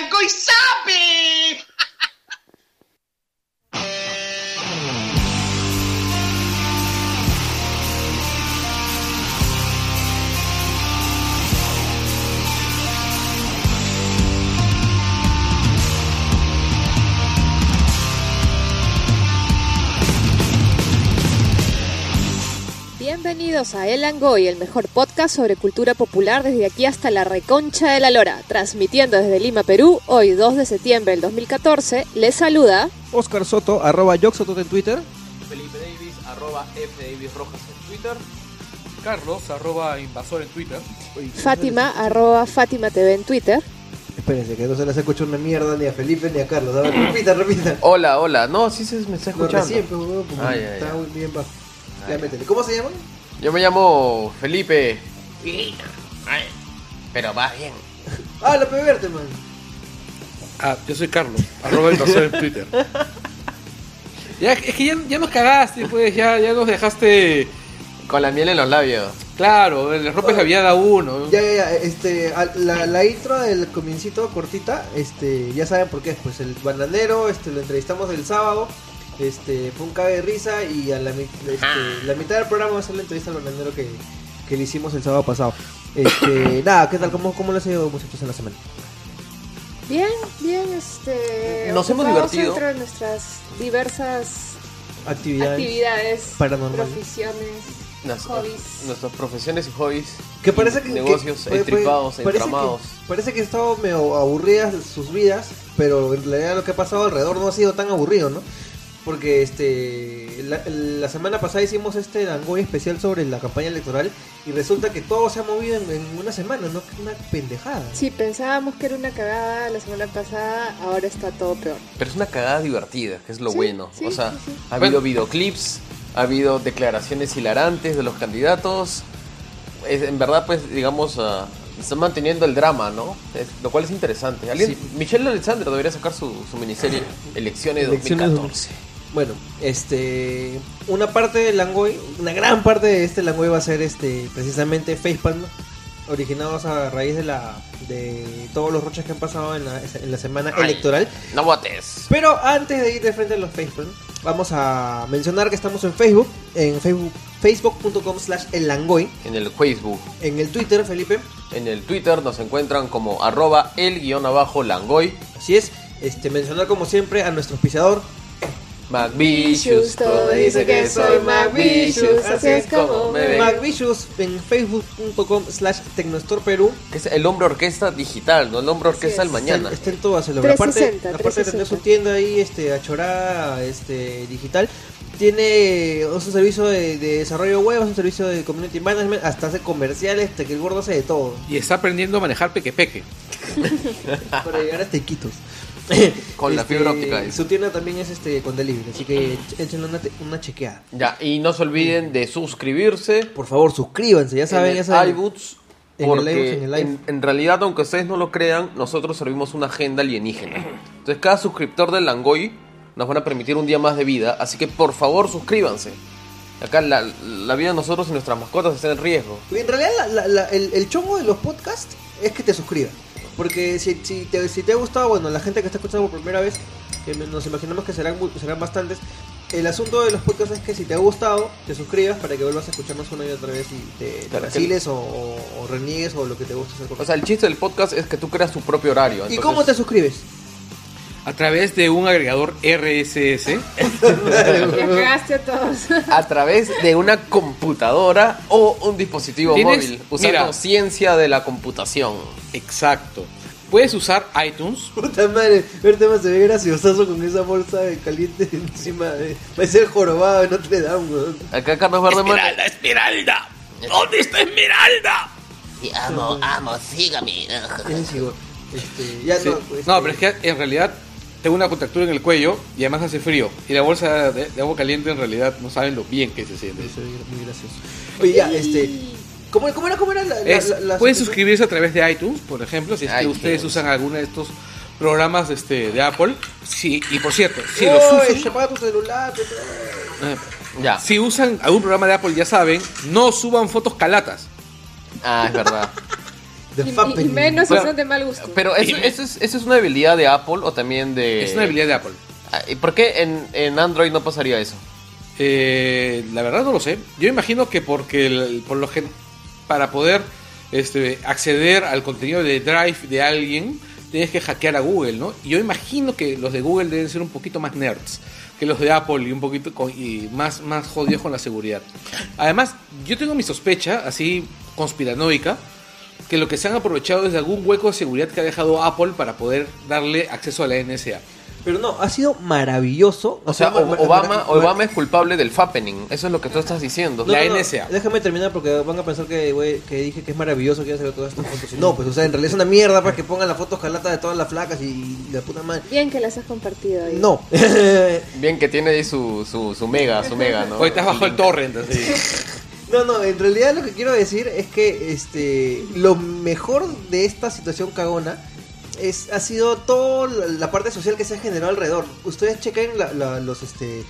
Langoy sabe. Bienvenidos a El Angoy, el mejor podcast sobre cultura popular desde aquí hasta la reconcha de la lora. Transmitiendo desde Lima, Perú, hoy 2 de septiembre del 2014, les saluda Oscar Soto, arroba Yoxoto en Twitter. Felipe Davis, arroba F Davis Rojas en Twitter. Carlos, arroba invasor en Twitter. Fátima, arroba Fátima TV en Twitter. Espérense, que no se les escucha una mierda ni a Felipe ni a Carlos. A ver, repita, repita. Hola, hola. No, sí se me está No, escuchando. recién, pues, Ah, ya, está ya. muy bien bajo. Ya, ya. métele. ¿Cómo se llama? Yo me llamo Felipe. Pero va bien. Ah, la Peberte, man. Ah, yo soy Carlos, arroba invasor en Twitter. Ya, es que ya, ya nos cagaste, pues, ya, ya nos dejaste. Con la miel en los labios. Claro, le rompes la viada a uno. Ya, ya, ya. Este, la, la intro del comiencito cortita, este, ya saben por qué es. Pues el bananero, este, lo entrevistamos el sábado. Este, fue un cague de risa y a la, mi- este, la mitad del programa va a ser la entrevista al bananero que, que le hicimos el sábado pasado. Este, nada, ¿qué tal? ¿Cómo, cómo les ha ido muchachos en la semana? Bien, bien, este. Nos hemos divertido. Dentro de nuestras diversras Actividades. actividades, paranormales. profesiones, hobbies. Nuestras profesiones y hobbies. Que parece que. Negocios que- entripados, parece entramados. Que, parece que estado medio aburridas sus vidas, pero en realidad lo que ha pasado alrededor no ha sido tan aburrido, ¿no? Porque este la, la semana pasada hicimos este Langoy especial sobre la campaña electoral y resulta que todo se ha movido en, en una semana, ¿no? Una pendejada. Sí, pensábamos que era una cagada la semana pasada, ahora está todo peor. Pero es una cagada divertida, que es lo Sí, bueno. sí, o sea, sí, sí. ha habido Bueno. videoclips, ha habido declaraciones hilarantes de los candidatos. Es- en verdad, pues, digamos, ah, están manteniendo el drama, ¿no? Es- lo cual es interesante. ¿Alguien? Michelle Alexander debería sacar su, su miniserie Elecciones, Elecciones 2014. Bueno, este una parte del Langoy, una gran parte de este Langoy va a ser este precisamente Facepalm, originados a raíz de la de todos los roches que han pasado en la, en la semana Ay. electoral. No votes. Pero antes de ir de frente a los Facebook, vamos a mencionar que estamos en Facebook, en Facebook, facebook.com slash el Langoy, En el Facebook, en el Twitter, Felipe, en el Twitter nos encuentran como arroba el guion abajo langoy. así es, este mencionar como siempre a nuestro auspiciador, McVicious, todo dice que soy McVicious, así es como me ven. McVicious en facebook.com slash Tecnostore Perú, Que es el hombre orquesta digital, no el hombre orquesta del mañana. Está, está en todas. el- Aparte, 360, aparte de tener 360. su tienda ahí, este, achorada, este, digital, tiene un servicio de, de desarrollo web, un servicio de community management, hasta hace comerciales, hasta que el gordo hace de todo. Y está aprendiendo a manejar peque peque. para llegar hasta Iquitos. Con la Este, fibra óptica ahí. Su tienda también es este con delivery, así que échenle una, una chequeada. Ya, y no se olviden de suscribirse Por favor, suscríbanse, ya saben, en ya saben. iBoots, En el porque iBooks, en el en, en realidad, aunque ustedes no lo crean, nosotros servimos una agenda alienígena. Entonces, cada suscriptor del Langoy nos van a permitir un día más de vida, así que por favor suscríbanse. Acá la, la vida de nosotros y nuestras mascotas está en riesgo. En realidad, la- la- la- el, el chongo de los podcasts es que te suscribas. Porque si, si, te, si te ha gustado, bueno, la gente que está escuchando por primera vez, que nos imaginamos que serán, serán bastantes, el asunto de los podcasts es que si te ha gustado, te suscribas para que vuelvas a escucharnos una y otra vez y te, te vaciles o, o, o reniegues o lo que te guste hacer. con- O sea, el chiste del podcast es que tú creas tu propio horario. ¿Y entonces- cómo te suscribes? A través de un agregador RSS. A todos. a través de una computadora o un dispositivo Tienes- móvil, usando mira. ciencia de la computación. Exacto. Puedes usar iTunes. Puta madre, verte más se ve graciosazo con esa bolsa de caliente encima. De... Parece el jorobado de Notre Dame, weón. Acá Carlos Verdeman. Esmeralda! ¿Dónde está Esmeralda? Y amo, amo, sígame. Este, ya Sí. no, pues, No, este, pero es que en realidad tengo una contractura en el cuello y además hace frío. Y la bolsa de, de agua caliente en realidad no saben lo bien que se siente. Eso es muy gracioso. Oye, ya, este. ¿Cómo, cómo era, cómo era la, la- Es- la- la pueden suscribirse a través de iTunes, por ejemplo, si es que ustedes usan alguno de estos programas este, de Apple. Sí, y por cierto, si los usan, apaga tu celular, eh, Ya. si usan algún programa de Apple, ya saben, no suban fotos calatas. Ah, es verdad. Y, y menos si Pero- son de mal gusto. Pero eso, eso es, eso es una debilidad de Apple o también de... Es una habilidad de Apple. Ah, ¿Y por qué en, en Android no pasaría eso? Eh, la verdad no lo sé. Yo imagino que porque el- por lo gen- para poder este, acceder al contenido de Drive de alguien tienes que hackear a Google, ¿no? Y yo imagino que los de Google deben ser un poquito más nerds que los de Apple y un poquito con- y más más jodidos con la seguridad. Además, yo tengo mi sospecha, así conspiranoica, que lo que se han aprovechado es de algún hueco de seguridad que ha dejado Apple para poder darle acceso a la NSA. Pero no, ha sido maravilloso. O sea, O- ma- Obama, ma- Obama es culpable del fappening. Eso es lo que tú estás diciendo. No, la no, no, NSA. Déjame terminar porque van a pensar que, güey, que dije que es maravilloso que haya salido todas estas fotos. No, pues, o sea, en realidad es una mierda para que pongan las fotos calata de todas las flacas y, la puta madre. Bien que las has compartido ahí. No. Bien que tiene ahí su, su, su mega, su mega, ¿no? Hoy has bajado el torrent, así. No, no, en realidad lo que quiero decir es que este lo mejor de esta situación cagona es ha sido toda la, parte social que se ha generado alrededor. Ustedes chequen la- los este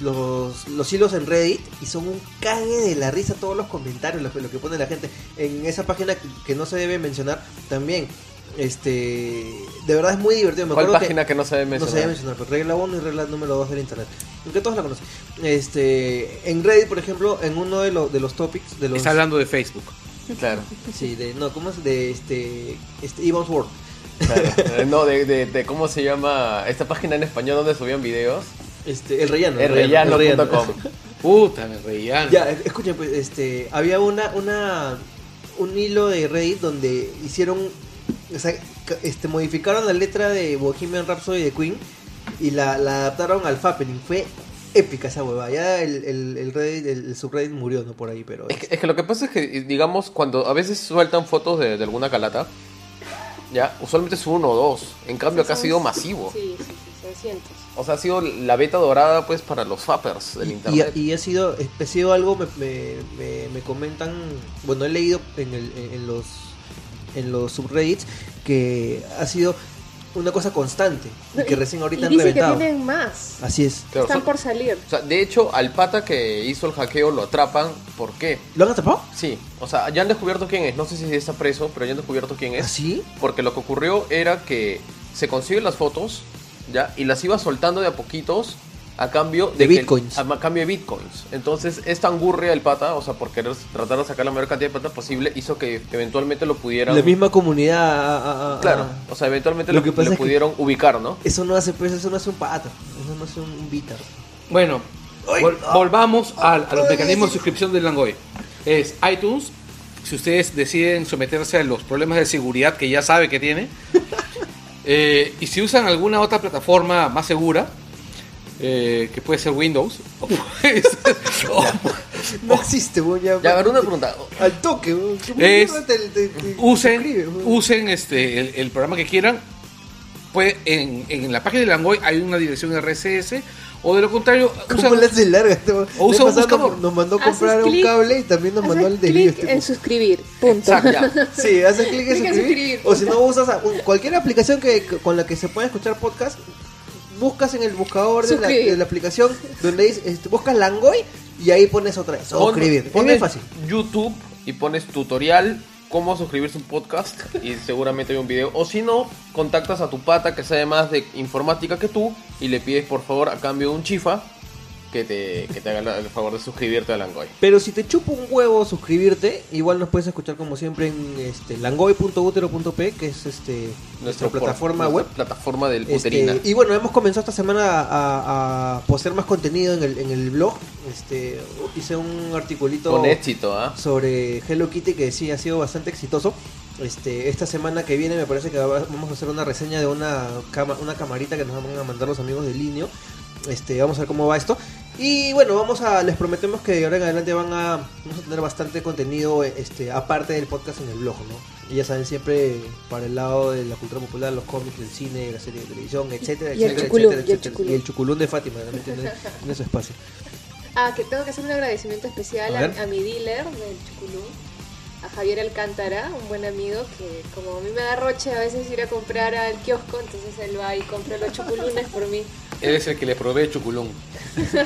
los, los hilos en Reddit y son un cague de la risa todos los comentarios, lo, lo que pone la gente. En esa página que no se debe mencionar también. Este, de verdad es muy divertido. Me ¿Cuál acuerdo que- página que no se debe no se debe mencionar? mencionar, pero regla 1 y regla número 2 del internet. Aunque todos la conocen. Este, en Reddit, por ejemplo, en uno de, los de los topics de los Está hablando de Facebook. Claro, Sí, de no, ¿cómo es? De este este Evan's World. claro. Eh, No, de, de, de cómo se llama esta página en español donde subían videos. Este, el rellano. El el rellano. rellano.com. Puta, me reían. Ya, escuchen, pues, este, había una, una, un hilo de Reddit donde hicieron, o sea, este, modificaron la letra de Bohemian Rhapsody de Queen y la, la adaptaron al Fappening. Fue épica esa hueva. Ya el, el, el Reddit, el, el subreddit murió, ¿no? Por ahí, pero... Es que, es que lo que pasa es que, digamos, cuando a veces sueltan fotos de, de alguna calata, ya, usualmente es uno o dos. En cambio, acá ha sido masivo. Sí, sí, sí, son cientos. O sea, ha sido la beta dorada, pues, para los fappers del Y- internet. Y, y ha sido ha sido algo me, me, me, me comentan bueno he leído en, el, en, en los en los subreddits que ha sido una cosa constante y que recién ahorita y han que reventado tienen más. así es Claro, Están son- por salir. O sea, de hecho, al pata que hizo el hackeo lo atrapan. ¿Por qué? ¿lo han atrapado? Sí, o sea, ya han descubierto quién es. No sé si está preso, pero ya han descubierto quién es. ¿así? Porque lo que ocurrió era que se consiguen las fotos, ¿ya? Y las iba soltando de a poquitos a cambio De bitcoins. a cambio de bitcoins. Entonces, esta angurria el pata, o sea, por querer tratar de sacar la mayor cantidad de plata posible, hizo que eventualmente lo pudieran. la misma comunidad ah, ah, ah, Claro, o sea, eventualmente Lo lo, que pasa lo es que- pudieron ubicar, ¿no? eso no hace pues eso no es un pato eso no es un, un bitter Bueno, vol- volvamos a, a los mecanismos de suscripción del Langoy. Es iTunes, si ustedes deciden someterse a los problemas de seguridad que ya sabe que tiene, eh, y si usan alguna otra plataforma más segura, eh, que puede ser Windows, o pues- o- no existe weón, ya, Ya, a ver, una pregunta. al toque weón. ¿Qué Es- mierda te- te- te- usen, weón? usen este, el, el programa que quieran. Pues en, en la página de Langoy hay una dirección RSS, o de lo contrario, ¿Cómo usan- le hace larga? Este, O usa la un pasada buscador. Nos, nos mandó a Haces comprar un clic- cable y también nos mandó Haces el delirio. clic en suscribir. Punto. Exacto, ya. Sí, haces clic en Clic en suscribir. suscribir. O si no usas a- un- cualquier aplicación que- con la que se pueda escuchar podcast, buscas en el buscador de la, Suscribir. de la aplicación donde dice, este, buscas Langoy y ahí pones otra vez. Suscribir. Es pones fácil. YouTube y pones tutorial cómo suscribirse a un podcast y seguramente hay un video. O si no, contactas a tu pata que sabe más de informática que tú y le pides por favor a cambio de un chifa que te, que te haga el favor de suscribirte a Langoy. Pero si te chupa un huevo suscribirte, igual nos puedes escuchar como siempre en este, langoy.utero.p, que es este, nuestra por- plataforma nuestra web. Plataforma del Este, y bueno, hemos comenzado esta semana a, a postear más contenido en el, en el blog. Este, hice un articulito Con éxito, ¿ah? sobre Hello Kitty que sí ha sido bastante exitoso. Este, esta semana que viene me parece que va- vamos a hacer una reseña de una cama, una camarita que nos van a mandar los amigos de Linio. Este, vamos a ver cómo va esto. Y bueno, vamos a les prometemos que de ahora en adelante van a vamos a tener bastante contenido este aparte del podcast en el blog, ¿no? Y ya saben siempre para el lado de la cultura popular, los cómics, el cine, la serie de televisión, etcétera, Y el etcétera, chuculú, etcétera, y el etcétera. Y el chuculún de Fátima también tiene, tiene su espacio. Ah, que tengo que hacer un agradecimiento especial A a, ver. a mi dealer del Chuculú, a Javier Alcántara, un buen amigo que como a mí me da roche a veces ir a comprar al kiosco, entonces él va y compra los chuculunes por mí. él es el que le provee chuculón.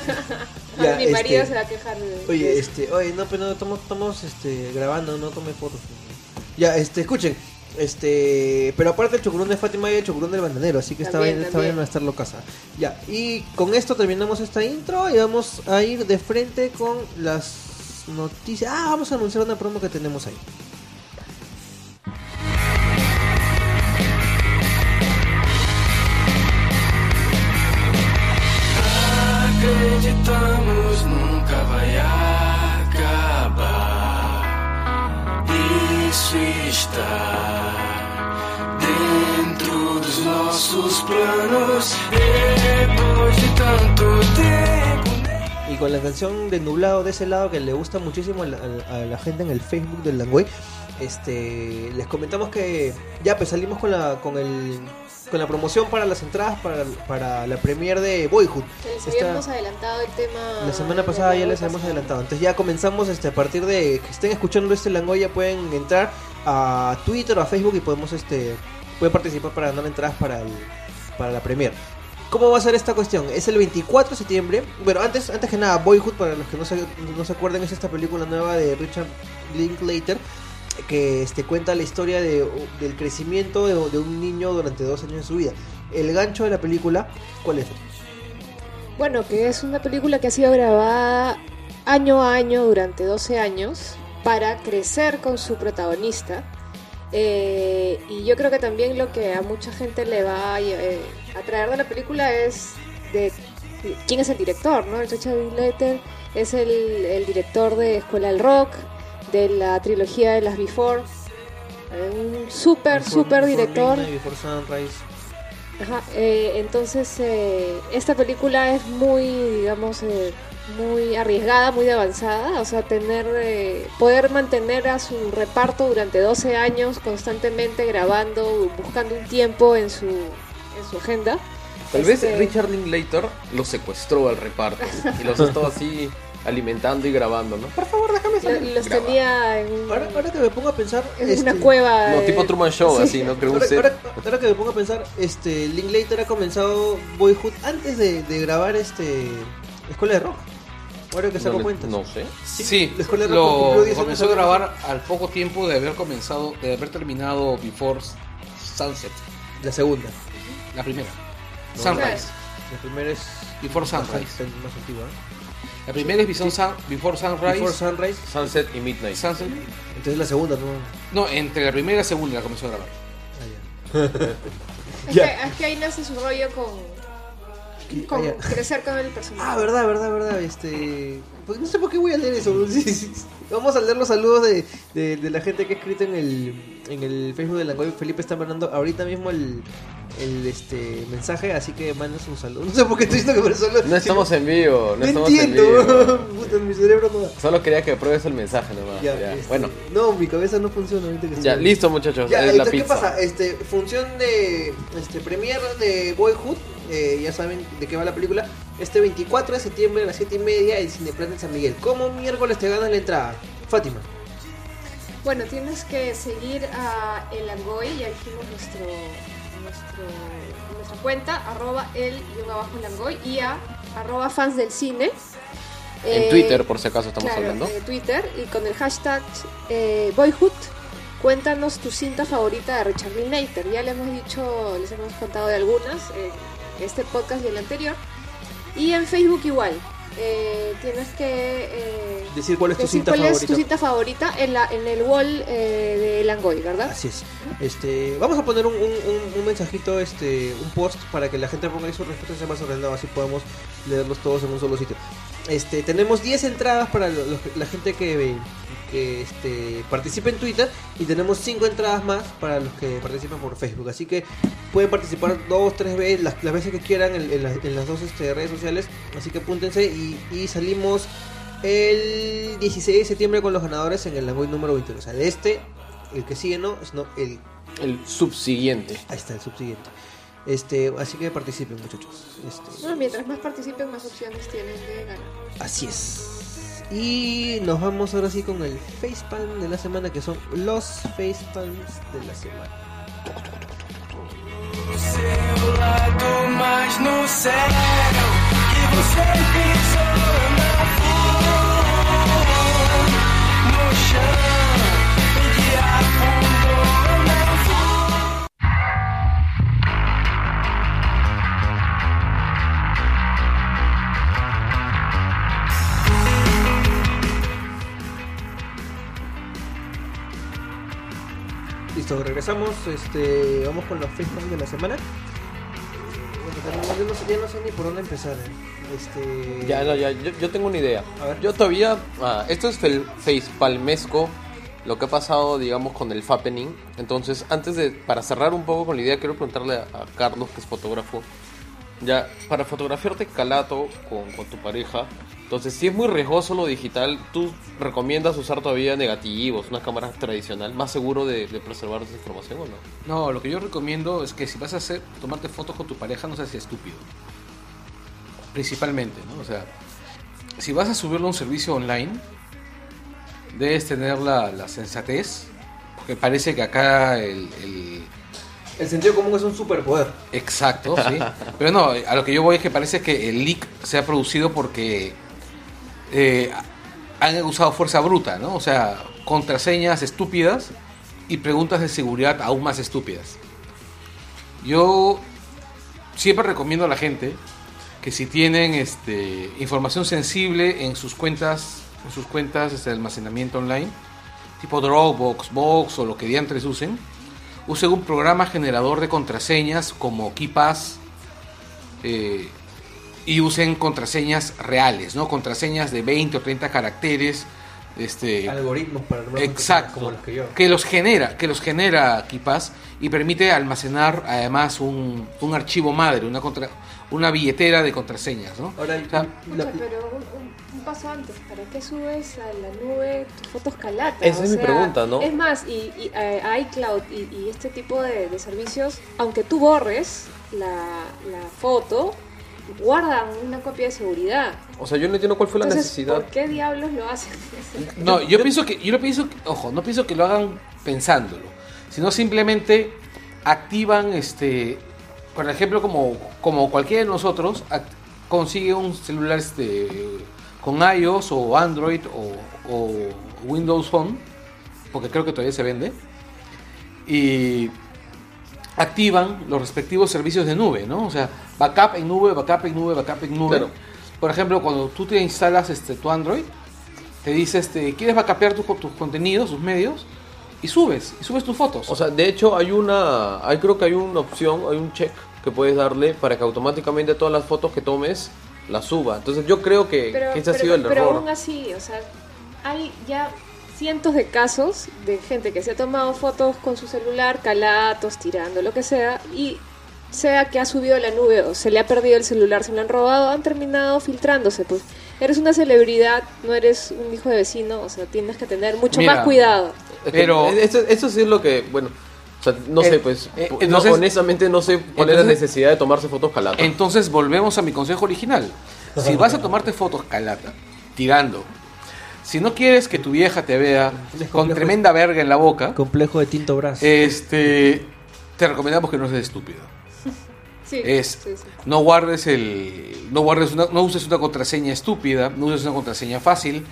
Ya, mi marido este, se va a quejar de Oye, eso. este, oye, no, pero no, estamos, estamos este, grabando, no tome fotos. Ya, este, escuchen. Este, pero aparte el chocurón de Fátima y el chocurón del bandanero, así que También, esta vaina va a estar locasa. Ya, y con esto terminamos esta intro y vamos a ir de frente con las noticias. Ah, vamos a anunciar una promo que tenemos ahí. Acreditamos nunca vai acabar. Isso está dentro dos nossos planos. Depois de tanto tempo. Con la canción de Nublado de ese lado que le gusta muchísimo a la, a la gente en el Facebook del Langüey, este, les comentamos que ya pues salimos con la con el con la promoción para las entradas para, para la premiere de Boyhood. Les Esta- habíamos adelantado el tema. la semana pasada ya les pasada. adelantado. Entonces ya comenzamos este a partir de que estén escuchando este Langoy ya pueden entrar a Twitter o a Facebook y podemos este pueden participar para ganar entradas para el para la premier. ¿Cómo va a ser esta cuestión? Es el 24 de septiembre. Bueno, antes antes que nada, Boyhood para los que no se, no se acuerden es esta película nueva de Richard Linklater que este cuenta la historia de, del crecimiento de, de un niño durante dos años de su vida. El gancho de la película, ¿cuál es? Bueno, que es una película que ha sido grabada año a año durante 12 años para crecer con su protagonista. Eh, y yo creo que también lo que a mucha gente le va a eh, atraer de la película es de quién es el director, ¿no? El Richard Linklater es el, el director de Escuela del Rock, de la trilogía de las Before. Eh, un súper, súper director. Midnight, Before Sunrise. Ajá, eh, entonces eh, esta película es muy, digamos, eh, muy arriesgada, muy avanzada, o sea, tener, eh, poder mantener a su reparto durante 12 años constantemente grabando, buscando un tiempo en su, en su agenda. Tal vez Este, Richard Linklater lo secuestró al reparto y los estaba así alimentando y grabando, ¿no? Por favor, déjame salir. los Graba. tenía en, Ahora, ahora que me pongo a pensar. en una este, cueva. No, eh, tipo Truman Show, sí. así, ¿no? Creo Ahora, ahora- ahora que me pongo a pensar, este, Linklater ha comenzado Boyhood antes de, de grabar este Escuela de Rock. Ahora que se no, cuenta. no sé. Sí, rock lo cumplió 10 años comenzó a grabar al poco tiempo de haber comenzado, de haber terminado Before Sunset, La segunda. la primera. No, Sunrise. La primera es Before Sunrise. más antigua. La primera es Before, Sun- Before Sunrise. Before Sunrise. Sunset y Midnight. Sunset. Entonces la segunda, ¿no? No, entre la primera y la segunda la comenzó a grabar. Es, Ya. que, es que ahí nace su rollo con, con crecer con el personaje. Ah, verdad, verdad, verdad. Este. Pues no sé por qué voy a leer eso. Vamos a leer los saludos de, de, de la gente que ha escrito en el, en el Facebook de la web. Felipe está mandando ahorita mismo el, el este mensaje, así que mandas un saludo. No sé por qué estoy diciendo que me solo. No estamos en vivo, no, No estamos en entiendo. vivo. Puta, mi cerebro no da. Solo quería que pruebes el mensaje nomás. Ya, ya. este, Bueno, No, mi cabeza no funciona ahorita que ya, estoy- listo muchachos. Ya, es la entonces, ¿qué pasa? Este, función de este premier de Boyhood, eh, ya saben de qué va la película. Este 24 de septiembre a las 7 y media en Cineplaza en San Miguel. ¿Cómo miércoles te ganas la entrada? Fátima. Bueno, tienes que seguir a El Angoy, ya dijimos nuestro, nuestro, nuestra cuenta, arroba el guion abajo El Angoy y a arroba fans del cine. En Eh, Twitter, por si acaso estamos claro, hablando. eh, Twitter y con el hashtag eh, Boyhood. Cuéntanos tu cinta favorita de Richard Linklater. Ya le hemos dicho, les hemos contado de algunas en este podcast y el anterior. Y en Facebook igual. Eh, tienes que eh, Decir cuál es tu cinta cuál es favorita. tu cinta favorita en, la, en el wall eh, de Langoy, ¿verdad? Así es. Este, vamos a poner un, un, mensajito, este, un post para que la gente ponga ahí sus respuestas más ordenado, así podemos leerlos todos en un solo sitio. Este, tenemos 10 entradas para lo- los- la gente que, que este, participe en Twitter y tenemos 5 entradas más para los que participan por Facebook. Así que pueden participar dos, tres veces, las, las veces que quieran en, en las, en las dos este, redes sociales. Así que apúntense y, y salimos el 16 de septiembre con los ganadores en el Langoy número 21. O sea, de este, el que sigue no, sino el El subsiguiente. Ahí está el subsiguiente. Este, así que participen, muchachos. Este, No, mientras más participen, más opciones tienen de ganar. así es. Y nos vamos ahora sí con el facepalm de la semana, que son los facepalms de la semana. Listo, regresamos. Este, vamos con los FaceTime de la semana. Bueno, no sé, ya no sé ni por dónde empezar. eh. Este, Ya, no, ya, yo, yo tengo una idea. A ver. Yo todavía, ah, esto es el facepalmesco, lo que ha pasado, digamos, con el Fappening. Entonces, antes de, para cerrar un poco con la idea, quiero preguntarle a, a Carlos, que es fotógrafo, ya, para fotografiarte calato con, con tu pareja, entonces, si es muy riesgoso lo digital, ¿tú recomiendas usar todavía negativos, una cámara tradicional, más seguro de, de preservar esa información o no? No, lo que yo recomiendo es que si vas a hacer, tomarte fotos con tu pareja, no seas estúpido. Principalmente, ¿no? O sea, si vas a subirlo a un servicio online, debes tener la, la sensatez, porque parece que acá el, el- El sentido común es un superpoder. Exacto, sí. Pero no, a lo que yo voy es que parece que el leak se ha producido porque eh, han usado fuerza bruta, ¿no? O sea, contraseñas estúpidas y preguntas de seguridad aún más estúpidas. Yo siempre recomiendo a la gente que si tienen este, información sensible en sus cuentas, en sus cuentas este, de almacenamiento online, tipo Dropbox, Box o lo que diantres usen, usen un programa generador de contraseñas como KeePass eh, y usen contraseñas reales, ¿no? Contraseñas de 20 o 30 caracteres. Este, Algoritmos para no Exacto. como los que yo. Que los genera, que los genera KeePass y permite almacenar además un, un archivo madre, una contra, una billetera de contraseñas, ¿no? Ahora, O sea, la- pero un, paso antes, ¿para qué subes a la nube tus fotos calatas? Esa O es mi pregunta, ¿no? Es más, y, y, eh, iCloud y, y este tipo de, de servicios, aunque tú borres la, la foto, guardan una copia de seguridad. O sea, yo no entiendo cuál fue la necesidad. ¿por qué diablos lo hacen? No, yo pienso que, yo lo pienso, que- ojo, no pienso que lo hagan pensándolo, sino simplemente activan, este, por ejemplo, como, como cualquiera de nosotros act- consigue un celular este, con iOS o Android o, o Windows Phone, porque creo que todavía se vende, y activan los respectivos servicios de nube, ¿no? O sea, backup en nube, backup en nube, backup en nube. Claro. Por ejemplo, cuando tú te instalas este, tu Android, te dice, este, ¿quieres backupear tus, tus contenidos, tus medios? Y subes, y subes tus fotos. O sea, de hecho hay una, hay creo que hay una opción, hay un check que puedes darle para que automáticamente todas las fotos que tomes las suba. Entonces yo creo que, Pero, que ese ha pero- sido el pero error. aún así, o sea, hay ya cientos de casos de gente que se ha tomado fotos con su celular, calatos, tirando, lo que sea, y sea que ha subido a la nube o se le ha perdido el celular, se lo han robado, han terminado filtrándose, pues. Eres una celebridad, no eres un hijo de vecino, o sea, tienes que tener mucho Mira, más cuidado. Pero- eso, eso sí es lo que, bueno, o sea, no Eh, sé, pues, eh, no, entonces- honestamente no sé cuál es la necesidad de tomarse fotos calatas. Entonces volvemos a mi consejo original. Si vas a tomarte fotos calata, tirando, si no quieres que tu vieja te vea con tremenda verga en la boca, Complejo de Tinto Brass. este, te recomendamos que no seas estúpido. Sí, Es, sí, sí. no guardes el, no guardes una, no uses una contraseña estúpida, no uses una contraseña fácil.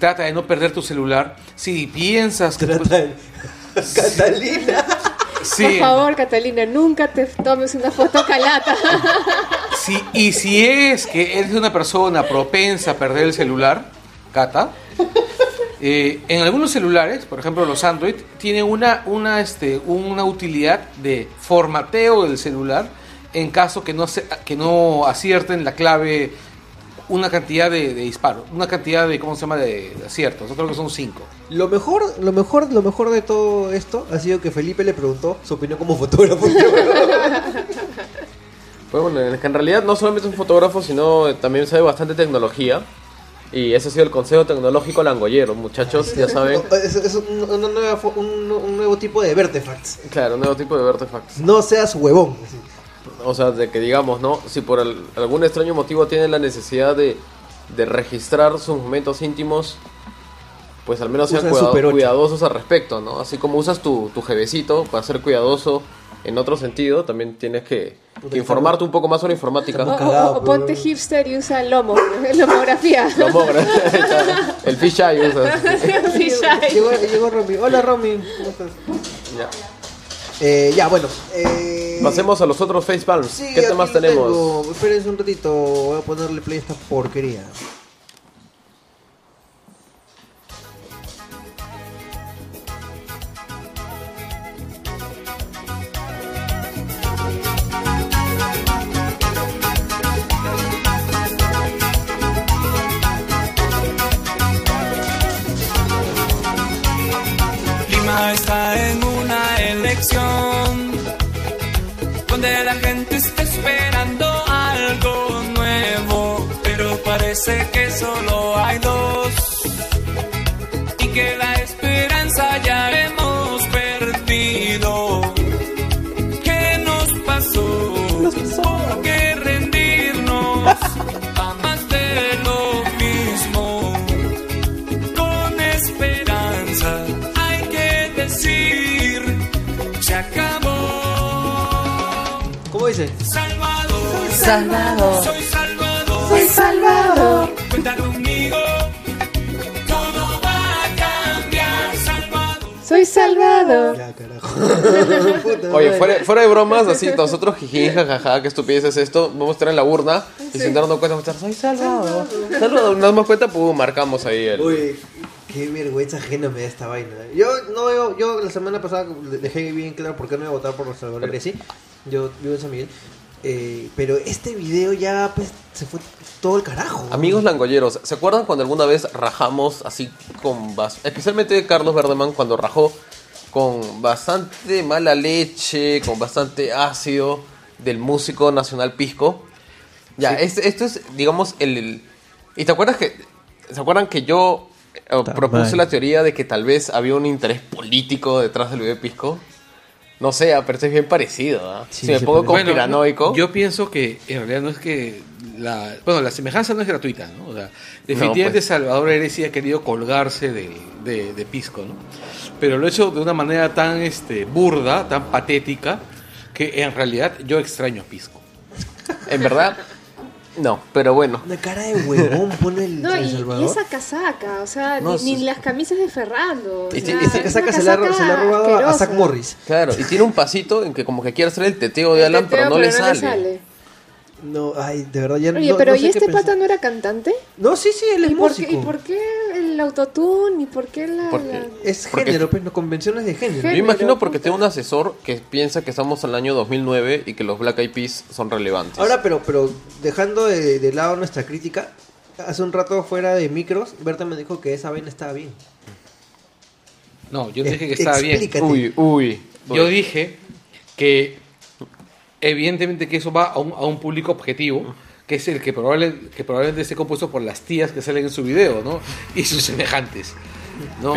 Trata de no perder tu celular. Si piensas que Trata de- Catalina. sí, Por favor, Catalina, nunca te tomes una foto calata. Si- y si es que eres una persona propensa a perder el celular, Cata, eh, en algunos celulares, por ejemplo los Android, tienen una, una, este, una utilidad de formateo del celular en caso que no, se, que no acierten la clave una cantidad de, de disparos, una cantidad de, ¿cómo se llama?, de, de aciertos. Yo creo que son cinco. Lo mejor, lo mejor, lo mejor de todo esto ha sido que Felipe le preguntó su opinión como fotógrafo. Pues bueno, en realidad no solamente es un fotógrafo, sino también sabe bastante tecnología. Y ese ha sido el consejo tecnológico langollero, muchachos, ya saben. es, es un, una nueva un, un nuevo tipo de Vertefacts. Claro, un nuevo tipo de artefactos. No seas huevón. O sea, de que digamos, ¿no? Si por al- algún extraño motivo tienen la necesidad de, de registrar sus momentos íntimos, pues al menos sean cuidadosos al respecto, ¿no? Así como usas tu, tu jevecito para ser cuidadoso en otro sentido, también tienes que, que informarte un poco más sobre informática. O, o- cagado, o ponte hipster y usa lomo, lomografía. Lo mogra. El fisheye usas. Fisheye. Llegó, llegó Romy. Hola Romy. ¿Cómo estás? Ya. Eh, ya, bueno. Eh, Pasemos a los otros facepalms. sí, ¿Qué temas tenemos? tengo. Espérense un ratito. Voy a ponerle play a esta porquería. Está en una elección donde la gente está esperando algo nuevo, pero parece que solo hay dos. Dice? Salvador, Salvador. soy Salvador, Soy Salvador. cuenta conmigo, todo va a cambiar, Salvador. Soy Salvador. Ya, carajo. Puta Oye, fuera, fuera de bromas, así nosotros jiji, jajaja, qué estupidez es esto, vamos a estar en la urna y sin darnos cuenta, vamos a estar, soy Salvador. Salvador, nos damos cuenta, pum, marcamos ahí el... Uy, qué vergüenza ajena me da esta vaina. Yo no veo, yo la semana pasada dejé bien claro por qué no iba a votar por Salvador Greci. Yo vivo en San Miguel. Eh, pero este video ya pues se fue todo el carajo. Amigos langolleros, ¿se acuerdan cuando alguna vez rajamos así con... Especialmente Carlos Verdeman cuando rajó con bastante mala leche, con bastante ácido del músico nacional Pisco? Ya, este- esto es, digamos, el, el- ¿Y te acuerdas que... ¿Se acuerdan que yo eh, propuse la teoría de que tal vez había un interés político detrás del video de Pisco? No sé, pero es bien parecido, ¿ah? Sí, si me sí, pongo conspiranoico... yo pienso que en realidad no es que la bueno la semejanza no es gratuita no o sea definitivamente pues. Salvador Eresi ha querido colgarse de, de Pisco no pero lo ha hecho de una manera tan este burda tan patética que en realidad yo extraño a Pisco. En verdad, no, pero bueno. Una cara de huevón pone el No, y, esa casaca, o sea, No, ni, sí. ni las camisas de Ferrando. o Y sea, Esa es casaca se la, ha- se la ha robado a. Zach Morris. Claro, y tiene un pasito en que como que quiere hacer el teteo de El Alan, teteo, pero no le sale. No, ay, de verdad ya Oye, no, pero no sé ¿y qué este pensar. pata no era cantante? No, sí, sí, él es ¿Y por, qué, músico. ¿Y por qué el autotune? ¿Y por qué la...? Porque- la- Es género, pues, no convenciones de género. Yo imagino porque puta. tiene un asesor que piensa que estamos en el año 2009 y que los Black Eyed Peas son relevantes. Ahora, pero, pero dejando de, de lado nuestra crítica, hace un rato fuera de micros, Berta me dijo que esa vaina estaba bien. no yo no dije que Ex- estaba bien uy, uy. Yo dije que evidentemente que eso va a un, a un público objetivo, que es el que, probable, que probablemente esté compuesto por las tías que salen en su video, ¿no? Y sus semejantes. ¿no?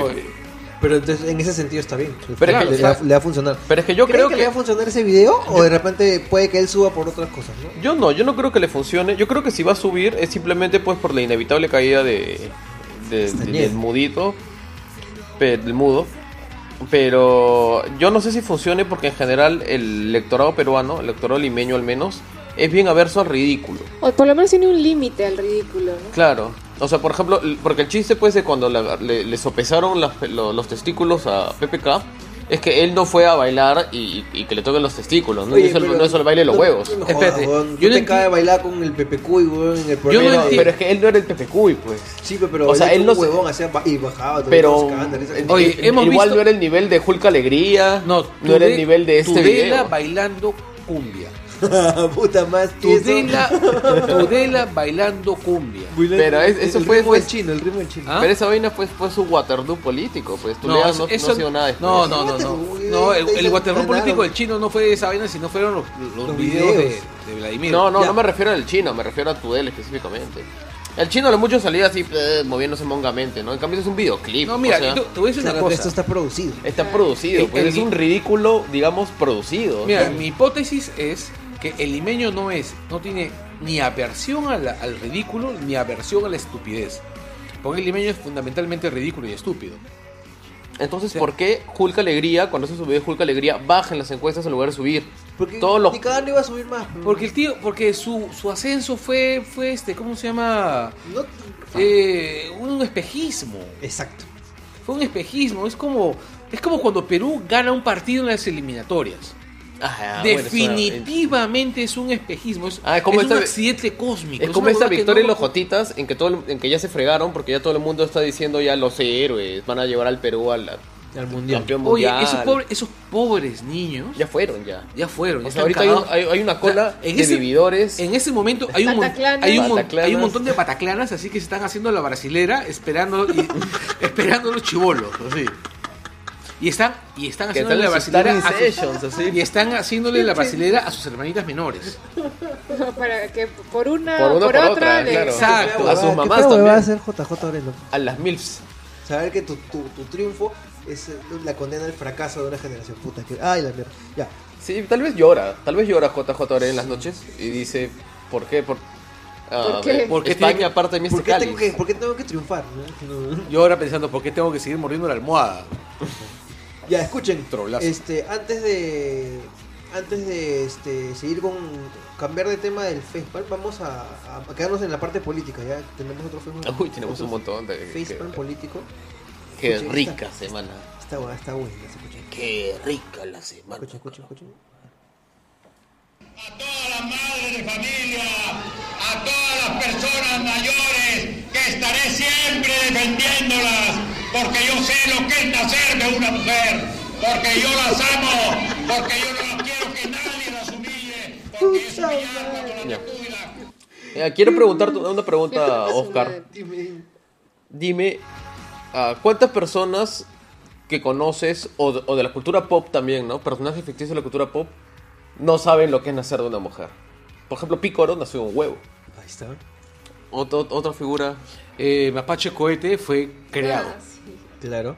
Pero entonces, en ese sentido está bien. Pero le, es que- le va, le va a funcionar. Pero es que yo ¿Creen creo que, que... le va a funcionar ese video o de repente puede que él suba por otras cosas, no? Yo no, yo no creo que le funcione. Yo creo que si va a subir es simplemente pues por la inevitable caída de, de- de- Castañeda. del mudito, del mudo. Pero yo no sé si funcione porque en general el electorado peruano, el electorado limeño al menos, es bien averso al ridículo. O por lo menos tiene un límite al ridículo, ¿no? Claro. O sea, por ejemplo, porque el chiste pues de cuando la- le, le sopesaron lo- los testículos a PPK es que él no fue a bailar y, y que le toquen los testículos, no, Oye, es, el, pero- no es el baile de los no- huevos. No, Espérate, yo yo no te enti- de bailar con el PPQ weón, en el Yo no programa. Pero, entiendo. pero es que él no era el PPQ, pues. Sí, pero, pero O sea, él no se- huevón, hacía ba- y bajaba. Pero risa. eh, Oye, hemos igual visto- no era el nivel de Hulk Alegría, no, no, era el nivel de este video. bailando cumbia. Puta más. Tudela, Tudela bailando cumbia. Pero es- eso el fue, ritmo pues- del chino, el ritmo del chino. ¿Ah? Pero esa vaina fue, fue su Waterloo político, pues. Tú No, no, eso- no, ha sido nada después. no, no, no, no. No, el, el Waterloo político del chino no fue esa vaina, sino fueron los, los Los videos, videos. De, de Vladimir. No, no, Ya. no me refiero al chino, me refiero a Tudel específicamente. El chino lo mucho salía así, eh, moviéndose mongamente, ¿no? En cambio es un videoclip. No, mira, o sea, una Claro, cosa. Esto está producido. está producido, El- pues el- es un ridículo, digamos, producido. Mira, O sea, mi hipótesis es que el limeño no es, no tiene ni aversión a la- al ridículo ni aversión a la estupidez. Porque el limeño es fundamentalmente ridículo y estúpido. Entonces, ¿por qué Hulk Alegría, cuando hace su video Alegría, baja en las encuestas en lugar de subir? Porque Todos los... ni cada año iba a subir más. Porque el tío, porque su, su ascenso fue, fue este, ¿cómo se llama? No- Eh, un espejismo. Exacto. Fue un espejismo. Es como, es como cuando Perú gana un partido en las eliminatorias. Ah, bueno, Definitivamente es un espejismo. Es, Ah, es como es esta- un accidente cósmico. Es como esta victoria en no- los Jotitas, en que, todo, el- en que ya se fregaron, porque ya todo el mundo está diciendo ya los héroes, van a llevar al Perú al Al mundial. campeón Oye, mundial. esos, pobres, esos pobres niños ya, Ya fueron ya. fueron. ya O sea, ahorita hay, un- cagados. hay- hay una cola O sea, en de ese- vividores. En ese momento hay un, hay, un hay un montón de pataclanas, así que se están haciendo la brasilera esperando, y, esperando los chivolos. Así. Y están, y están haciéndole la están brasilera a sus- sessions, así. y están haciéndole la brasilera a sus hermanitas menores. Para que por una, Por una, por otra, otra, le- claro. Exacto. A sus mamás ¿Qué también. va a hacer JJ Orelo? A las MILFs. Saber que tu, tu, tu triunfo es eh, la condena al fracaso de una generación. Puta, que. Ay, la mierda. Ya. Sí, tal vez llora. Tal vez llora JJ Orel en las noches y dice, ¿por qué? Por, Ah, ¿Por qué? Porque España tiene que- aparte de mí ¿Por qué, tengo que, ¿Por qué tengo que triunfar? no? No. Yo ahora pensando, ¿por qué tengo que seguir mordiendo la almohada? Ya, escuchen. Trolazo. Este, antes de. Antes de este, seguir con. Cambiar de tema del Facebook, vamos a, a quedarnos en la parte política. Ya tenemos otro Facebook. Uy, tenemos otro un montón de... Facebook que- político. Qué Escuchen, rica esta- semana. Está buena, está buena. Escuchen, Qué rica la semana. escuchen, escuchen. escuchen. A todas las madres de familia, a todas las personas mayores, que estaré siempre defendiéndolas, porque yo sé lo que es nacer de una mujer, porque yo las amo, porque yo no las quiero que nadie las humille, porque es descuida. Eh, quiero preguntarte una pregunta, Oscar. Dime. Dime, ah, ¿cuántas personas que conoces, o de, o de la cultura pop también, ¿no? Personajes ficticios de la cultura pop, no saben lo que es nacer de una mujer? Por ejemplo, Pícoro nació de un huevo. Ahí está. Otro- otra figura. Eh, Mapache Cohete fue creado. Ah, sí. Claro.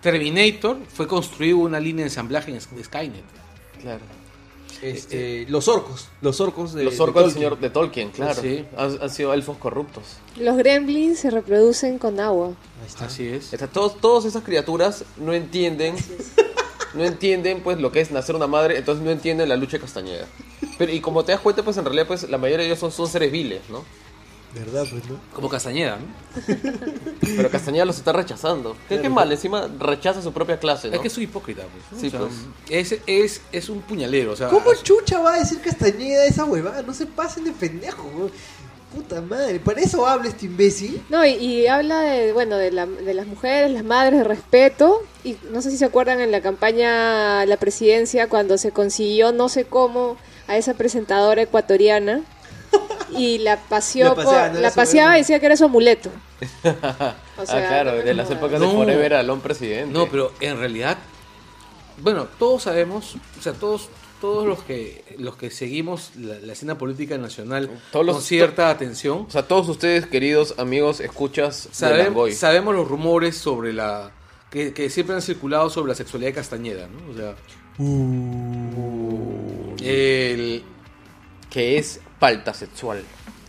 Terminator fue construido una línea de ensamblaje en Skynet. Claro. Este, los orcos. Los orcos de. Los orcos del señor de Tolkien, claro. Sí. Han, han sido elfos corruptos. Los gremlins se reproducen con agua. Ahí está. Así es. Sea, todos, todas esas criaturas no entienden, no entienden pues lo que es nacer una madre, entonces no entienden la lucha de Castañeda. Pero y como te das cuenta, pues en realidad pues la mayoría de ellos son, son seres viles, ¿no? ¿Verdad, pues, no? Como Castañeda, ¿no? Pero Castañeda los está rechazando. ¿Qué, qué mal? Encima rechaza su propia clase, ¿no? Es que es un hipócrita, pues. ¿no? Sí, O sea, pues. es, es, es un puñalero, o sea, ¿Cómo chucha va a decir Castañeda esa huevada? No se pasen de pendejo. Puta madre, para eso habla este imbécil. No, y, y habla de, bueno, de, la- de las mujeres, las madres, de respeto. Y no sé si se acuerdan en la campaña la presidencia cuando se consiguió no sé cómo a esa presentadora ecuatoriana y la paseó La paseaba, no la paseaba y decía que era su amuleto. O ah, sea, claro, no de las épocas No. de Forever Alone presidente. No, pero en realidad, bueno, todos sabemos, o sea, todos todos los que los que seguimos la, la escena política nacional Todos los- con cierta atención, O sea, todos ustedes, queridos amigos, escuchas sabemos los rumores sobre la que, que siempre han circulado sobre la sexualidad de Castañeda, ¿no? O sea, el, que es palta sexual.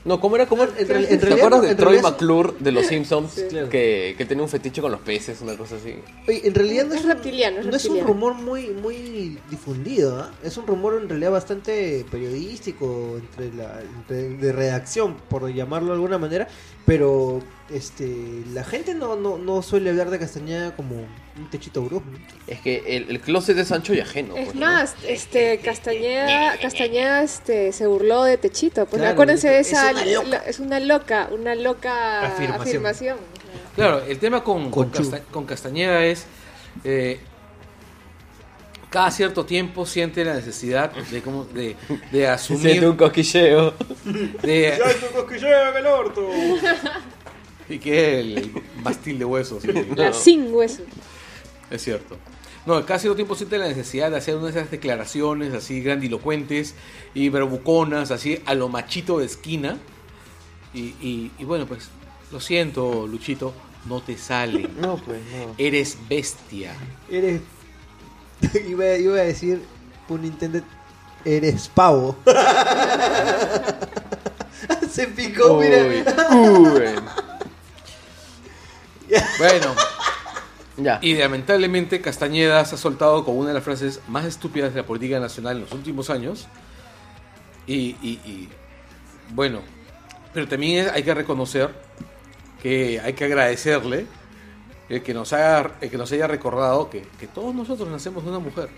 No, ¿cómo era? ¿Cómo era? En real- en ¿Te acuerdas de Troy realidad- McClure de los Simpsons? Claro. Que, que tenía un fetiche con los peces, una cosa así. Oye, en realidad no Es reptiliano, es no es un rumor muy muy difundido, ¿ah? Es un rumor en realidad bastante periodístico, entre la entre- de redacción, por llamarlo de alguna manera, pero este la gente no, no, no suele hablar de Castañeda como un techito brujo. ¿no? Es que el, el closet es ancho y ajeno. Es pues, ¿no? más, este Castañeda, Castañeda este se burló de Techito. Pues Claro, acuérdense de es esa una loca. lo- es una loca, una loca Afirmación. afirmación. claro, el tema con, con, Conchudo. Casta- con Castañeda es eh, cada cierto tiempo siente la necesidad de como de, de asumir Siente un cosquilleo. de, y que el, el bastil de huesos sin hueso. Es cierto. No, cada cierto tiempo siente la necesidad de hacer una de esas declaraciones así grandilocuentes y verbuconas, así a lo machito de esquina. Y, y- y bueno, pues, lo siento, Luchito, no te sale. No, pues no. Eres bestia. Eres iba, iba a decir un Nintendo eres pavo. Se picó, mira. Uy, uy. Bueno, Ya. y lamentablemente Castañeda se ha soltado con una de las frases más estúpidas de la política nacional en los últimos años. Y, y- y, bueno, pero también hay que reconocer que hay que agradecerle el que nos haya, el que nos haya recordado que, que todos nosotros nacemos de una mujer.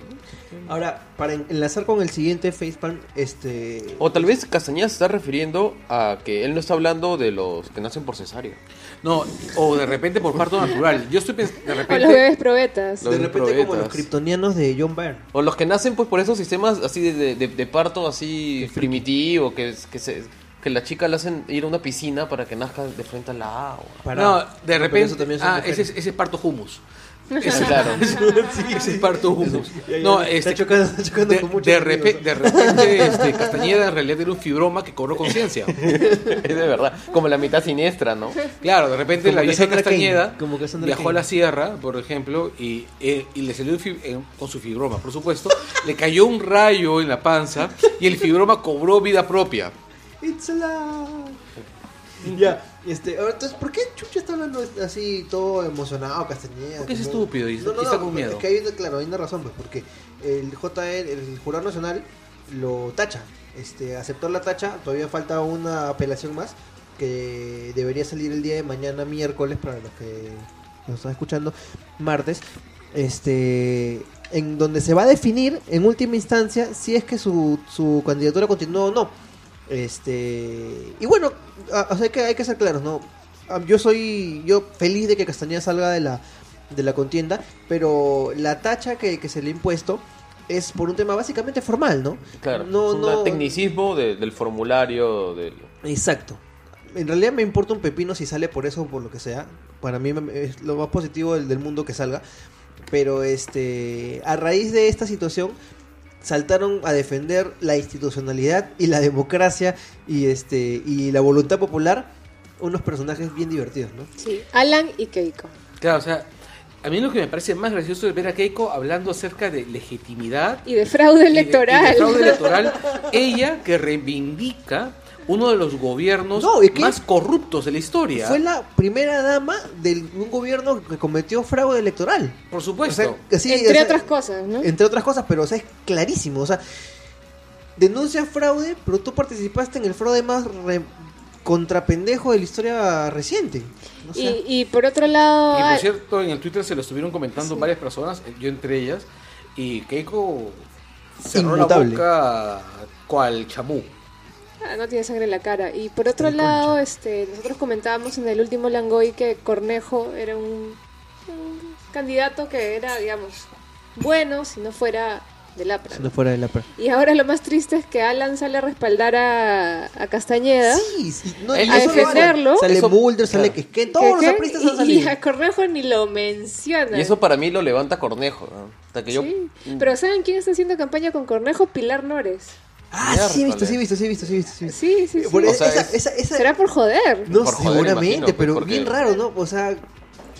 ¿no? Ahora, para en- enlazar con el siguiente facepalm, este O tal vez Castañeda se está refiriendo a que él no está hablando de los que nacen por cesárea. No, o de repente por parto natural. Yo estoy pensando, de O los repente, bebés probetas. Los de repente como los kryptonianos de John Byrne. O los que nacen pues por esos sistemas así de, de- parto así primitivo, que, que, se, que la chica le hacen ir a una piscina para que nazca de frente al agua. Para- no, de repente, eso también ah, ese, es- ese es parto humus. Claro. Ese es parto humus. Ya, ya, No, está este, chocando- está chocando de, con muchos de repente este, Castañeda en realidad era un fibroma que cobró conciencia. es de verdad. Como la mitad siniestra, ¿no? Claro, de repente Como la vieja Castañeda como viajó a la sierra, por ejemplo, y, eh, y le salió fib- eh, con su fibroma, por supuesto, le cayó un rayo en la panza y el fibroma cobró vida propia. It's alive. Ya, este, ahora, entonces, ¿por qué Chucha está hablando así todo emocionado, Castañeda? Porque es como- estúpido y- y está con miedo. Es que hay, una- claro, hay una razón, pues, porque el JN, el Jurado Nacional, lo tacha. Este, aceptó la tacha, todavía falta una apelación más, que debería salir el día de mañana, miércoles, para los que nos están escuchando, martes. Este, en donde se va a definir, en última instancia, si es que su, su candidatura continúa o no. Este y bueno, a- o sea, hay que hay que ser claros, ¿no? Ah, Yo soy yo feliz de que Castañeda salga de la de la contienda, pero la tacha que, que se le ha impuesto es por un tema básicamente formal, ¿no? Claro. No, es un no- tecnicismo de- del formulario. Del... Exacto. En realidad me importa un pepino si sale por eso o por lo que sea. Para mí es lo más positivo del, del mundo que salga. Pero este, a raíz de esta situación saltaron a defender la institucionalidad y la democracia y este y la voluntad popular unos personajes bien divertidos, ¿no? Sí, Alan y Keiko. Claro, o sea, a mí lo que me parece más gracioso es ver a Keiko hablando acerca de legitimidad Y de fraude y de- y de electoral. fraude electoral. Ella que reivindica uno de los gobiernos No, es que- más corruptos de la historia. Fue la primera dama de un gobierno que cometió fraude electoral. Por O supuesto. sea, Entre o sea, otras cosas, ¿no? Entre otras cosas, pero o sea, es clarísimo. O sea, denuncia fraude, pero tú participaste en el fraude más re- contrapendejo de la historia reciente. O sea, y, y por otro lado, Y por cierto, en el Twitter se lo estuvieron comentando varias personas, eh, yo entre ellas, y Keiko cerró Inmutable. la boca cual chamú. Ah, no tiene sangre en la cara. Y por otro De lado, concha. este, nosotros comentábamos en el último Langoy que Cornejo era un, un candidato que era, digamos, bueno si no fuera del APRA. si no fuera de la per- Y ahora lo más triste es que Alan sale a respaldar a, a Castañeda. Sí, sí, no, A eso defenderlo. Sale Mulder, sale claro. que, que ¿Qué, todos los qué? apristas han y, y salido. a Cornejo ni lo menciona. Y eso para mí lo levanta Cornejo. ¿no? Hasta que yo. Sí, Pero ¿saben quién está haciendo campaña con Cornejo? Pilar Nores. Ah, sí, he visto, sí, he visto, sí, he visto, sí, he visto. Sí. Sí, sí, sí. Por O sea, esa, es- esa, esa- Será por joder. no, Por joder, seguramente, imagino, pues, pero porque- bien raro, ¿no? O sea,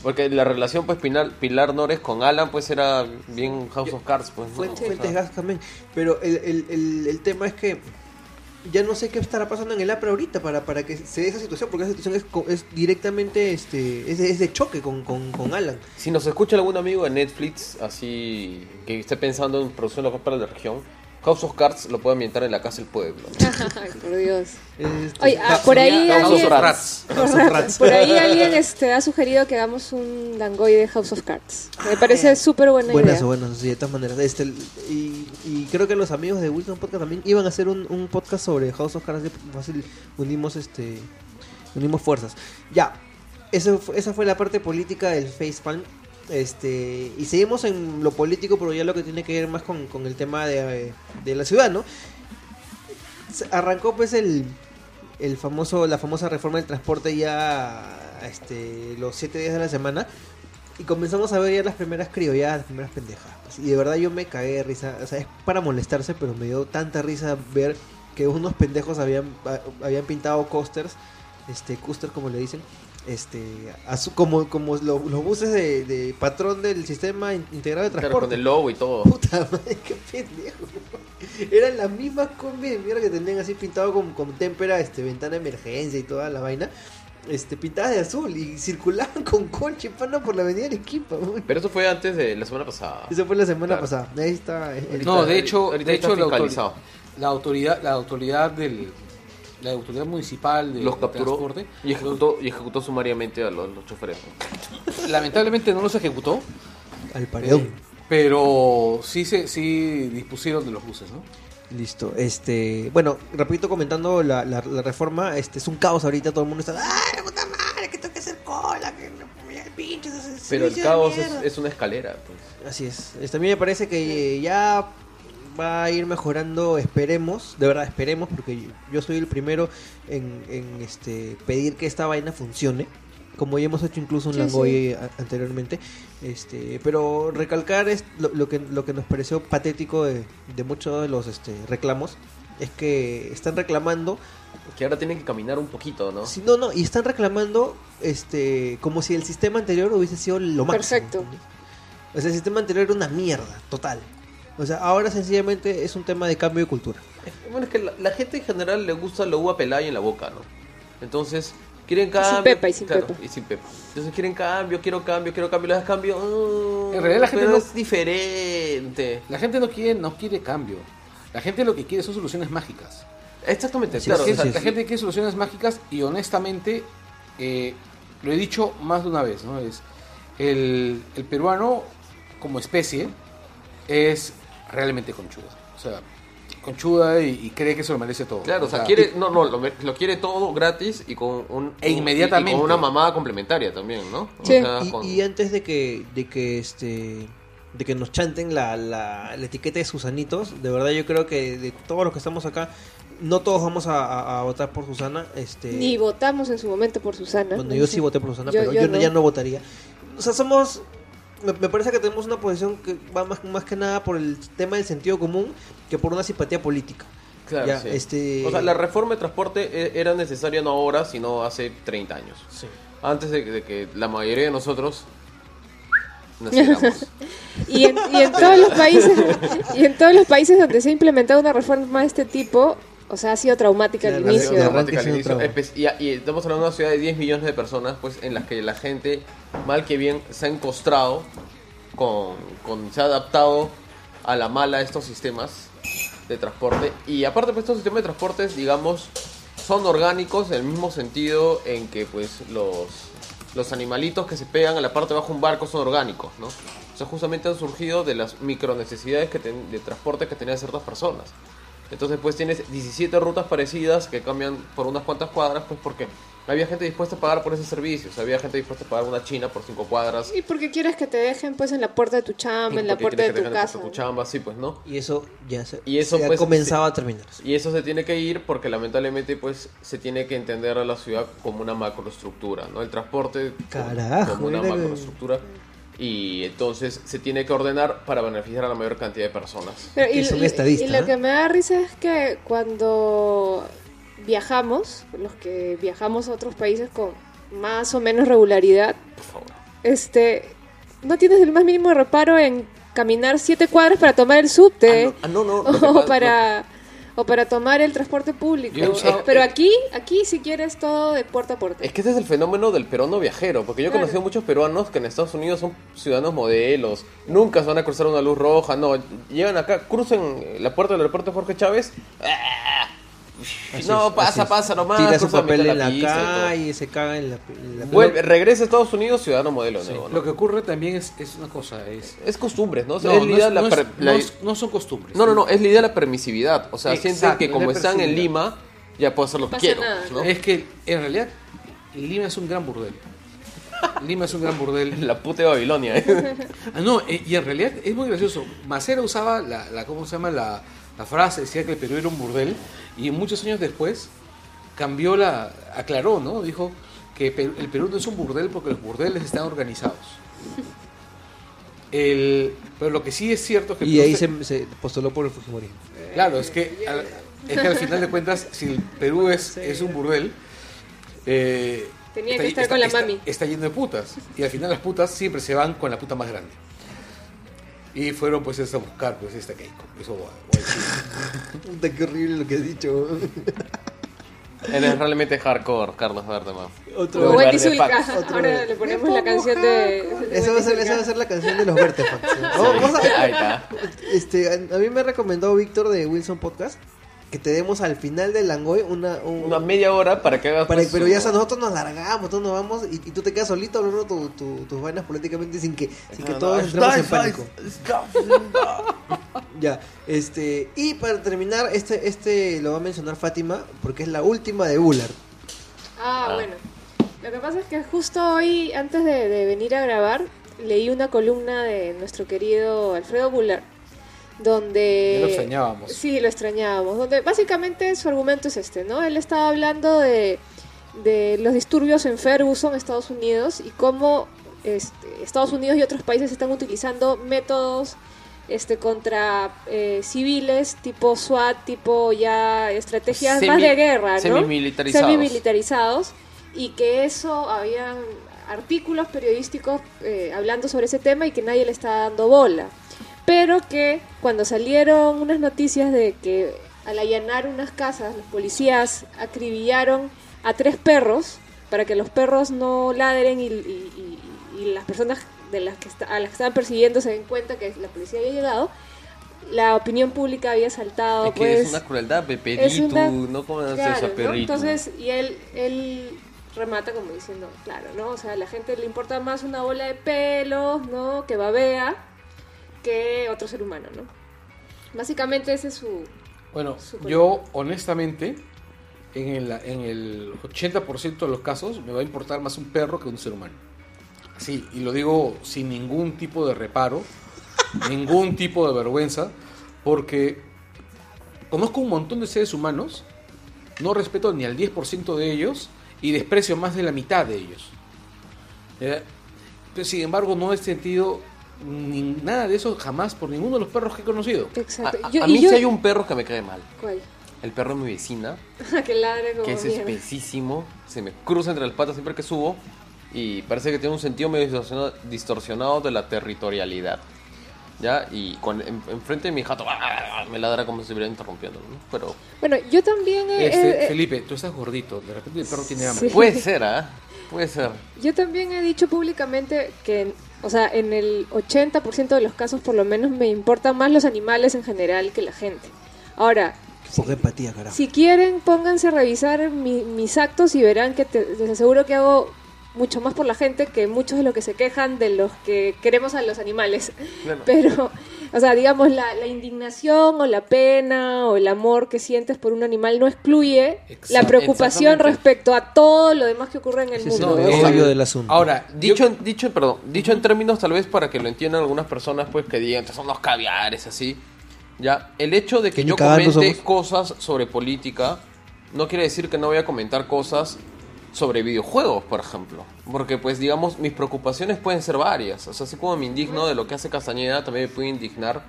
Porque la relación, pues, Pilar, Pilar Nores con Alan, pues, era bien House of Cards, pues. ¿no? Fuentes, O sea, fuentes gas también. Pero el, el, el, el tema es que ya no sé qué estará pasando en el APRA ahorita para, para que se dé esa situación, porque esa situación es, co- es directamente, este, es de, es de choque con, con, con Alan. Si nos escucha algún amigo de Netflix, así que esté pensando en producción local para la región, House of Cards lo puede ambientar en la casa del pueblo. Ay, por Dios. Este, Oye, ah, por ahí House of alguien, Rats. House of Rats. por ahí alguien este, ha sugerido que hagamos un Dangoy de House of Cards. Me Ah, parece súper buena Buenas, idea. buenas, sí, de todas maneras. Este, y, y creo que los amigos de Wilson Podcast también iban a hacer un, un podcast sobre House of Cards. Fácil, unimos este unimos fuerzas. Ya, eso fue- esa fue la parte política del Facepalm. Este, y seguimos en lo político, pero ya lo que tiene que ver más con, con el tema de, de la ciudad, ¿no? Arrancó pues el, el famoso, la famosa reforma del transporte ya este, los siete días de la semana. Y comenzamos a ver ya las primeras criolladas, las primeras pendejas. pues, y de verdad yo me cagué de risa. O sea, es para molestarse, pero me dio tanta risa ver que unos pendejos habían, habían pintado coasters, este, coaster como le dicen, este, a su- como, como lo- los buses de, de patrón del sistema in- integrado de Claro, transporte. con el logo y todo. Puta madre, qué pendejo. Eran las mismas combi de mierda que tenían así pintado con, con témpera, este, ventana de emergencia y toda la vaina. Este, pintadas de azul y circulaban con concha y pana por la avenida Arequipa. weón. Pero eso fue antes de la semana pasada. Eso fue la semana Claro. pasada. Ahí está. eh, No, de hecho, ahorita de hecho la autoridad, la autoridad del, la autoridad municipal de Los capturó transporte, y ejecutó, y ejecutó sumariamente a los, los choferes. lamentablemente no los ejecutó, Al paredón. eh, pero sí se, sí dispusieron de los buses, ¿no? Listo. Este, bueno, repito comentando la, la, la reforma, este es un caos ahorita, todo el mundo está, ¡ay, puta madre, que tengo que hacer cola, que no el pinche Pero el caos es, mierda". es una escalera. Pues. Así es. Este, a mí me parece que ya va a ir mejorando, esperemos, de verdad esperemos, porque yo- soy el primero en, en, este pedir que esta vaina funcione. como ya hemos hecho incluso un Sí, Langoy anteriormente. Este, pero recalcar es lo, lo que lo que nos pareció patético de, de muchos de los este, reclamos es que están reclamando Que ahora tienen que caminar un poquito, ¿no? si no no y están reclamando este como si el sistema anterior hubiese sido lo máximo. Perfecto. O sea, el sistema anterior era una mierda total. O sea, ahora sencillamente es un tema de cambio de cultura. Bueno, es que la, la gente en general le gusta la uva pelada y en la boca, ¿no? Entonces, quieren cambio. pepa y sin claro, pepa. Y sin pepa. Entonces quieren cambio, quiero cambio, quiero cambio, le das cambio. mm, En realidad la gente pero no- es diferente. La gente no quiere, no quiere cambio. La gente lo que quiere son soluciones mágicas. Exactamente, Sí, claro. sí, o sea, sí, la sí. gente quiere soluciones mágicas y honestamente, eh, lo he dicho más de una vez, ¿no? Es el, el peruano como especie es realmente conchuda. O sea, conchuda y, y cree que se lo merece todo. Claro, o sea, quiere, no, no, lo, lo quiere todo gratis y con un E inmediatamente. y con una mamada complementaria también, ¿no? O Sí. sea, Y, con- y antes de que, de que este de que nos chanten la, la, la etiqueta de Susanitos, de verdad yo creo que de todos los que estamos acá, no todos vamos a, a- a votar por Susana. Este, Ni votamos en su momento por Susana. bueno, No yo sé. sí voté por Susana, Yo- pero yo yo, no. ya no votaría. O sea, somos... Me, me parece que tenemos una posición que va más, más que nada por el tema del sentido común que por una simpatía política. Claro, Ya, sí. este- O sea, la reforma de transporte e- era necesaria no ahora, sino hace 30 años. Sí. Antes de, que- de que la mayoría de nosotros. Y en, y en todos los países y en todos los países donde se ha implementado una reforma de este tipo, o sea, ha sido traumática al inicio. al arranque inicio. Y, y estamos hablando de una ciudad de 10 millones de personas, pues en las que la gente, mal que bien, se ha encostrado, con, con- se ha adaptado a la mala estos sistemas de transporte. Y aparte, pues estos sistemas de transportes, digamos, son orgánicos en el mismo sentido en que pues los, los animalitos que se pegan a la parte de abajo de un barco son orgánicos, ¿no? O sea, justamente han surgido de las micro necesidades que ten- de transporte que tenían ciertas personas. Entonces, pues tienes 17 rutas parecidas que cambian por unas cuantas cuadras, pues porque había gente dispuesta a pagar por ese servicio. O sea, había gente dispuesta a pagar una china por 5 cuadras. Y porque quieres que te dejen pues en la puerta de tu chamba, en la puerta de tienes que tu dejar casa. Tu chamba, sí, pues, ¿no? Y eso ya se, Y eso, se ha pues, comenzado a terminar. Y eso se tiene que ir porque lamentablemente pues se tiene que entender a la ciudad como una macroestructura, ¿no? El transporte como- Carajo, como una que- macroestructura y entonces se tiene que ordenar para beneficiar a la mayor cantidad de personas. Pero, y, es un y- estadista, y lo ¿eh? que me da risa es que cuando viajamos, los que viajamos a otros países con más o menos regularidad, Por favor. este, no tienes el más mínimo reparo en caminar siete cuadras para tomar el subte Ah, no, ah, no, no, o pasa- para o para tomar el transporte público. Yo usado- Pero aquí, aquí si quieres todo de puerta a puerta. Es que ese es el fenómeno del peruano viajero, porque yo he Claro. conocido muchos peruanos que en Estados Unidos son ciudadanos modelos, nunca se van a cruzar una luz roja, no, llegan acá, cruzan la puerta del aeropuerto Jorge Chávez, ¡ah! Así no, es, pasa, pasa nomás, Tira su la papel de en la y todo. calle, se caga en la... en la- Vuelve, regresa a Estados Unidos, ciudadano modelo nuevo, ¿no? Lo que ocurre también es, es una cosa, es... Es costumbres, ¿no? O sea, No, es la no, la no per- la- son costumbres. no, no, no, es la idea de la permisividad. O sea, sienten Exacto, que la como están en. Lima, ya puedo hacer lo que quiero. Es que en realidad Lima es un gran burdel. Lima es un gran burdel. La puta de Babilonia, ¿eh? Ah, no, eh, y en realidad es muy gracioso. Macera usaba la, la ¿cómo se llama? La, la frase, decía que el Perú era un burdel, y muchos años después cambió la, aclaró, ¿no? Dijo que el Perú no es un burdel porque los burdeles están organizados. El, pero lo que sí es cierto es que... Y ahí se- se, postuló por el Fujimorismo. Claro, es que, al, es que al final de cuentas, si el Perú es, es un burdel, eh, Tenía que estar con la está- mami. Está lleno de putas. Y al final las putas siempre se van con la puta más grande. Y fueron pues a buscar pues esta Keiko. Eso guay, guay, Puta, qué horrible lo que has dicho. Eres realmente hardcore, Carlos Verdeman. Otro- Zulka. Ahora le ponemos la canción de. Esa va, a ser, esa va a ser la canción de los Vertefax. Ahí está. este, a, a mí me ha recomendado Víctor de Wilson Podcast que te demos al final del Langoy una... un- Una media hora para que hagas. para- pues, pero ya nosotros nos largamos, todos nos vamos y, y tú te quedas solito hablando tu, tu- tus vainas políticamente sin que, sin que No, no, todos entremos en pánico. Ya, este, y para terminar, este, este lo va a mencionar Fátima porque es la última de Bullard. Ah, Ah. bueno. Lo que pasa es que justo hoy, antes de, de venir a grabar, leí una columna de nuestro querido Alfredo Bullard, donde... Ya lo extrañábamos. Sí, lo extrañábamos. Donde básicamente su argumento es este, ¿no? Él estaba hablando de, de los disturbios en Ferguson, Estados Unidos, y cómo este, Estados Unidos y otros países están utilizando métodos este, contra eh, civiles, tipo SWAT, tipo ya estrategias más de guerra, ¿no? semimilitarizados. Semimilitarizados, y que eso habían artículos periodísticos eh, hablando sobre ese tema y que nadie le está dando bola. Pero que cuando salieron unas noticias de que al allanar unas casas, los policías acribillaron a tres perros para que los perros no ladren y, y- y- y las personas de las que a las que estaban persiguiendo se den cuenta que la policía había llegado, la opinión pública había saltado. Es que pues, es una crueldad, una- no como Claro, ¿no? Entonces, y él, él remata como diciendo, claro, ¿no? O sea, a la gente le importa más una bola de pelos, ¿no? Que babea, que otro ser humano, ¿no? Básicamente ese es su... Bueno, yo honestamente, en el, en el 80% de los casos, me va a importar más un perro que un ser humano. Sí, y lo digo sin ningún tipo de reparo, ningún tipo de vergüenza, porque conozco un montón de seres humanos, no respeto ni al 10% de ellos y desprecio más de la mitad de ellos. ¿Ya? Pero, sin embargo, no he sentido ni nada de eso jamás por ninguno de los perros que he conocido. A, Exacto. a- Yo- a y mí yo- sí hay un perro que me cae mal. ¿Cuál? El perro de mi vecina, que ladre como que es mierda. espesísimo, se me cruza entre las patas siempre que subo y parece que tiene un sentido medio distorsionado, distorsionado de la territorialidad. ¿Ya? Y con, en, enfrente de mi jato me ladra como si estuviera interrumpiendo, ¿no? Pero Bueno, yo también... he- Este, he- he- Felipe, tú estás gordito, de repente el perro tiene hambre. Sí. puede ser, ¿ah? Puede ser. Yo también he dicho públicamente que, o sea, en el 80% de los casos por lo menos me importan más los animales en general que la gente. Ahora, Poca empatía, carajo. si quieren, pónganse a revisar mi- mis actos y verán que te- les aseguro que hago mucho más por la gente que muchos de los que se quejan de los que queremos a los animales. Claro. Pero, o sea, digamos, la, la indignación o la pena o el amor que sientes por un animal no excluye la preocupación respecto a todo lo demás que ocurre en el Ese es mundo. el del asunto. Ahora, Dicho, yo- en, dicho, perdón, dicho en términos tal vez para que lo entiendan algunas personas, pues que digan que son los caviares, así. Ya, el hecho de que yo comente somos. cosas sobre política no quiere decir que no voy a comentar cosas sobre videojuegos, por ejemplo. Porque, pues, digamos, mis preocupaciones pueden ser varias. O sea, así como me indigno de lo que hace Castañeda, también me puede indignar,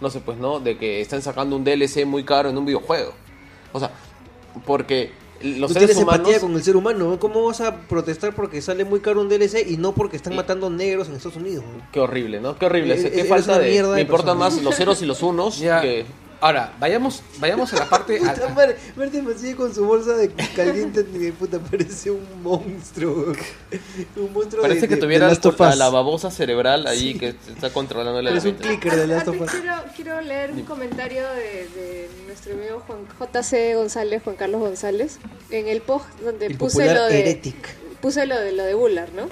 no sé, pues, ¿no? De que estén sacando un DLC muy caro en un videojuego. O sea, porque los Tú seres tienes humanos... empatía con el ser humano. ¿no? ¿Cómo vas a protestar porque sale muy caro un DLC y no porque están matando negros en Estados Unidos? Qué horrible, ¿no? Qué horrible. Eh, Qué eres falta de... Me importan más los ceros y los unos que... ahora, vayamos, vayamos a la parte... a- Puta madre, Verte Mancilla con su bolsa de caliente, ni de puta, parece un monstruo. Un monstruo Parece de- que de- tuviera de Us. la babosa cerebral ahí que está controlando el Parece un clicker de Last of Antes Us. quiero, quiero leer un comentario de, de nuestro amigo Juan JC González, Juan Carlos González, en el post donde El puse lo de Heretic. puse lo de lo de Bullard, ¿no?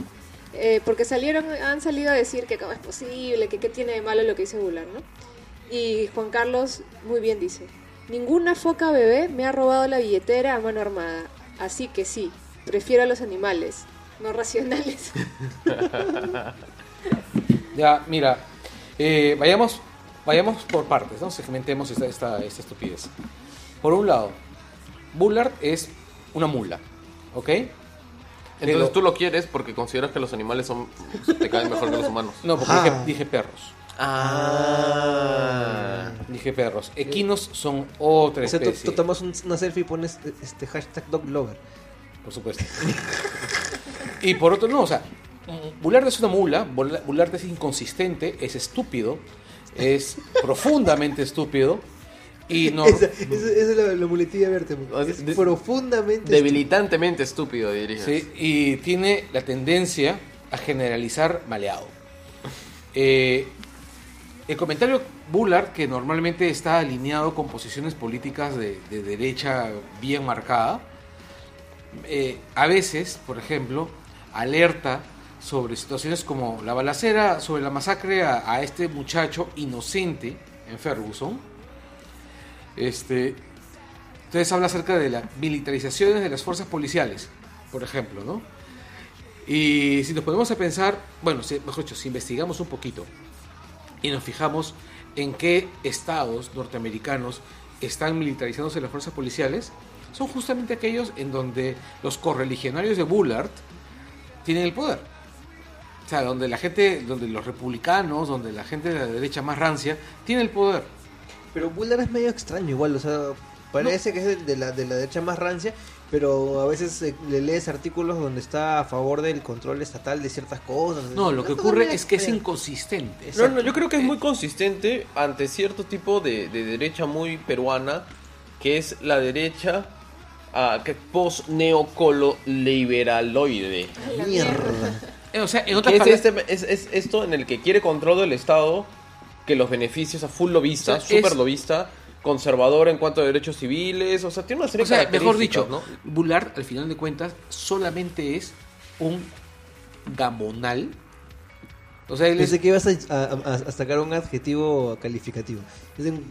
Eh, porque salieron, han salido a decir que cómo es posible, que qué tiene de malo lo que dice Bullard, ¿no? Y Juan Carlos muy bien dice, ninguna foca bebé me ha robado la billetera a mano armada, así que sí, prefiero a los animales, no racionales. Ya, mira, eh, vayamos, vayamos por partes, ¿no? Segmentemos esta, esta, esta estupidez. Por un lado, Bullard es una mula, ¿ok? Entonces Pero- tú lo quieres porque consideras que los animales son te caen mejor que los humanos. No, porque Ah. dije, dije perros. Ah. Dije perros. Equinos son otra O sea, tú, especie. tú tomas un- una selfie y pones este hashtag dog lover. Por supuesto. y por otro, no, o sea, Bullard es una mula, Bula- Bullard es inconsistente, es estúpido, es profundamente estúpido y no... Esa, esa- esa es la, la muletilla verte. O sea, Es de- profundamente. Debilitantemente estúpido, dirías. Sí, y tiene la tendencia a generalizar maleado. Eh, el comentario Bullard, que normalmente está alineado con posiciones políticas de, de derecha bien marcada, eh, a veces, por ejemplo, alerta sobre situaciones como la balacera, sobre la masacre a, este muchacho inocente en Ferguson. Este, entonces habla acerca de las militarizaciones de las fuerzas policiales, por ejemplo, ¿no? Y si nos ponemos a pensar, bueno, mejor dicho, si investigamos un poquito y nos fijamos en qué estados norteamericanos están militarizándose las fuerzas policiales son justamente aquellos en donde los correligionarios de Bullard tienen el poder. O sea, donde la gente, donde los republicanos, donde la gente de la derecha más rancia tiene el poder. Pero Bullard es medio extraño igual, o sea, parece que es de la, de la derecha más rancia, pero a veces eh, le lees artículos donde está a favor del control estatal de ciertas cosas. No, lo que ocurre es que es inconsistente. No, no, yo creo que es muy consistente ante cierto tipo de, de derecha muy peruana, que es la derecha ah, que post neocololiberaloide. Mierda. Eh, O sea, en otras es, palabras, este, es, es esto en el que quiere control del Estado, que los beneficios a full lobista, O sea, super es- lobista, conservador en cuanto a derechos civiles, o sea, tiene una serie o sea, de mejor dicho, ¿no? Bullard, al final de cuentas, solamente es un gamonal. O sea, él es que ibas a, a- a- sacar un adjetivo calificativo. Es un-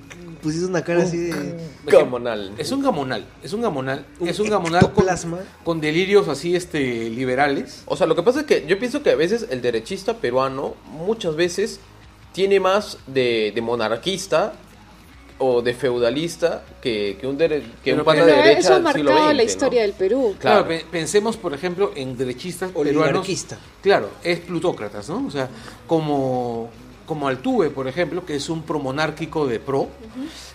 Pusiste una cara así de... Gamonal. Es un gamonal, es un gamonal, Un es un gamonal con, con delirios así este liberales. O sea, lo que pasa es que yo pienso que a veces el derechista peruano muchas veces tiene más de, de monarquista o de feudalista que, que un, dere- que un pata de derecha eso ha del siglo marcado XX, la ¿no? historia del Perú. Claro, Claro. pe- pensemos por ejemplo en derechistas peruanos. Claro, es plutócratas, ¿no? O sea, como como Altuve, por ejemplo, que es un promonárquico de pro.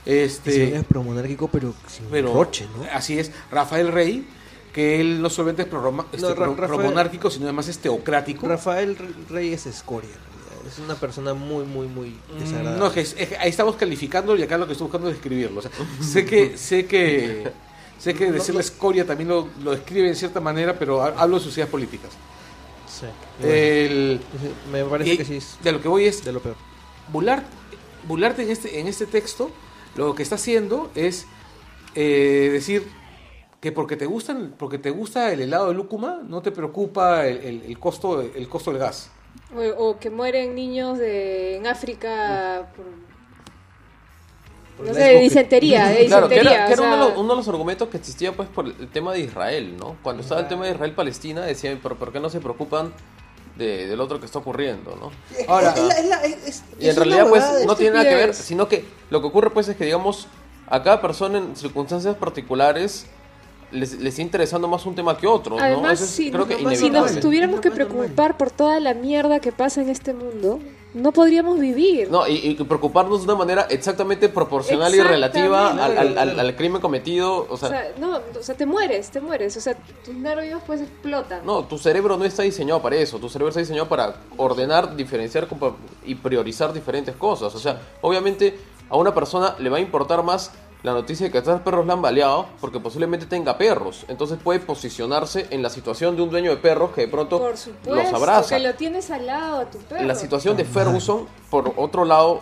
Este, Sí, es promonárquico, pero sin pero roche, ¿no? así es, Rafael Rey, que él no solamente es este, No, pro- Rafael- promonárquico, sino además es teocrático. Rafael Reyes escoria, en realidad. Es una persona muy, muy, muy Mm, desagradable. No, es que es- ahí estamos calificando y acá lo que estoy buscando es describirlo. O sea, sé que, sé que, sé que decirle escoria también lo, lo describe en cierta manera, pero ha- hablo de sus ideas políticas. Sí. El, me parece y que sí es de lo que voy es de lo peor. Bullard, Bullard en este, en este texto lo que está haciendo es eh, decir que porque te gustan, porque te gusta el helado de lúcuma, no te preocupa el, el- el costo, el costo del gas. O, o que mueren niños de, en África por, no sé, de disentería, de Claro, que disentería. era, que era uno, de los, uno de los argumentos que existía pues por el tema de Israel, ¿no? Cuando estaba el tema de Israel-Palestina decían, pero ¿por qué no se preocupan de- del otro que está ocurriendo, ¿no? Ahora, Es la- es la- es- es- Y en realidad pues no tiene nada que ver, sino que lo que ocurre pues es que digamos a cada persona en circunstancias particulares les, les está interesando más un tema que otro, ¿no? Además, Eso es, si, creo que normal, si nos tuviéramos que preocupar por toda la mierda que pasa en este mundo, no podríamos vivir. No, y, y preocuparnos de una manera exactamente proporcional y relativa al, al- al- al crimen cometido, o O sea, sea, no, o sea, te mueres, te mueres. O sea, tus nervios pues explotan. no, tu cerebro no está diseñado para eso, tu cerebro está diseñado para ordenar, diferenciar y priorizar diferentes cosas, o sea, obviamente a una persona le va a importar más la noticia de que a tres perros le han baleado porque posiblemente tenga perros, entonces puede posicionarse en la situación de un dueño de perros que de pronto Por los abraza. que lo tienes al lado a tu perro. La situación de Ferguson, por otro lado,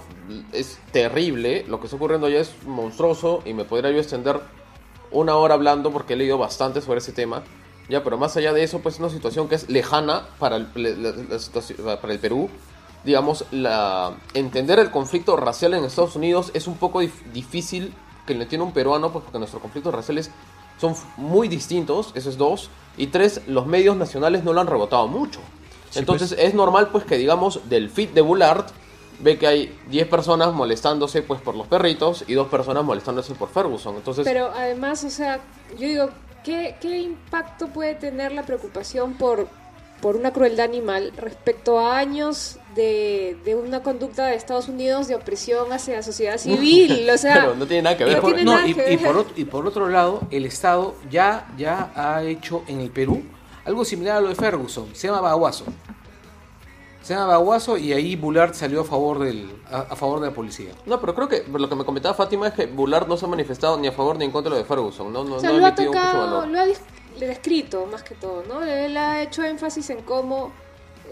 es terrible. Lo que está ocurriendo allá es monstruoso y me podría yo extender una hora hablando porque he leído bastante sobre ese tema. Ya, pero más allá de eso, pues es una situación que es lejana para el, la- la para el Perú. Digamos, la, entender el conflicto racial en Estados Unidos es un poco dif- difícil que lo entienda un peruano, pues porque nuestros conflictos raciales son muy distintos, eso es dos. Y tres, los medios nacionales no lo han rebotado mucho. Entonces es normal pues que digamos del feed de Bullard ve que hay 10 personas molestándose pues por los perritos y dos personas molestándose por Ferguson. Entonces Pero además, o sea, yo digo, ¿qué, qué impacto puede tener la preocupación por, por una crueldad animal respecto a años de, de una conducta de Estados Unidos de opresión hacia la sociedad civil? O sea, pero no tiene nada que ver no No, y, que y ver. por otro, y por otro lado, el Estado ya, ya ha hecho en el Perú algo similar a lo de Ferguson. Se llama Baguazo. Se llama Baguazo y ahí Bullard salió a favor, del, a, a favor de la policía. No, pero creo que lo que me comentaba Fátima es que Bullard no se ha manifestado ni a favor ni en contra de lo de Ferguson. No, no, O sea, no lo ha emitido mucho tocado, valor. lo ha descrito más que todo, ¿no? Él ha hecho énfasis en cómo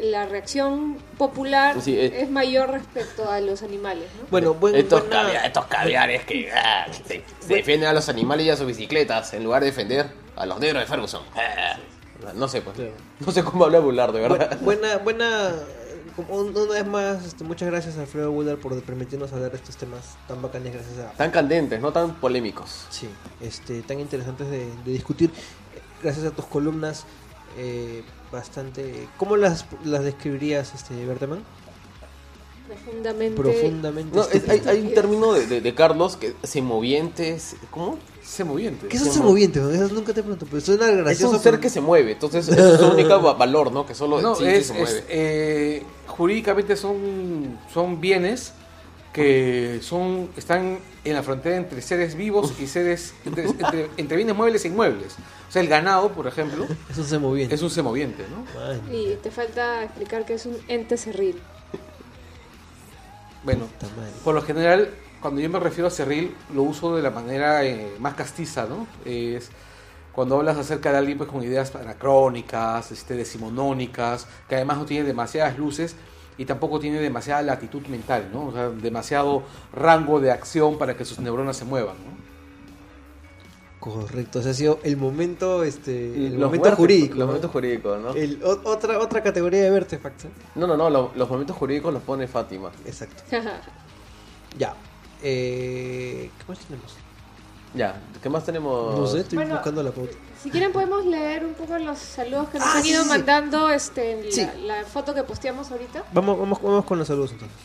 la reacción popular Sí, eh. es mayor respecto a los animales, ¿no? Bueno, buen, Estos, buena- caviar- estos caviares que ah, se, se defienden a los animales y a sus bicicletas en lugar de defender a los negros de Ferguson. Ah, no sé, pues. No sé cómo habla Bullard, de verdad. bu- buena, buena, una vez más, este, muchas gracias a Alfredo Bullard por permitirnos hablar de estos temas tan bacanes, gracias a... Tan candentes, no tan polémicos. Sí, este, tan interesantes de, de discutir. Gracias a tus columnas, eh, bastante... ¿Cómo las, las describirías, este, Berteman? Profundamente. Profundamente. No, es- hay, hay un término de, de- de Carlos que semovientes. ¿Cómo? Se moviente. ¿Qué es un semoviente? nunca te pregunto, pero suena Es gracioso. un ser que se mueve. Entonces, es su único va- valor, ¿no? Que solo No, existe y es, se es, mueve. eh, jurídicamente son, son bienes que son están en la frontera entre seres vivos y seres entre, entre, entre bienes muebles e inmuebles. O sea, el ganado, por ejemplo, Es un semoviente. es un semoviente, ¿no? Y te falta explicar que es un ente cerril. Bueno, por lo general, cuando yo me refiero a cerril, lo uso de la manera eh, más castiza, ¿no? Es cuando hablas acerca de alguien pues, con ideas anacrónicas, este, decimonónicas, que además no tiene demasiadas luces y tampoco tiene demasiada latitud mental, ¿no? O sea, demasiado rango de acción para que sus neuronas se muevan, ¿no? Correcto, o sea, ha sido el momento, este, el Los momento muertes- jurídico. Los ¿no? momentos jurídicos, ¿no? El- o- otra, otra categoría de Vertefax. ¿eh? No, no, no. lo- los momentos jurídicos los pone Fátima. Exacto. Ya. Eh, ¿Qué más tenemos? Ya, ¿qué más tenemos? No sé, estoy Bueno, buscando la pauta. Si quieren podemos leer un poco los saludos que nos Ah, han ido sí, sí. mandando este, en la, la foto que posteamos ahorita. Vamos, vamos, vamos con los saludos entonces.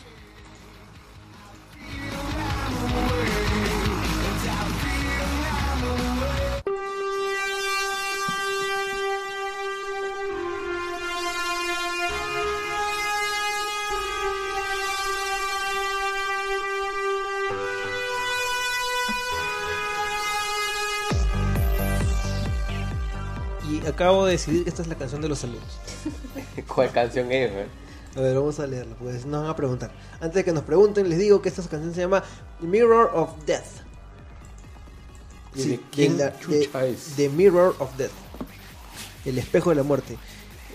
Acabo de decidir que esta es la canción de los saludos. ¿Cuál canción es, güey? A ver, vamos a leerla, pues nos van a preguntar. Antes de que nos pregunten, les digo que esta canción se llama Mirror of Death. ¿Y de quién chucha es? The Mirror of Death. El espejo de la muerte.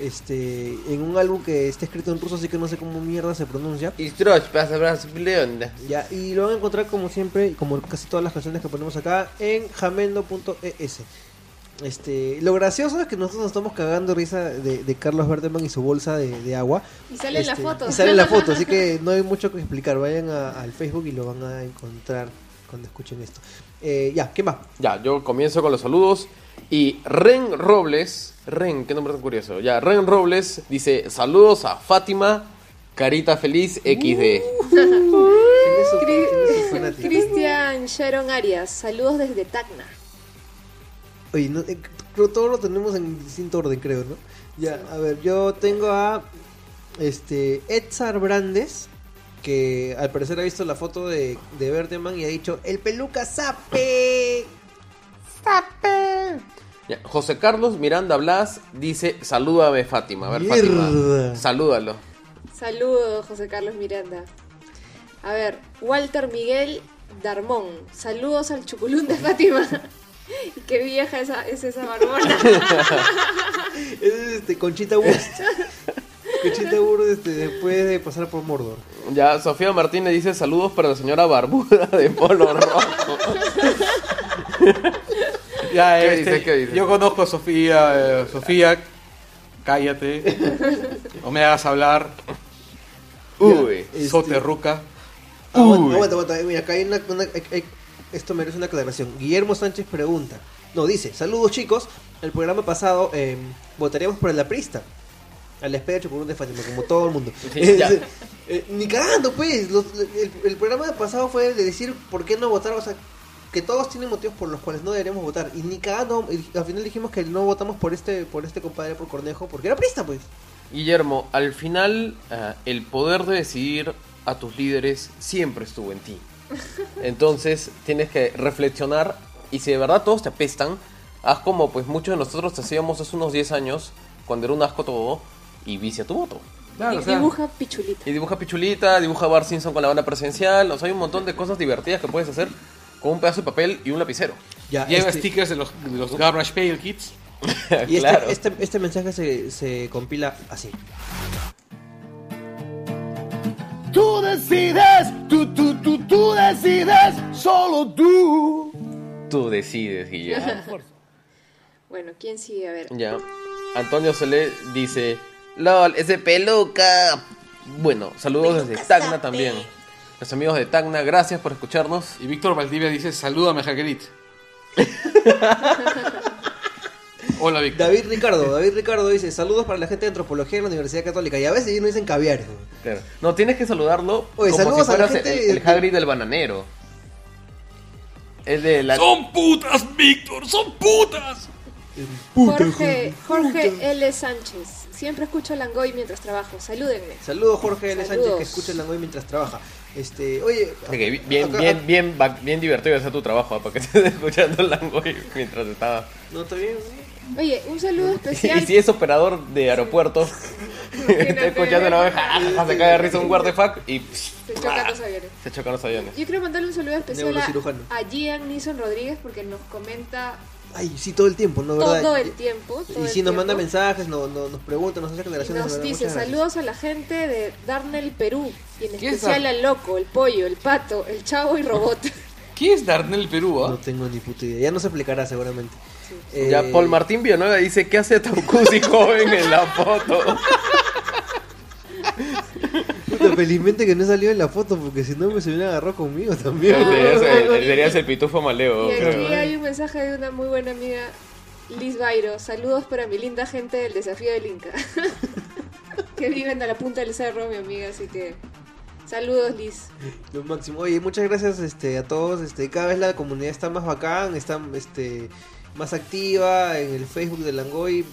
Este, en un álbum que está escrito en ruso, así que no sé cómo mierda se pronuncia. Y Stroch, pasa brazo, leonda. Ya, y lo van a encontrar como siempre, como casi todas las canciones que ponemos acá, en jamendo.es. Este, lo gracioso es que nosotros nos estamos cagando risa de, de Carlos Verdeman y su bolsa de, de agua. Y sale en la Este, foto. Y sale en la foto, así que no hay mucho que explicar. Vayan a- al Facebook y lo van a encontrar cuando escuchen esto. Eh, ya, ¿qué más? Ya, yo comienzo con los saludos. Y Ren Robles, Ren, qué nombre tan curioso. Ya, Ren Robles dice: Saludos a Fátima, Carita Feliz XD. ¿Quién es su- quién es su fanático? Cristian Sharon Arias, saludos desde Tacna. Oye, no, eh, creo todo lo tenemos en distinto orden, creo, ¿no? Ya, a ver, yo tengo a este Edsar Brandes, que al parecer ha visto la foto de, de Verdeman y ha dicho, el peluca sape. Ya, José Carlos Miranda Blas dice: Salúdame, Fátima. A ver, Fátima. Salúdalo. Saludos, José Carlos Miranda. A ver, Walter Miguel Darmón, saludos al chuculún de Fátima. Qué vieja esa, es esa barbona. Es este, Conchita Wurst. Conchita Wurst este, después de pasar por Mordor. Ya, Sofía Martínez dice: Saludos para la señora Barbuda de Polo Rojo. Ya, ¿Qué este, dice? ¿Qué dice? Yo conozco a Sofía. eh, Sofía, cállate. No me hagas hablar. Uy. Este- Soterruca. Aguanta, Uy. aguanta, aguanta. Mira, acá hay una, una- hay- hay- esto merece una aclaración. Guillermo Sánchez pregunta. No, dice, saludos chicos. El programa pasado eh, votaríamos por el aprista. Al espera de Chocolate de Fátima, como todo el mundo. Eh, ni cagando, pues. Los- el, el programa pasado fue de decir por qué no votar. O sea, que todos tienen motivos por los cuales no deberíamos votar. Y ni cagando. y al final dijimos que no votamos por este por este compadre, por Cornejo, porque era aprista, pues. Guillermo, al final ah, el poder de decidir a tus líderes siempre estuvo en ti. Entonces tienes que reflexionar y si de verdad todos te apestan, haz como pues muchos de nosotros hacíamos hace unos 10 años, cuando era un asco todo, y vicia tu voto. Claro, Y o sea, dibuja pichulita. Y dibuja Pichulita, dibuja Bar Simpson con la banda presencial, o sea, hay un montón de cosas divertidas que puedes hacer con un pedazo de papel y un lapicero. Ya, Lleva este- stickers de los, de los Garbage Pail Kids. Y este, claro. este, este mensaje se, se compila así. Tú decides, tú, tú, tú, tú decides, solo tú. Tú decides, Guillermo. Bueno, ¿quién sigue? A ver. Ya. Antonio Solé dice, LOL, ese peluca. Bueno, saludos desde Tacna también. Los amigos de Tacna, gracias por escucharnos. Y Víctor Valdivia dice, salúdame, Jaquelit. Hola, Víctor. David Ricardo, David Ricardo dice, saludos para la gente de antropología de la Universidad Católica. Y a veces ellos no dicen caviares. güey. Claro. No, tienes que saludarlo Oye, como saludos si a la fueras gente el, el Hagrid del bananero. Es de la... Son putas, Víctor, son putas. Jorge, Jorge L. Sánchez. Siempre escucho Langoy mientras trabajo. Salúdenme. Saludos Jorge L. Sánchez que escucha el Langoy mientras trabaja. Este, oye, Ok, bien, acá- bien, bien, va- bien divertido hacer tu trabajo, ¿ah? para que estés escuchando el Langoy mientras estaba... No, está bien. Oye, un saludo Y especial. si es operador de aeropuerto, está escuchando la oveja, jajaja, se cae de risa un guardafac y Se chocan los aviones. se chocan los aviones. Yo quiero mandarle un saludo especial a, Gian Nison Rodríguez porque nos comenta Ay, sí, todo el tiempo, ¿no? ¿Verdad? todo el tiempo. todo Y sí, nos manda mensajes, no, no- nos pregunta, nos hace Y aclaraciones. nos ¿verdad? dice saludos a la gente de Darnell Perú y en ¿Qué es especial al loco, el pollo, el pato, el chavo y robot. ¿Qué es Darnell Perú? ah? No tengo ni puta idea. Ya no se explicará seguramente. Eh, Ya Paul Martín Villanueva dice, ¿qué hace Taucusi joven en la foto? puta, felizmente que no salió en la foto porque si no me se hubiera agarrado conmigo también. Serías el, serías el pitufo maleo. Y aquí creo. hay un mensaje de una muy buena amiga, Liz Bairo. Saludos para mi linda gente del desafío del Inca. que viven a la punta del cerro, mi amiga, así que saludos Liz. Lo máximo. Oye, muchas gracias este, a todos. Este, cada vez la comunidad está más bacán, está este, más activa en el Facebook de Langoy.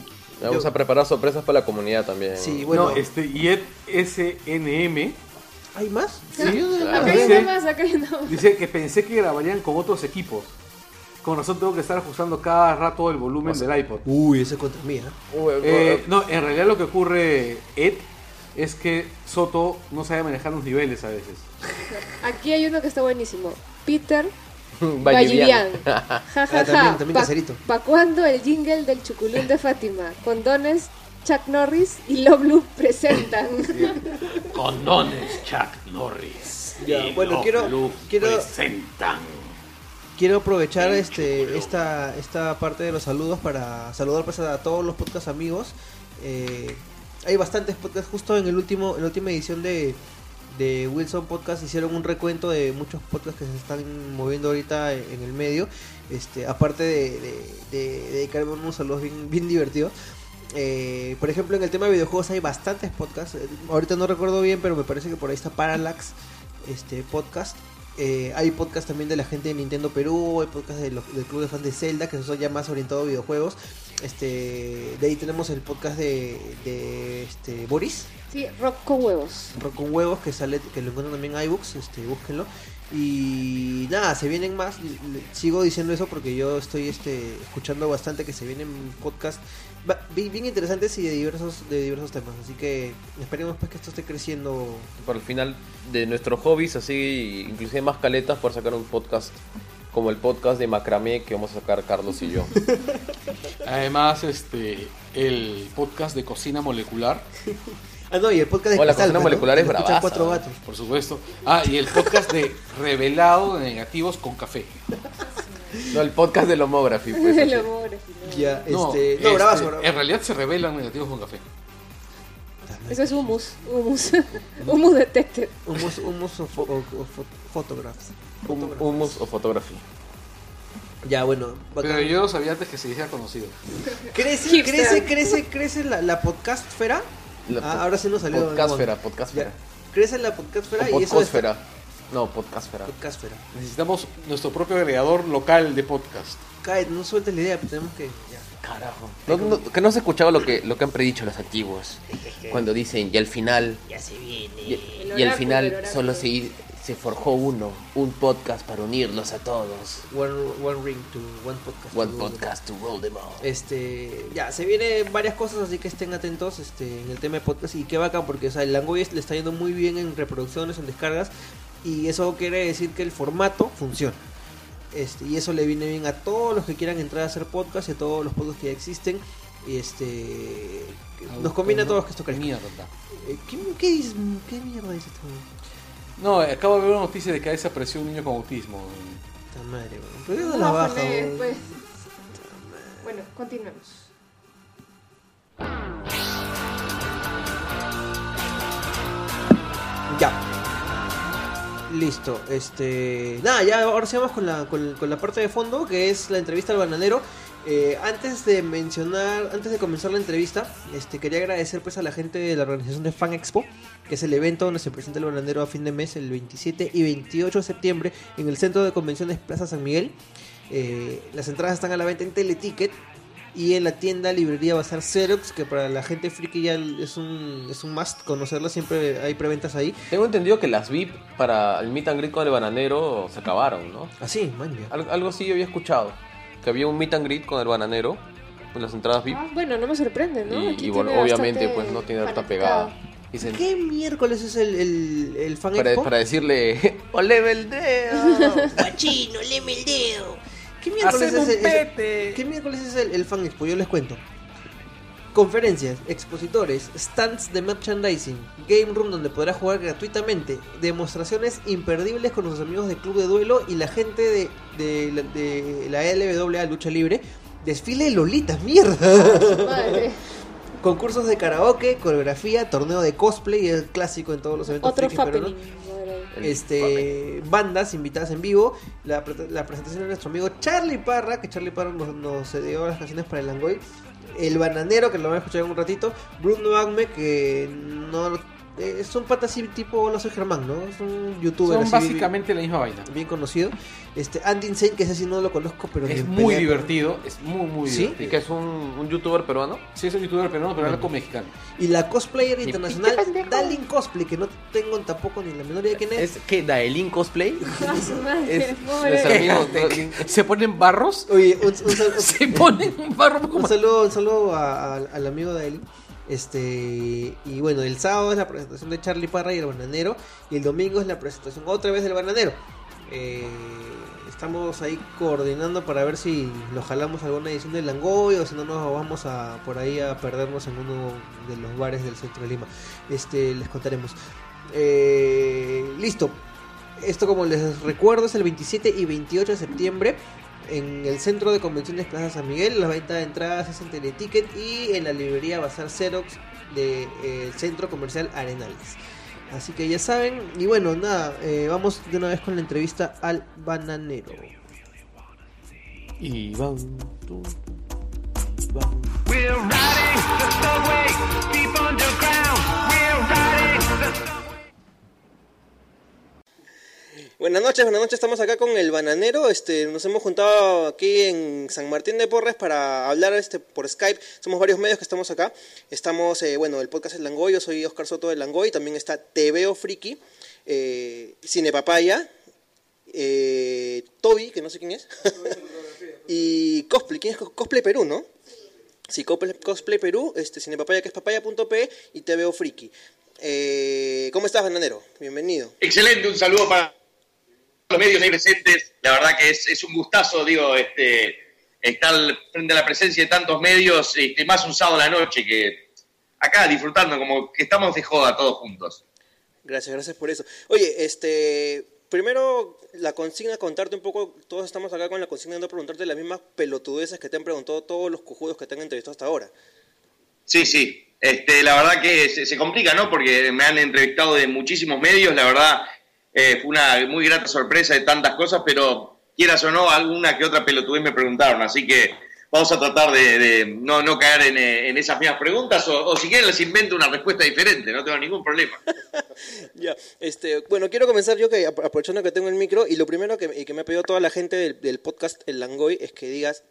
Vamos Yo- a preparar sorpresas para la comunidad también. Sí, bueno. No, este, Yet SNM ¿Hay más? Sí, acá hay dice- más, acá más. dice que pensé que grabarían con otros equipos. Con razón tengo que estar ajustando cada rato el volumen del iPod. Uy, ese contra mí, ¿ah? Uy, Eh, no, en realidad lo que ocurre, Ed, es que Soto no sabe manejar los niveles a veces. Aquí hay uno que está buenísimo. Peter Vallivian. Ja, ja, Ah, ja. también- también Pa- caserito. ¿Pa cuándo el jingle del chuculún de Fátima? Condones, Chuck Norris y Loblu presentan. Condones Chuck Norris. Ya, y bueno, Love quiero- presentan. Quiero aprovechar este esta esta parte de los saludos para saludar pues, a todos los podcast amigos. Eh, hay bastantes podcasts, justo en el último en la última edición de, de Wilson Podcast hicieron un recuento de muchos podcasts que se están moviendo ahorita en, el medio. Este, aparte de, de, de dedicarme unos saludos bien, bien divertidos. Eh, por ejemplo, en el tema de videojuegos hay bastantes podcasts. Eh, Ahorita no recuerdo bien, pero me parece que por ahí está Parallax este podcast. Eh, hay podcast también de la gente de Nintendo Perú, hay podcast de los- del Club de Fans de Zelda, que son ya más orientados a videojuegos. Este, de ahí tenemos el podcast de, de este, Boris, Sí, rock con huevos. Rock con Huevos, que sale, que lo encuentran también en iBooks, este, búsquenlo. Y nada, se vienen más. le- Sigo diciendo eso porque yo estoy este, escuchando bastante que se vienen podcasts bien, bien interesantes y de diversos, de diversos temas. Así que esperemos pues que esto esté creciendo. Por el final de nuestros hobbies, así, inclusive más caletas, por sacar un podcast como el podcast de macramé que vamos a sacar Carlos y yo. Además, este, el podcast de cocina molecular, Ah, no, y el podcast de Oh, la Cristal, cocina pues, ¿no? molecular es bravaza. cuatro gatos. por supuesto. Ah, y el podcast de revelado de negativos con café. No, el podcast del homography. Pues, El homógrafo, no. Ya, No, este, no, este, bravazo, bravazo. En realidad se revelan negativos con café. Eso es humus. Humus. humus detected. Humus, humus o, fo- o- o fo- photographs. Hum- Humus o photography. Ya, bueno. bacán. Pero yo sabía antes que se hiciera conocido. Crece, crece, crece, crece la, la podcastfera. La Ah, ahora sí nos salió. Podcastfera, Ya. podcastfera. Crece la podcastfera O y eso podcastfera. No, podcastfera. es podcastfera. Necesitamos nuestro propio agregador local de podcast. Cae, no sueltes la idea, pero tenemos que. Ya. Carajo. No, no, que no se escuchaba lo que, lo que han predicho los antiguos. Cuando dicen, y al final. Y, El y al el final solo se, se forjó uno. Un podcast para unirlos a todos. One, one ring to one podcast. One to- podcast to roll them all. Este, ya, se vienen varias cosas, así que estén atentos este, en el tema de podcast. Y qué bacán, porque o sea, el Langoy le está yendo muy bien en reproducciones, en descargas. Y eso quiere decir que el formato funciona. Este, y eso le viene bien a todos los que quieran entrar a hacer podcast y a todos los podcasts que ya existen. Y este, nos combina a todos que esto crezca. Mierda. Eh, ¿Qué, qué, dices? ¿Qué mierda dices tú? No, acabo de ver una noticia de que desapareció un niño con autismo. Puta madre, weón. ¿Por qué no la baja, joder, weón? pues. Bueno, continuemos. Ya. Listo. Este. Nada, ya ahora sí vamos con la, con, con la parte de fondo, que es la entrevista al bananero. Eh, antes de mencionar, antes de comenzar la entrevista, este, quería agradecer pues a la gente de la organización de Fan Expo, que es el evento donde se presenta el bananero a fin de mes, el 27 y 28 de septiembre, en el Centro de Convenciones Plaza San Miguel. Eh, las entradas están a la venta en Teleticket y en la tienda librería Bazar Xerox, que para la gente friki ya es un, es un must conocerlo, siempre hay preventas ahí. Tengo entendido que las VIP para el meet and greet con el bananero se acabaron, ¿no? Así, man, ya. Al- algo así yo había escuchado. Que había un meet and greet con el bananero. Con las entradas VIP. Ah, bueno, no me sorprende, ¿no? y Aquí y bueno, obviamente pues no tiene harta pegada. Dicen, ¿Qué miércoles es el, el, el Fan para, Expo? para decirle, ¡Ole el dedo! Guachino, leme el dedo. ¿Qué miércoles Hacemos es, el-. ¿Qué miércoles es el, el Fan Expo? Yo les cuento. Conferencias, expositores, stands de merchandising, game room donde podrás jugar gratuitamente, demostraciones imperdibles con nuestros amigos de Club de Duelo y la gente de, de, la- de la LWA Lucha Libre. Desfile de Lolitas, mierda. Madre. Concursos de karaoke, coreografía, torneo de cosplay, el clásico en todos los eventos. Otro frikis. Madre. El este bandas invitadas en vivo la, la presentación de nuestro amigo Charlie Parra que Charlie Parra nos, nos cedió las canciones para el Langoy el bananero que lo van a escuchar en un ratito. Bruno Agme que no eh, es un pata así tipo no soy Germán no es un youtuber Son así básicamente la misma vaina. bien, conocido este Andy Insane que ese sí no lo conozco pero Es muy pelea- divertido, es muy, muy ¿Sí? ¿Y divertido. que es un, un youtuber peruano? Sí, es un youtuber peruano, pero con mexicano. y la cosplayer internacional. Dalin Cosplay que no tengo tampoco ni la menor idea de quién es, ¿Es que Daelin Cosplay? Ah, Es Daelin. Se ponen barros, oye un, un se ponen barros como Un saludo, un saludo a- a- al amigo Eli. Este, y bueno, el sábado es la presentación de Charlie Parra y el bananero. Y el domingo es la presentación otra vez del bananero. Eh, estamos ahí coordinando para ver si nos jalamos alguna edición del Langoy o si no nos vamos a por ahí a perdernos en uno de los bares del centro de Lima. Este, les contaremos. Eh, listo. Esto como les recuerdo es el 27 y 28 de septiembre en el centro de convenciones Plaza San Miguel. La venta de entradas es en Teleticket y en la librería Bazar Xerox del centro comercial Arenales. Así que ya saben. Y bueno, nada, eh, vamos de una vez con la entrevista al bananero. Y van, Buenas noches, buenas noches. Estamos acá con el bananero. Este, nos hemos juntado aquí en San Martín de Porres para hablar este por Skype. Somos varios medios que estamos acá. Estamos, eh, bueno, el podcast El Langoy. Yo soy Oscar Soto del Langoy. También está Te Veo Friki, eh, Cine Papaya, eh, Toby, que no sé quién es, y Cosplay. ¿Quién es Cos- Cosplay Perú, no? Sí, Cosplay, Perú, este, Cine Papaya, que es papaya.pe y Te Veo Friki. Eh, ¿Cómo estás, bananero? Bienvenido. Excelente, un saludo para los medios ahí presentes. La verdad que es, es un gustazo, digo, este, estar frente a la presencia de tantos medios, este, más un sábado a la noche que acá disfrutando, como que estamos de joda todos juntos. Gracias, gracias por eso. Oye, este, primero la consigna, contarte un poco, todos estamos acá con la consigna de no preguntarte las mismas pelotudeces que te han preguntado todos los cojudos que te han entrevistado hasta ahora. Sí, sí. Este, la verdad que se, se complica, ¿no? Porque me han entrevistado de muchísimos medios, la verdad eh, fue una muy grata sorpresa de tantas cosas, pero quieras o no, alguna que otra pelotudez me preguntaron, así que vamos a tratar de, de no, no caer en, eh, en esas mismas preguntas o, o si quieren les invento una respuesta diferente, no tengo ningún problema. Ya, este, bueno, quiero comenzar yo que ap- aprovechando que tengo el micro y lo primero que, y que me ha pedido toda la gente del, del podcast El Langoy es que digas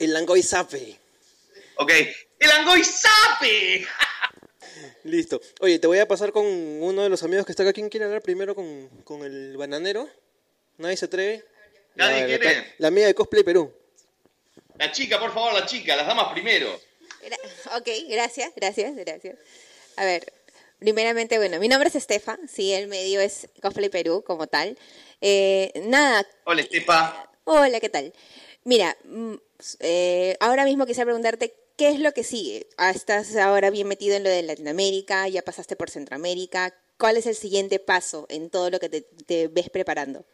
El Langoy Sape. Ok, el Angoy Sape. Listo. Oye, te voy a pasar con uno de los amigos que está acá. ¿Quién quiere hablar primero con, con el bananero? ¿Nadie se atreve? Nadie La- quiere. La amiga de Cosplay Perú. La chica, por favor, la chica, las damas primero. Gra- Ok, gracias, gracias, gracias. A ver, primeramente, bueno, mi nombre es Estefa, sí, el medio es Cosplay Perú como tal. Eh, nada, Hola, Estefa. hola, ¿qué tal? Mira, mm, eh, ahora mismo quisiera preguntarte, ¿qué es lo que sigue? Ah, Estás ahora bien metido en lo de Latinoamérica, ya pasaste por Centroamérica. ¿Cuál es el siguiente paso en todo lo que te, te ves preparando?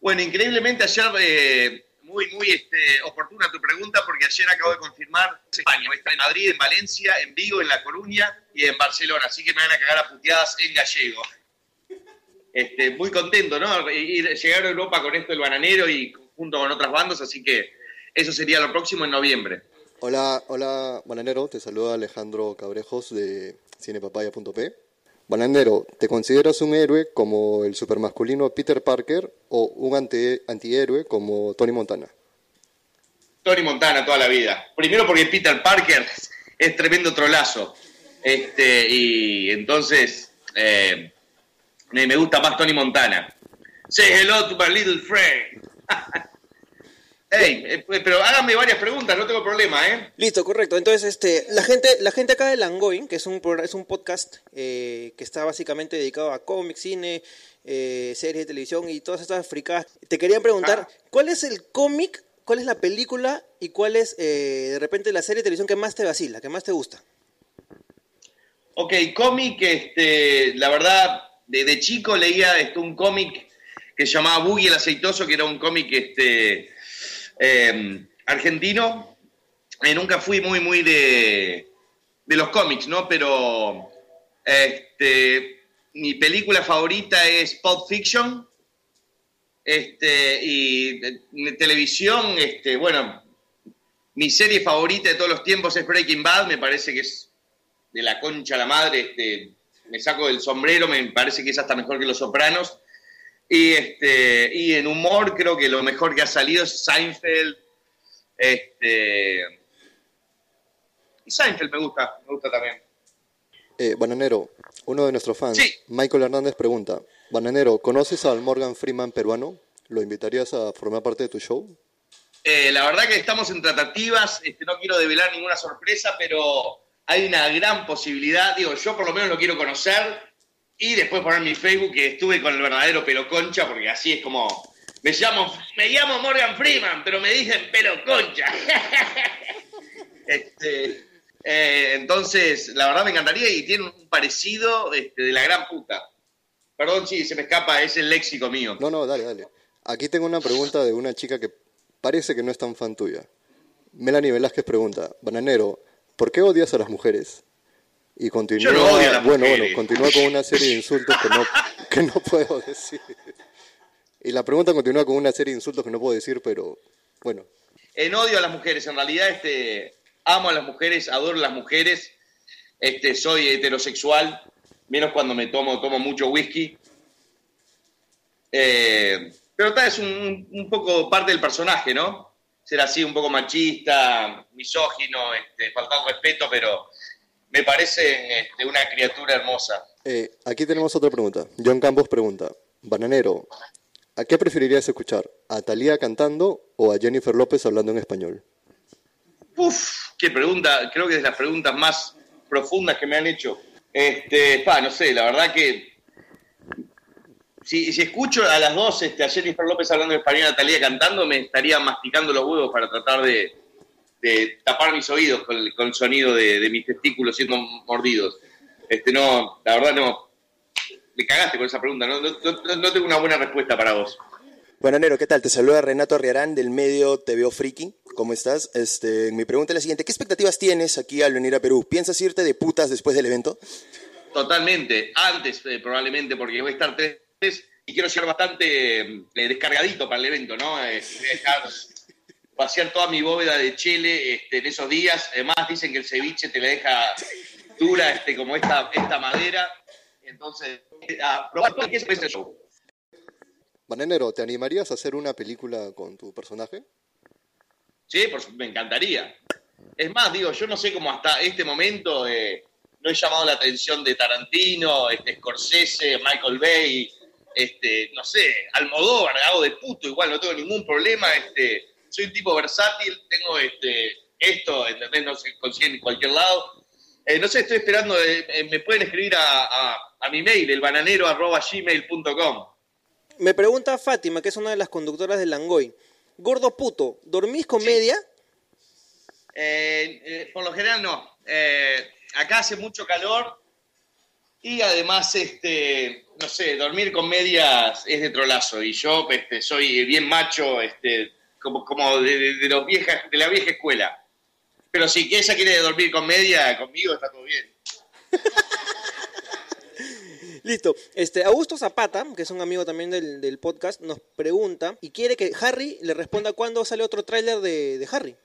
Bueno, increíblemente ayer, eh, muy, muy este, oportuna tu pregunta, porque ayer acabo de confirmar España. Estar en Madrid, en Valencia, en Vigo, en La Coruña y en Barcelona. Así que me van a cagar a puteadas en gallego. Este, muy contento, ¿no? Ir, llegar a Europa con esto del bananero y junto con otras bandas, así que eso sería lo próximo en noviembre. Hola, hola, bananero, te saluda Alejandro Cabrejos de cinepapaya.p. Bananero, ¿te consideras un héroe como el supermasculino Peter Parker o un anti- antihéroe como Tony Montana? Tony Montana toda la vida. Primero porque Peter Parker es tremendo trolazo. Este, y entonces eh, me, me gusta más Tony Montana. Say hello to my little friend. Hey, eh, pero háganme varias preguntas, no tengo problema, ¿eh? Listo, correcto. Entonces, este, la gente, la gente acá de Langoin, que es un es un podcast eh, que está básicamente dedicado a cómics, cine, eh, series de televisión y todas estas fricadas, te querían preguntar, ¿cuál es el cómic, cuál es la película y cuál es de repente la serie de televisión que más te vacila, que más te gusta? Ok, cómic, este, la verdad, de, chico leía este, un cómic que se llamaba Boogie el Aceitoso, que era un cómic este, eh, argentino. Eh, nunca fui muy, muy de, de los cómics, ¿no? Pero este, mi película favorita es Pulp Fiction. Este, y de televisión, este, bueno, mi serie favorita de todos los tiempos es Breaking Bad, me parece que es de la concha a la madre, este, me saco del sombrero, me parece que es hasta mejor que Los Sopranos. Y, este, y en humor creo que lo mejor que ha salido es Seinfeld. Este, y Seinfeld me gusta, me gusta también. Eh, Bananero, uno de nuestros fans, Michael Hernández pregunta, Bananero, ¿conoces al Morgan Freeman peruano? ¿Lo invitarías a formar parte de tu show? Eh, la verdad que estamos en tratativas, este, no quiero develar ninguna sorpresa, pero hay una gran posibilidad, digo, yo por lo menos lo quiero conocer y después poner mi Facebook que estuve con el verdadero pelo concha, porque así es como, me llamo, me llamo Morgan Freeman, pero me dicen pelo concha. Este, eh, entonces, la verdad me encantaría y tiene un parecido este, de la gran puta. Perdón si se me escapa, es el léxico mío. No, no, dale, dale. Aquí tengo una pregunta de una chica que parece que no es tan fan tuya. Melanie Velázquez pregunta, Bananero, ¿por qué odias a las mujeres? Y continúa, no bueno, bueno, continúa con una serie de insultos que no, que no puedo decir. Y la pregunta continúa con una serie de insultos que no puedo decir, pero bueno. en odio a las mujeres. En realidad, este, amo a las mujeres, adoro a las mujeres. Este, soy heterosexual, menos cuando me tomo, tomo mucho whisky. Eh, pero tal, es un, un poco parte del personaje, ¿no? Ser así un poco machista, misógino, este, faltar respeto, pero me parece este, una criatura hermosa. Eh, aquí tenemos otra pregunta. John Campos pregunta, Bananero, ¿a qué preferirías escuchar? ¿A Thalía cantando o a Jennifer López hablando en español? Uf, qué pregunta, creo que es de las preguntas más profundas que me han hecho. Este, pa, no sé, la verdad que si, si escucho a las dos, este, a Jennifer López hablando en español y a Natalia cantando, me estaría masticando los huevos para tratar de, de tapar mis oídos con el, con el sonido de, de mis testículos siendo mordidos. Este, no, la verdad no. Me cagaste con esa pregunta, no, no, no- no tengo una buena respuesta para vos. Bananero, ¿qué tal? Te saluda Renato Arriarán del medio Te Veo Friki. ¿Cómo estás? Este, mi pregunta es la siguiente. ¿Qué expectativas tienes aquí al venir a Perú? ¿Piensas irte de putas después del evento? Totalmente, antes eh, probablemente, porque voy a estar tres y quiero llegar bastante eh, descargadito para el evento, ¿no? Eh, dejar vaciar toda mi bóveda de chile este, en esos días. Además dicen que el ceviche te la deja dura este, como esta, esta madera. Entonces, a probar todo que es show. Bananero, ¿te animarías a hacer una película con tu personaje? Sí, por me encantaría. Es más, digo, yo no sé cómo hasta este momento eh, no he llamado la atención de Tarantino, este, Scorsese, Michael Bay, este, no sé, Almodóvar, hago de puto, igual no tengo ningún problema, este, soy un tipo versátil, tengo este, esto, ¿entendés? No se consigue en cualquier lado. Eh, no sé, estoy esperando, eh, eh, me pueden escribir a, a- a mi mail, elbananero.gmail.com. Me pregunta Fátima, que es una de las conductoras de Langoy. Gordo puto, ¿dormís comedia? Eh, por lo general no. Acá hace mucho calor y además, este, no sé, dormir con medias es de trolazo y yo este, soy bien macho, este, como, como de, de- de los viejas, de la vieja escuela. Pero si ella quiere dormir con media, conmigo está todo bien. Listo. Este, Augusto Zapata, que es un amigo también del, del podcast, nos pregunta y quiere que Harry le responda cuándo sale otro tráiler de, de Harry.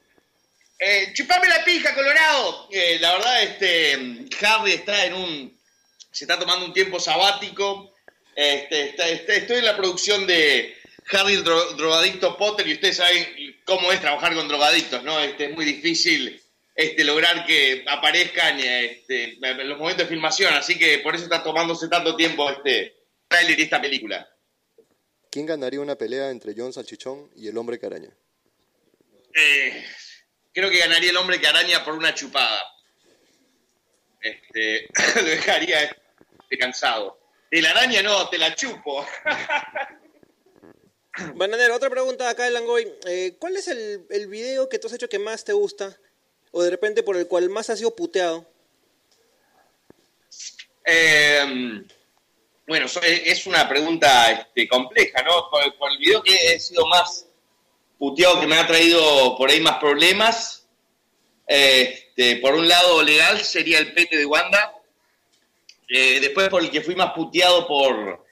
Eh, chupame la pija, Colorado. Eh, la verdad, este, Harry está en un. Se está tomando un tiempo sabático. Este, está- está- estoy en la producción de Harry el dro- drogadicto Potter y ustedes saben cómo es trabajar con drogadictos, ¿no? Este, es muy difícil este, lograr que aparezcan este, en los momentos de filmación, así que por eso está tomándose tanto tiempo este tráiler y esta película. ¿Quién ganaría una pelea entre John Salchichón y el hombre que araña? Eh, creo que ganaría el hombre que araña por una chupada. Este, lo dejaría este, cansado. De la araña no, te la chupo. Bananero, otra pregunta acá de Langoy. Eh, ¿Cuál es el, el video que tú has hecho que más te gusta? O de repente por el cual más has sido puteado. Eh, bueno, so- es una pregunta este, compleja, ¿no? Por, por el video que he sido más puteado, que me ha traído por ahí más problemas. Este, por un lado legal sería el pete de Wanda. Eh, después por el que fui más puteado por,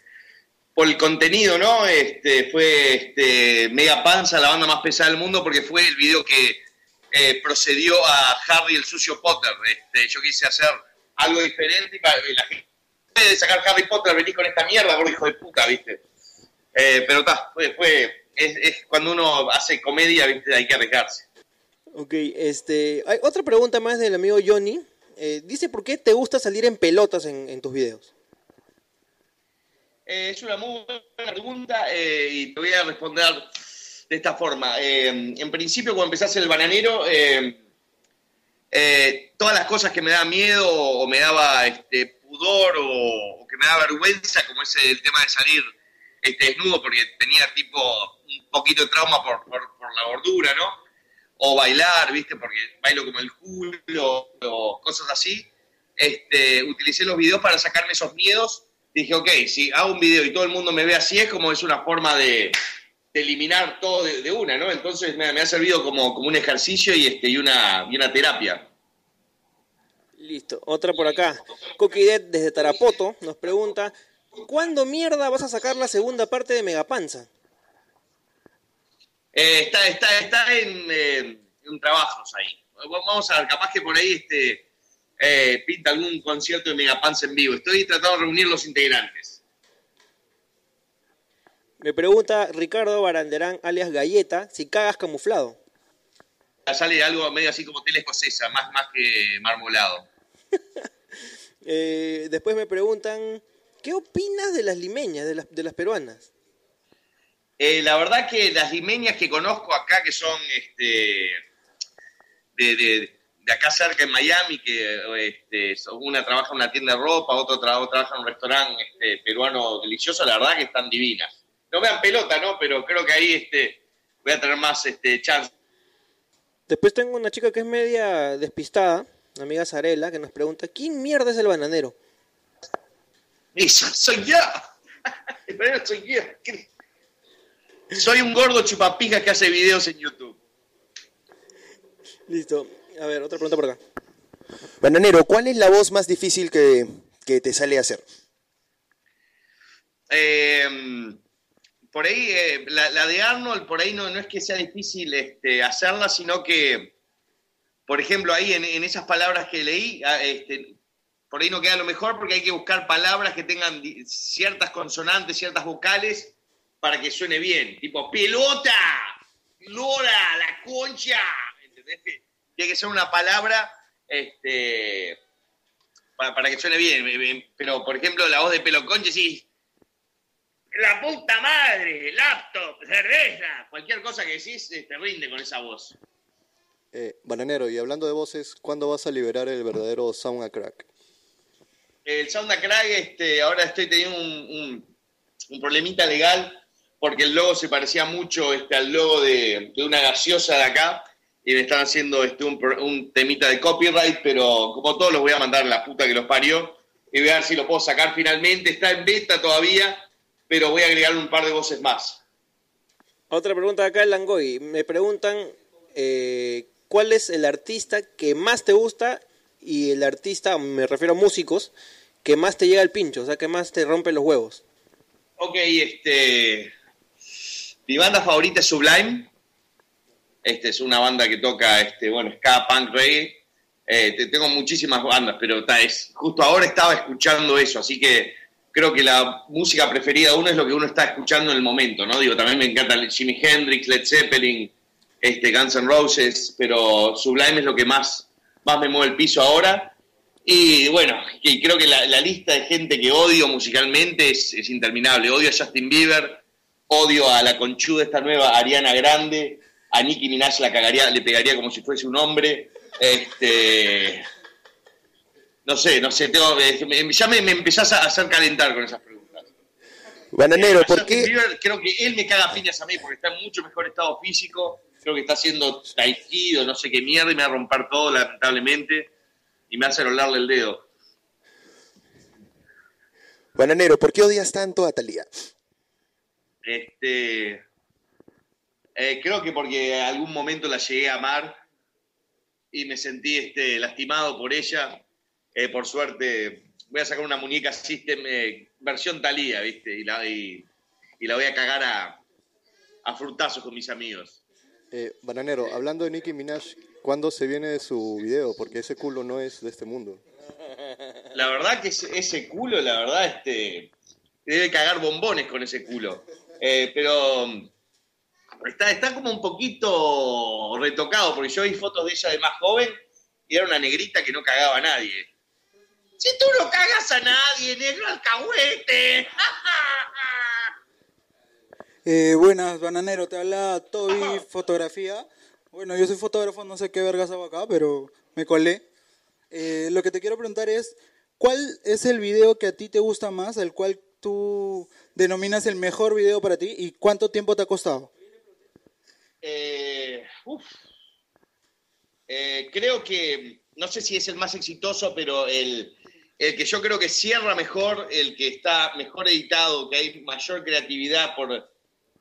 por el contenido, ¿no? Este, fue este, Mega Panza, la banda más pesada del mundo, porque fue el video que eh, procedió a Harry el sucio Potter. Este, yo quise hacer algo diferente y para de sacar Harry Potter, venís con esta mierda, gordo hijo de puta, ¿viste? Eh, pero está, fue, es, cuando uno hace comedia, ¿viste? Hay que arriesgarse. Ok, este, hay otra pregunta más del amigo Johnny. Eh, dice, ¿por qué te gusta salir en pelotas en tus videos? Eh, es una muy buena pregunta eh, y te voy a responder de esta forma. Eh, en principio, cuando empecé a el bananero, eh, todas las cosas que me daban miedo o me daba este, pudor o, que me daba vergüenza, como es el tema de salir este, desnudo porque tenía tipo un poquito de trauma por, por- por la gordura, ¿no? O bailar, ¿viste? Porque bailo como el culo o cosas así. Este, utilicé los videos para sacarme esos miedos. Dije, ok, si hago un video y todo el mundo me ve así, es como es una forma de, de eliminar todo de, de una, ¿no? Entonces me, me ha servido como, como un ejercicio y, este, y, una, y una terapia. Listo, otra por acá. Cookie Dead desde Tarapoto nos pregunta, ¿cuándo mierda vas a sacar la segunda parte de Megapanza? Eh, está, está, está en, eh, en trabajos ahí. Vamos a ver, capaz que por ahí este, eh, pinta algún concierto de Megapanza en vivo. Estoy tratando de reunir los integrantes. Me pregunta Ricardo Baranderán, alias Galleta, si cagas camuflado. Sale algo medio así como tela escocesa, más, más que marmolado. Eh, después me preguntan, ¿qué opinas de las limeñas, de las, de las peruanas? Eh, la verdad que las limeñas que conozco acá, que son este, de, de- de acá cerca en Miami, que este, una trabaja en una tienda de ropa, otro tra- trabaja en un restaurante este, peruano delicioso, la verdad que están divinas. No me dan pelota, ¿no? Pero creo que ahí este, voy a tener más este, chance. Después tengo una chica que es media despistada, una amiga Zarela, que nos pregunta, ¿quién mierda es el bananero? Eso, soy yo. Pero soy yo. Soy un gordo chupapijas que hace videos en YouTube. Listo. A ver, otra pregunta por acá. Bananero, ¿cuál es la voz más difícil que, que te sale a hacer? Eh, por ahí, eh, la, la de Arnold, por ahí no, no es que sea difícil este, hacerla, sino que, por ejemplo, ahí en, en esas palabras que leí, ah, este, por ahí no queda lo mejor porque hay que buscar palabras que tengan ciertas consonantes, ciertas vocales, para que suene bien. Tipo, pelota, lora, la concha. ¿Entendés? Tiene que ser una palabra este, para, para que suene bien. Eh, Pero, por ejemplo, la voz de pelo concha, sí, la puta madre, laptop, cerveza, cualquier cosa que decís eh, te rinde con esa voz. Eh, Bananero, y hablando de voces, ¿cuándo vas a liberar el verdadero Sound a Crack? El Sound Crack, este, ahora estoy teniendo un, un- un problemita legal porque el logo se parecía mucho este, al logo de, de una gaseosa de acá y me están haciendo este, un, temita de copyright, pero como todos los voy a mandar a la puta que los parió y voy a ver si lo puedo sacar finalmente. Está en beta todavía, pero voy a agregarle un par de voces más. Otra pregunta acá en Langoy. Me preguntan, eh, ¿cuál es el artista que más te gusta? Y el artista, me refiero a músicos, que más te llega al pincho, o sea, que más te rompe los huevos. Ok, este. Mi banda favorita es Sublime. Este es una banda que toca, este, bueno, ska, punk, reggae. Eh, te- tengo muchísimas bandas, pero ta, es, justo ahora estaba escuchando eso, así que creo que la música preferida de uno es lo que uno está escuchando en el momento, ¿no? Digo, también me encanta Jimi Hendrix, Led Zeppelin, este, Guns N' Roses, pero Sublime es lo que más, más me mueve el piso ahora. Y bueno, creo que la, la lista de gente que odio musicalmente es, es interminable. Odio a Justin Bieber, odio a la conchuda esta nueva Ariana Grande, a Nicki Minaj la cagaría, le pegaría como si fuese un hombre. Este, no sé, no sé, tengo, eh, ya me, me empezás a hacer calentar con esas preguntas. Bananero, A ¿por qué? Bieber, creo que él me caga piñas a mí porque está en mucho mejor estado físico. Creo que está haciendo taikido, no sé qué mierda, y me va a romper todo, lamentablemente. Y me hace rolarle el dedo. Bananero, ¿por qué odias tanto a Talía? Este, eh, creo que porque en algún momento la llegué a amar y me sentí este, lastimado por ella. Eh, por suerte, voy a sacar una muñeca System eh, versión Talía, ¿viste? Y la, y, y la voy a cagar a, a frutazos con mis amigos. Eh, Bananero, hablando de Nicki Minaj, ¿cuándo se viene su video? Porque ese culo no es de este mundo. La verdad que ese, culo, la verdad, este, debe cagar bombones con ese culo. Eh, pero está, está como un poquito retocado, porque yo vi fotos de ella de más joven y era una negrita que no cagaba a nadie. Si tú no cagas a nadie, negro alcahuete. Eh, buenas, bananero, te habla Toby Fotografía. Bueno, yo soy fotógrafo, no sé qué vergas hago acá, pero me colé. Eh, lo que te quiero preguntar es, ¿cuál es el video que a ti te gusta más, el cual tú denominas el mejor video para ti y cuánto tiempo te ha costado? Eh. Eh, creo que, no sé si es el más exitoso, pero el, que yo creo que cierra mejor, el que está mejor editado, que hay mayor creatividad por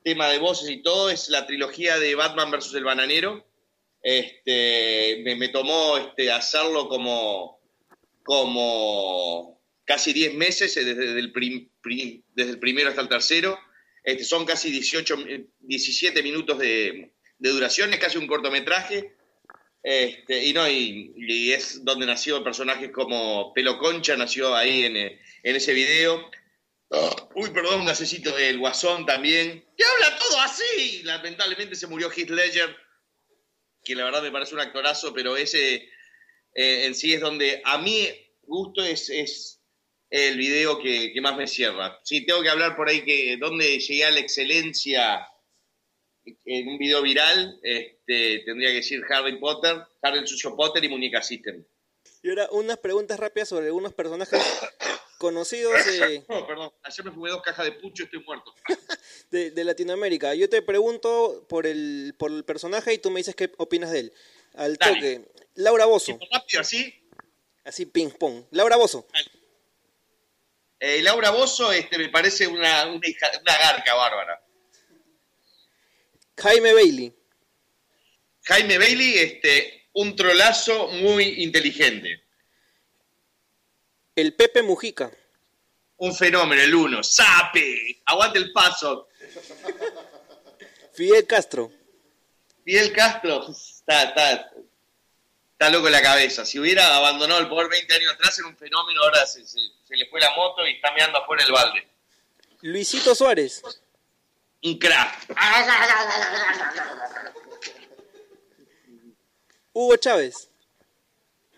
tema de voces y todo, es la trilogía de Batman versus el Bananero. Este, me, tomó este, hacerlo como, como casi 10 meses, eh, desde el primero hasta el tercero. Este, son casi 18, eh, 17 minutos de, duración, es casi un cortometraje. Este, y no, y, es donde nació el personaje como Pelo Concha, nació ahí en, eh, en ese video. Uy, perdón, necesito el Guasón también. Que habla todo así. Lamentablemente se murió Heath Ledger, que la verdad me parece un actorazo, pero ese eh, en sí es donde a mí gusto es el video que, que más me cierra. Sí, tengo que hablar por ahí que donde llegué a la excelencia en un video viral, este, tendría que decir Harry Potter, Harry el Sucio Potter y Muñeca System. Y ahora unas preguntas rápidas sobre algunos personajes conocidos de, Oh, perdón, ayer me fumé dos cajas de pucho, estoy muerto. de- de Latinoamérica. Yo te pregunto por el, por el personaje y tú me dices qué opinas de él. Al Dale. toque. Laura Bozo. Rápido, así. Así ping pong. Laura Bozo. Eh, Laura Bozo este, me parece una, una, hija- una garca bárbara. Jaime Bailey. Jaime Bailey, este, un trolazo muy inteligente. El Pepe Mujica. Un fenómeno, el uno. ¡Sape! Aguante el paso. Fidel Castro. Fidel Castro está, está, está loco en la cabeza. Si hubiera abandonado el poder 20 años atrás, era un fenómeno. Ahora se, se- se le fue la moto y está meando afuera el balde. Luisito Suárez. Un crack. Hugo Chávez.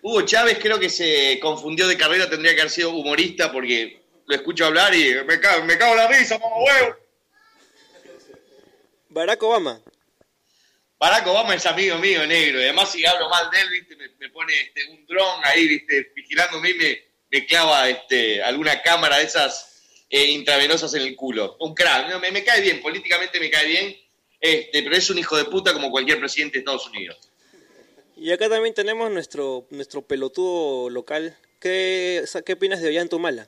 Hugo Chávez creo que se confundió de carrera, tendría que haber sido humorista porque lo escucho hablar y me cago, me cago en la risa, mamá huevo. Barack Obama. Barack Obama es amigo mío, negro. Y además, si hablo mal de él, ¿viste? Me, me pone este, un dron ahí, ¿viste? vigilándome y me, me clava este, alguna cámara de esas eh, intravenosas en el culo. Un crack. No, me, me cae bien, políticamente me cae bien, este, pero es un hijo de puta como cualquier presidente de Estados Unidos. Y acá también tenemos nuestro, nuestro pelotudo local. ¿Qué, ¿Qué opinas de Ollantumala?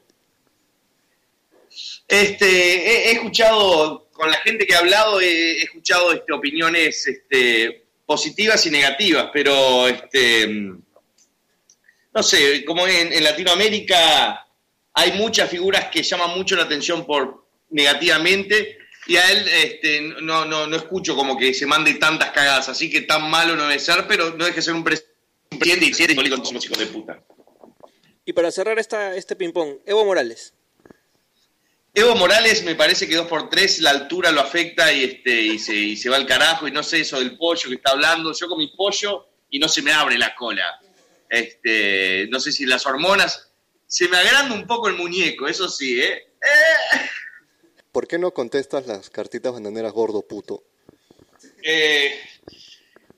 Este, he, he escuchado, con la gente que ha hablado, he, he escuchado este, opiniones este, positivas y negativas, pero este, no sé, como en, Latinoamérica hay muchas figuras que llaman mucho la atención por negativamente y a él este, no, no, no escucho como que se mande tantas cagadas, así que tan malo no debe ser, pero no deje de ser un pres- un presidente y siete con los hijos de puta. Y para cerrar esta, este ping-pong, Evo Morales. Evo Morales me parece que 2 por 3 la altura lo afecta y, este, y, se, y se va al carajo y no sé eso del pollo que está hablando. Yo con mi pollo y no se me abre la cola. Este, no sé si las hormonas... Se me agranda un poco el muñeco, eso sí, ¿eh? ¿Por qué no contestas las cartitas bananeras gordo puto? Eh,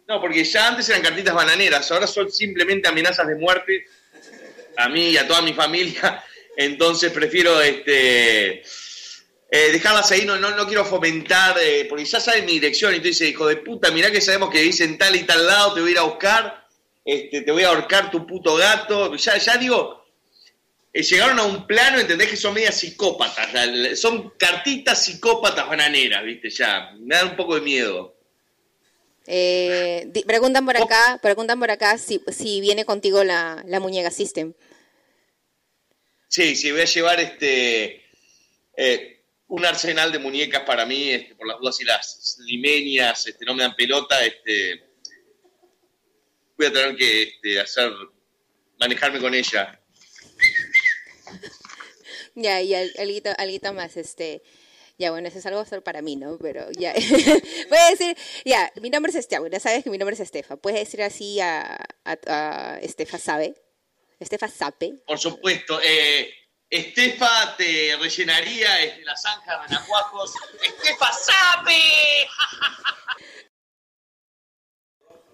no, porque ya antes eran cartitas bananeras, ahora son simplemente amenazas de muerte a mí y a toda mi familia. Entonces prefiero este, eh, dejarlas ahí, no, no, no quiero fomentar, eh, porque ya saben mi dirección. Y tú dices, hijo de puta, mirá que sabemos que dicen tal y tal lado, te voy a ir a buscar, este, te voy a ahorcar tu puto gato. Ya, ya digo, eh, llegaron a un plano, entendés que son medias psicópatas, la- son cartitas psicópatas bananeras, viste, ya, me da un poco de miedo. Eh, preguntan por acá, preguntan por acá si, si viene contigo la, la muñeca System. Sí, sí, voy a llevar este eh, un arsenal de muñecas para mí, este, por las dudas si las limenias este, no me dan pelota, este, voy a tener que este, hacer, manejarme con ella. Ya, y al- alguito, alguito más, este, ya, bueno, eso es algo solo para mí, ¿no? Pero ya, puedes decir, ya, mi nombre es Estefa, ya sabes que mi nombre es Estefa, puedes decir así a, a, a Estefa Sabe, Estefa Sape, Por supuesto, eh, Estefa te rellenaría este, la zanja de Renacuajos. ¡Estefa sabe!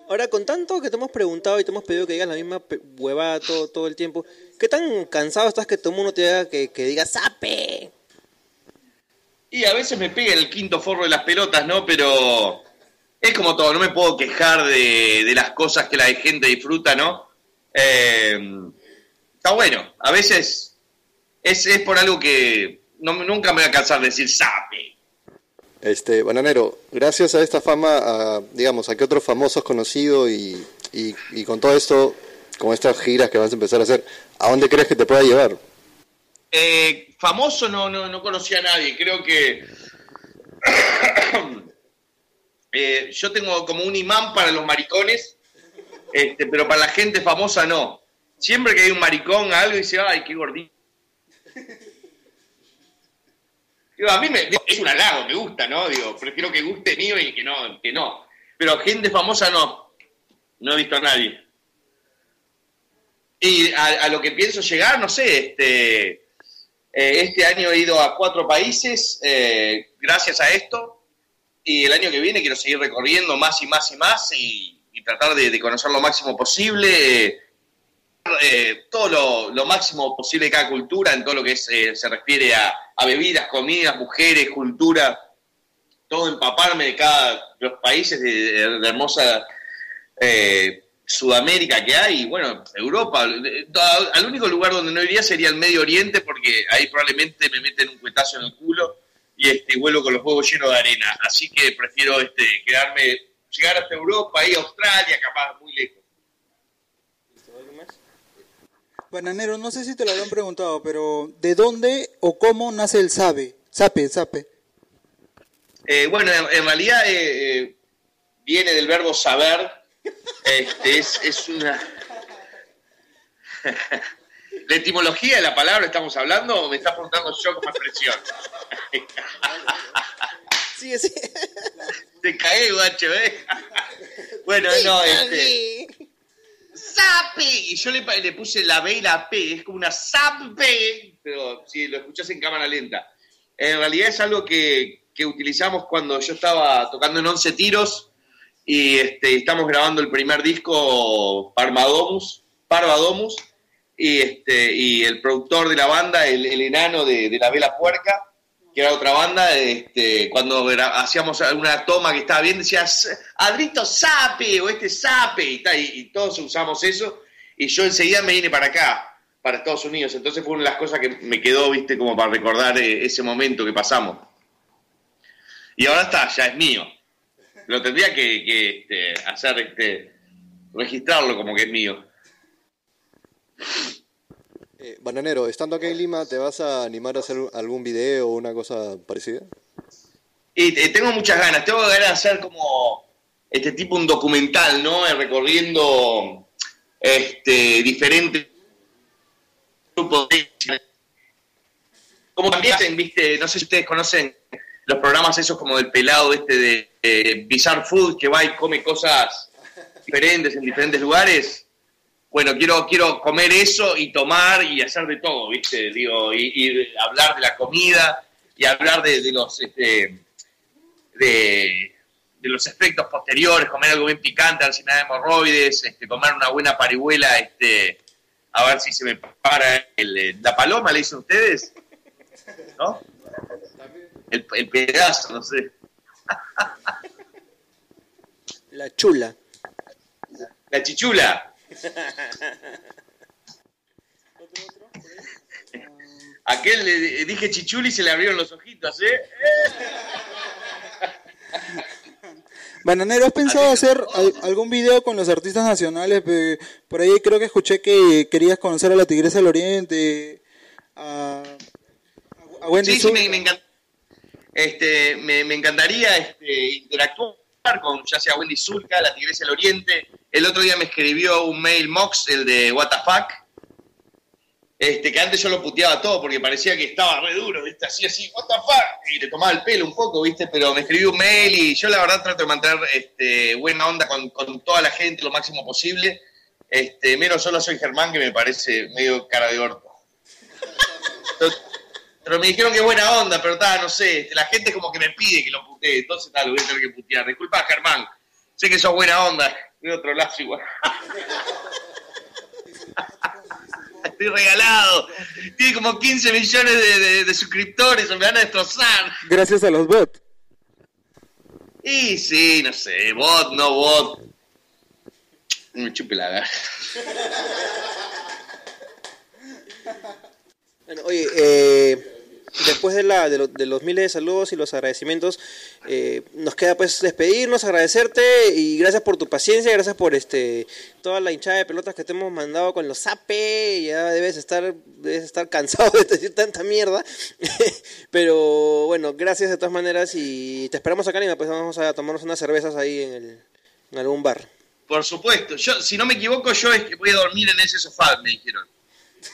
Ahora, con tanto que te hemos preguntado y te hemos pedido que digas la misma huevada todo, todo el tiempo, ¿qué tan cansado estás que todo el mundo te haga que, que diga ¡Sape! Y a veces me pega el quinto forro de las pelotas, ¿no? Pero es como todo, no me puedo quejar de, de las cosas que la gente disfruta, ¿no? Eh, está bueno, a veces es, es por algo que no, nunca me voy a cansar de decir sape. Este, Bananero, gracias a esta fama, a, digamos, a que otros famosos conocido y, y, y con todo esto, con estas giras que vas a empezar a hacer, ¿a dónde crees que te pueda llevar? Eh, famoso no, no, no conocía a nadie, creo que eh, yo tengo como un imán para los maricones, este, pero para la gente famosa no. Siempre que hay un maricón, algo dice, ay, qué gordito. A mí me, es un halago, me gusta, ¿no? Digo, prefiero que guste mío y que no, que no. Pero gente famosa no. No he visto a nadie. Y a, a lo que pienso llegar, no sé, este, eh, este año he ido a cuatro países eh, gracias a esto. Y el año que viene quiero seguir recorriendo más y más y más y, tratar de, conocer lo máximo posible. eh, todo lo, máximo posible de cada cultura en todo lo que es, eh, se refiere a, bebidas, comidas, mujeres, cultura, todo empaparme de cada los países de, hermosa eh, Sudamérica que hay, bueno, Europa. Al único lugar donde no iría sería el Medio Oriente, porque ahí probablemente me meten un cuetazo en el culo y este, vuelo con los huevos llenos de arena. Así que prefiero este, quedarme, llegar hasta Europa, y Australia, capaz, muy lejos. Bananero, no sé si te lo habían preguntado, pero ¿de dónde o cómo nace el sabe? Sape, sape. Eh, bueno, en, en realidad eh, eh, viene del verbo saber. Este, es, es una. ¿La etimología de la palabra estamos hablando o me está preguntando yo como expresión? Sí, sí. Te cagué, guacho, ¿eh? Bueno, no, este. ¡Sape! Y yo le, le puse la B y la P, es como una sape, pero si lo escuchás en cámara lenta. En realidad es algo que, que utilizamos cuando yo estaba tocando en 11 tiros y este, estamos grabando el primer disco Parmadomus, Parvadomus, y, este, y el productor de la banda, el, el enano de, de La Vela Puerca, que era otra banda, este, cuando hacíamos alguna toma que estaba bien, decía, "S- Adrito Sape, o este Sape, y, todos usamos eso, y yo enseguida me vine para acá, para Estados Unidos, entonces fue una de las cosas que me quedó, viste, como para recordar eh, ese momento que pasamos. Y ahora está, ya es mío. Lo tendría que, que, este, hacer, este, registrarlo como que es mío. Eh, Bananero, estando aquí en Lima, ¿te vas a animar a hacer algún video o una cosa parecida? Y eh, tengo muchas ganas, tengo ganas de hacer como este tipo un documental, ¿no? Eh, Recorriendo este, diferentes grupos de... Como también hacen, viste, no sé si ustedes conocen los programas esos como del pelado este de eh, Bizarre Food, que va y come cosas diferentes en diferentes lugares. Bueno, quiero, quiero comer eso y tomar y hacer de todo, ¿viste? Digo, y, y hablar de la comida y hablar de, de los este, de, de los efectos posteriores, comer algo bien picante, a ver si me da hemorroides, este, comer una buena parihuela, este, a ver si se me para el- la paloma, ¿le dicen ustedes? ¿No? El, el pedazo, no sé. La chula. La chichula. Aquel le dije chichuli y se le abrieron los ojitos, ¿eh? Bananero, ¿has pensado hacer al- algún video con los artistas nacionales? Por ahí creo que escuché que querías conocer a la Tigresa del Oriente, a, a Wendy Sí, sí, me, me encan- este, me, me encantaría este, interactuar con ya sea Wendy Zulka, la Tigresa del Oriente. El otro día me escribió un mail Mox, el de fuck, este, que antes yo lo puteaba todo porque parecía que estaba re duro, ¿viste? Así, así, what y le tomaba el pelo un poco, ¿viste? Pero me escribió un mail y yo la verdad trato de mantener este, buena onda con, toda la gente lo máximo posible. Este, menos solo soy Germán, que me parece medio cara de orto. Pero me dijeron que buena onda, pero tal, no sé, la gente como que me pide que lo putee, entonces tal, lo voy a tener que putear. Disculpa, Germán, sé que sos buena onda, de otro lado igual. Estoy regalado. Tiene como 15 millones de, de- de suscriptores, me van a destrozar. Gracias a los bots. Y sí, no sé, bot, no bot. Me chupe la. Bueno, oye, eh, después de, la, de, lo- de los miles de saludos y los agradecimientos, eh, nos queda pues despedirnos, agradecerte y gracias por tu paciencia, gracias por este toda la hinchada de pelotas que te hemos mandado con los zape, ya debes estar, debes estar cansado de decir tanta mierda, pero bueno, gracias de todas maneras y te esperamos acá, Lima, pues vamos a tomarnos unas cervezas ahí en, el, en algún bar. Por supuesto. Yo, si no me equivoco, yo es que voy a dormir en ese sofá, me dijeron.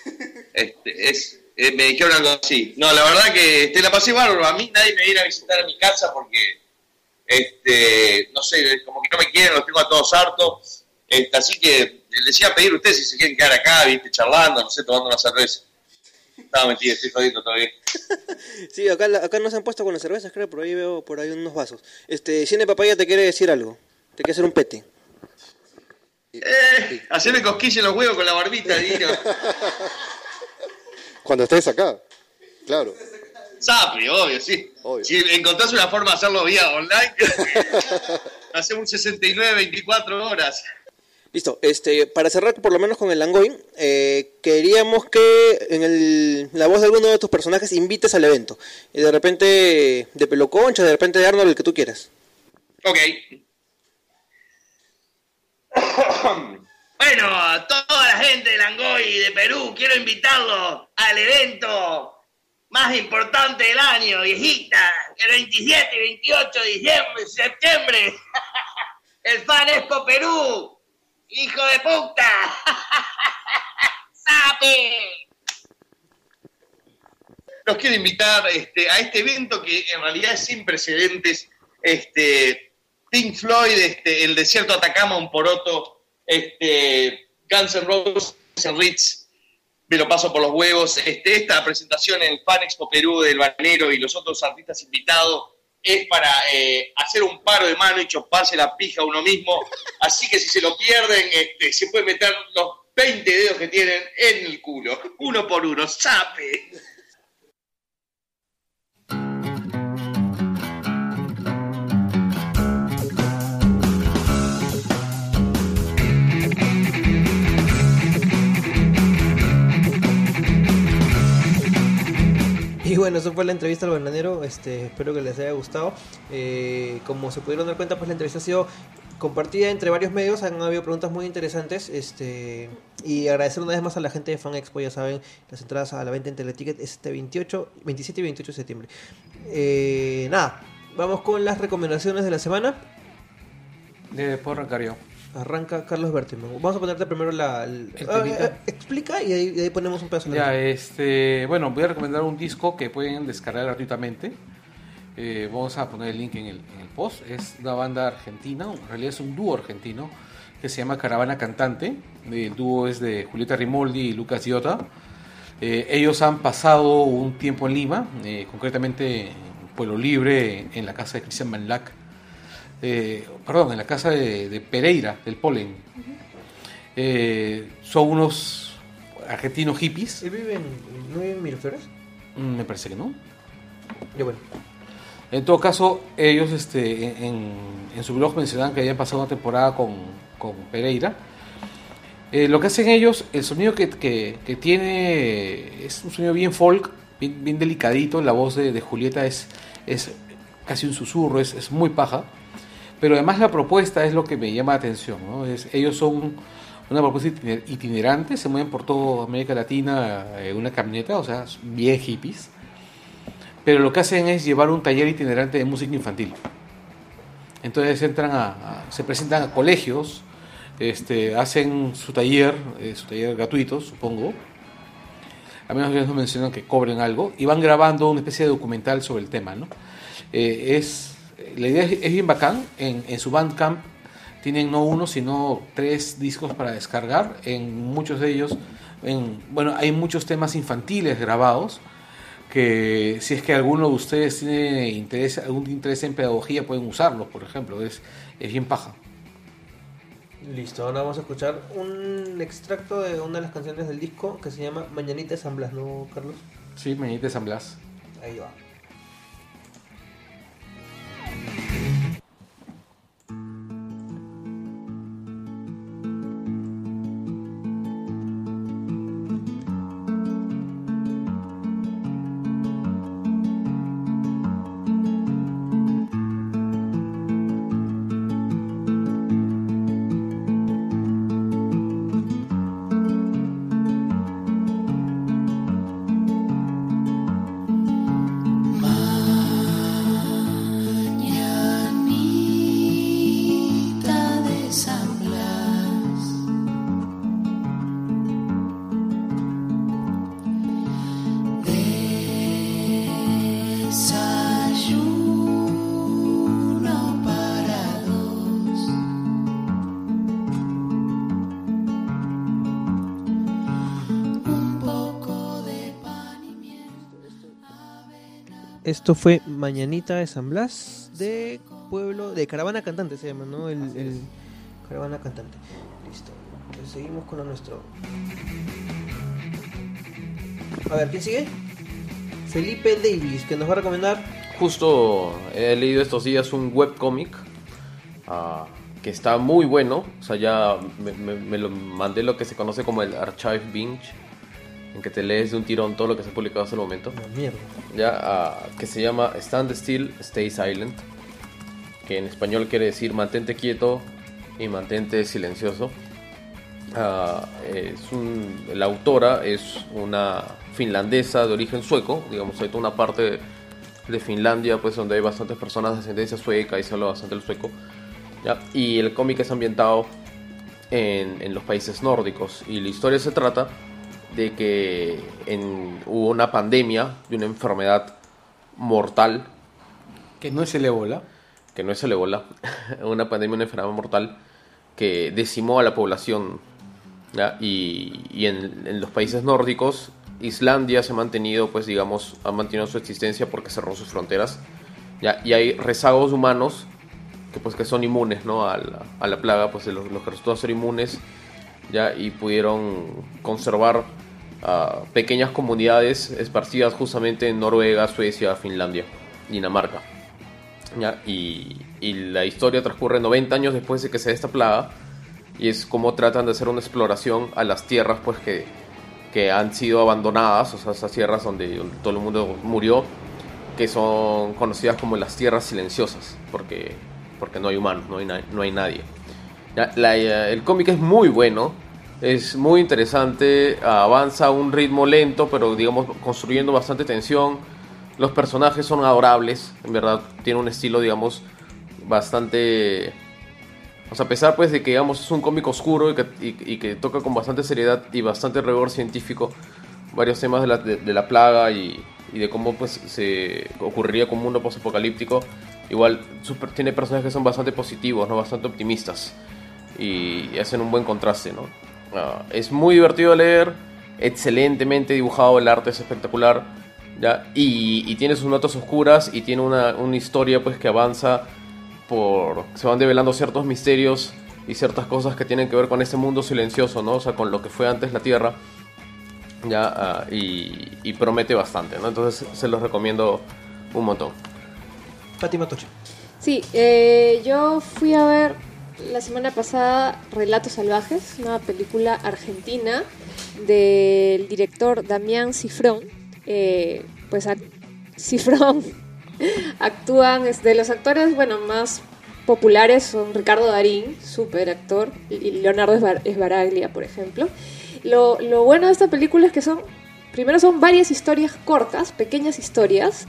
Este, es, eh, me dijeron algo así. No, la verdad que este, la pasé bárbaro. A mí nadie me viene a visitar a mi casa porque, este, no sé, como que no me quieren, los tengo a todos hartos. Este, así que les iba a pedir a ustedes si se quieren quedar acá, viste, charlando, no sé, tomando una cerveza. Estaba metido, estoy jodiendo todavía. Sí, acá, acá nos han puesto con las cervezas, creo, por ahí veo por ahí unos vasos. Este, Cine Papaya te quiere decir algo, te quiere hacer un pete. Eh, hacerme cosquilla en los huevos con la barbita, Dino. Cuando estés acá, claro. Sape, obvio, sí. Si encontrás una forma de hacerlo vía online, hacemos un 69, 24 horas. Listo, este, para cerrar por lo menos con el Langoy, eh, queríamos que en el, la voz de alguno de tus personajes invites al evento. Y de repente de Peloconcha, de repente de Arnold, el que tú quieras. Ok. Bueno, toda la gente de Langoy y de Perú, quiero invitarlos al evento más importante del año, viejita, el 27 y 28 de diciembre, septiembre. El Fan Expo Perú. ¡Hijo de puta! ¡Sape! Los quiero invitar este, a este evento que en realidad es sin precedentes. Este, Pink Floyd, este, el desierto de Atacama, un poroto, este, Guns N' Roses, el Ritz, me lo paso por los huevos. Este, esta presentación en Fan Expo Perú del Banero y los otros artistas invitados es para eh, hacer un paro de mano y choparse la pija a uno mismo. Así que si se lo pierden, este, se puede meter los 20 dedos que tienen en el culo, uno por uno, sape. Y bueno, eso fue la entrevista al bananero. Este, espero que les haya gustado. Eh, como se pudieron dar cuenta, pues la entrevista ha sido compartida entre varios medios, han habido preguntas muy interesantes. Este, y agradecer una vez más a la gente de Fan Expo, ya saben, las entradas a la venta en Teleticket este 28, 27 y 28 de septiembre. Eh, nada, vamos con las recomendaciones de la semana. De, puedo arrancar yo. Arranca Carlos Berteman. Vamos a ponerte primero la. el- El ah, eh, explica y ahí, y ahí ponemos un pedazo. de este, bueno, voy a recomendar un disco que pueden descargar gratuitamente. Eh, vamos a poner el link en el, en el post. Es una banda argentina, en realidad es un dúo argentino que se llama Caravana Cantante. El dúo es de Julieta Rimoldi y Lucas Iota. Eh, ellos han pasado un tiempo en Lima, eh, concretamente en Pueblo Libre, en la casa de Cristian Manlac. Eh, perdón, en la casa de, de Pereira, del Polen. Eh, son unos argentinos hippies. ¿Él vive en, no vive en Miraflores? Mm, Me parece que no. Ya bueno. En todo caso, ellos este, en, en su blog mencionaban que habían pasado una temporada con, con Pereira. Eh, lo que hacen ellos, el sonido que, que- que tiene es un sonido bien folk, bien, bien delicadito. La voz de, de Julieta es, es casi un susurro, es, es muy paja. Pero además la propuesta es lo que me llama la atención. ellos son una propuesta itiner- itinerante, se mueven por toda América Latina en una camioneta, o sea, bien hippies pero lo que hacen es llevar un taller itinerante de música infantil. Entonces entran a, a- se presentan a colegios, este, hacen su taller, eh, su taller gratuito, supongo. A menos que ellos no mencionan que cobren algo y van grabando una especie de documental sobre el tema, ¿no? Eh, es, la idea es, es bien bacán. En, en su Bandcamp tienen no uno, sino tres discos para descargar. En muchos de ellos, en, bueno, hay muchos temas infantiles grabados que si es que alguno de ustedes tiene interés, algún interés en pedagogía pueden usarlos, por ejemplo, es, es bien paja. Listo, ahora vamos a escuchar un extracto de una de las canciones del disco que se llama Mañanita de San Blas, ¿no, Carlos? Sí, Mañanita de San Blas. Ahí va. Mañanita Esto fue Mañanita de San Blas de Pueblo, de Caravana Cantante se llama, ¿no? El, el Caravana Cantante. Listo. Entonces seguimos con lo nuestro. A ver, ¿quién sigue? Felipe Davis, que nos va a recomendar. Justo he leído estos días un webcómic ah, que está muy bueno. O sea, ya me, me- me lo mandé lo que se conoce como el Archive Binge, en que te lees de un tirón todo lo que se ha publicado hasta el momento. mierda. Ya, ah, que se llama Stand Still, Stay Silent, que en español quiere decir mantente quieto y mantente silencioso. Ah, es un- la autora es una finlandesa de origen sueco, digamos, hay toda una parte de, de Finlandia, pues donde hay bastantes personas de ascendencia sueca y se habla bastante el sueco. ¿ya? Y el cómic es ambientado en, en los países nórdicos y la historia se trata de que en- hubo una pandemia de una enfermedad mortal. Que no es el ébola. Que no es el ébola. una pandemia, una enfermedad mortal que decimó a la población. ¿ya? Y, y en, en los países nórdicos, Islandia se ha mantenido, pues digamos, ha mantenido su existencia porque cerró sus fronteras. ¿ya? Y hay rezagos humanos que pues que son inmunes ¿no? a, la, a la plaga, pues los, los que resultaron ser inmunes ya y pudieron conservar ah, pequeñas comunidades esparcidas justamente en Noruega, Suecia, Finlandia, Dinamarca. Y, la historia transcurre 90 años después de que se dé esta plaga y es como tratan de hacer una exploración a las tierras pues que, que han sido abandonadas, o sea, esas tierras donde, todo el mundo murió, que son conocidas como las tierras silenciosas, porque porque no hay humanos, no hay, no hay nadie. El cómic es muy bueno, es muy interesante, avanza a un ritmo lento, pero digamos construyendo bastante tensión. Los personajes son adorables, en verdad, tiene un estilo, digamos, bastante... O sea, a pesar pues de que digamos es un cómic oscuro y que, toca con bastante seriedad y bastante rigor científico varios temas de la, de, la plaga y, de cómo pues se ocurriría con un mundo posapocalíptico, igual super- tiene personajes que son bastante positivos, ¿no? bastante optimistas y hacen un buen contraste. ¿no? Es muy divertido de leer, excelentemente dibujado, el arte es espectacular ¿ya? Y, y tiene sus notas oscuras y tiene una, una historia pues que avanza por se van develando ciertos misterios y ciertas cosas que tienen que ver con este mundo silencioso, ¿no? O sea, con lo que fue antes la Tierra. Ya, ah, y, y promete bastante, ¿no? Entonces se los recomiendo un montón. Fátima Toche. Sí, eh, yo fui a ver la semana pasada Relatos Salvajes, una película argentina del director Damián Cifrón. Eh, pues a- Cifrón actúan, de los actores, bueno, más populares son Ricardo Darín, súper actor, y Leonardo Esbar- Esbaraglia, por ejemplo. Lo, lo bueno de esta película es que son, primero son varias historias cortas, pequeñas historias,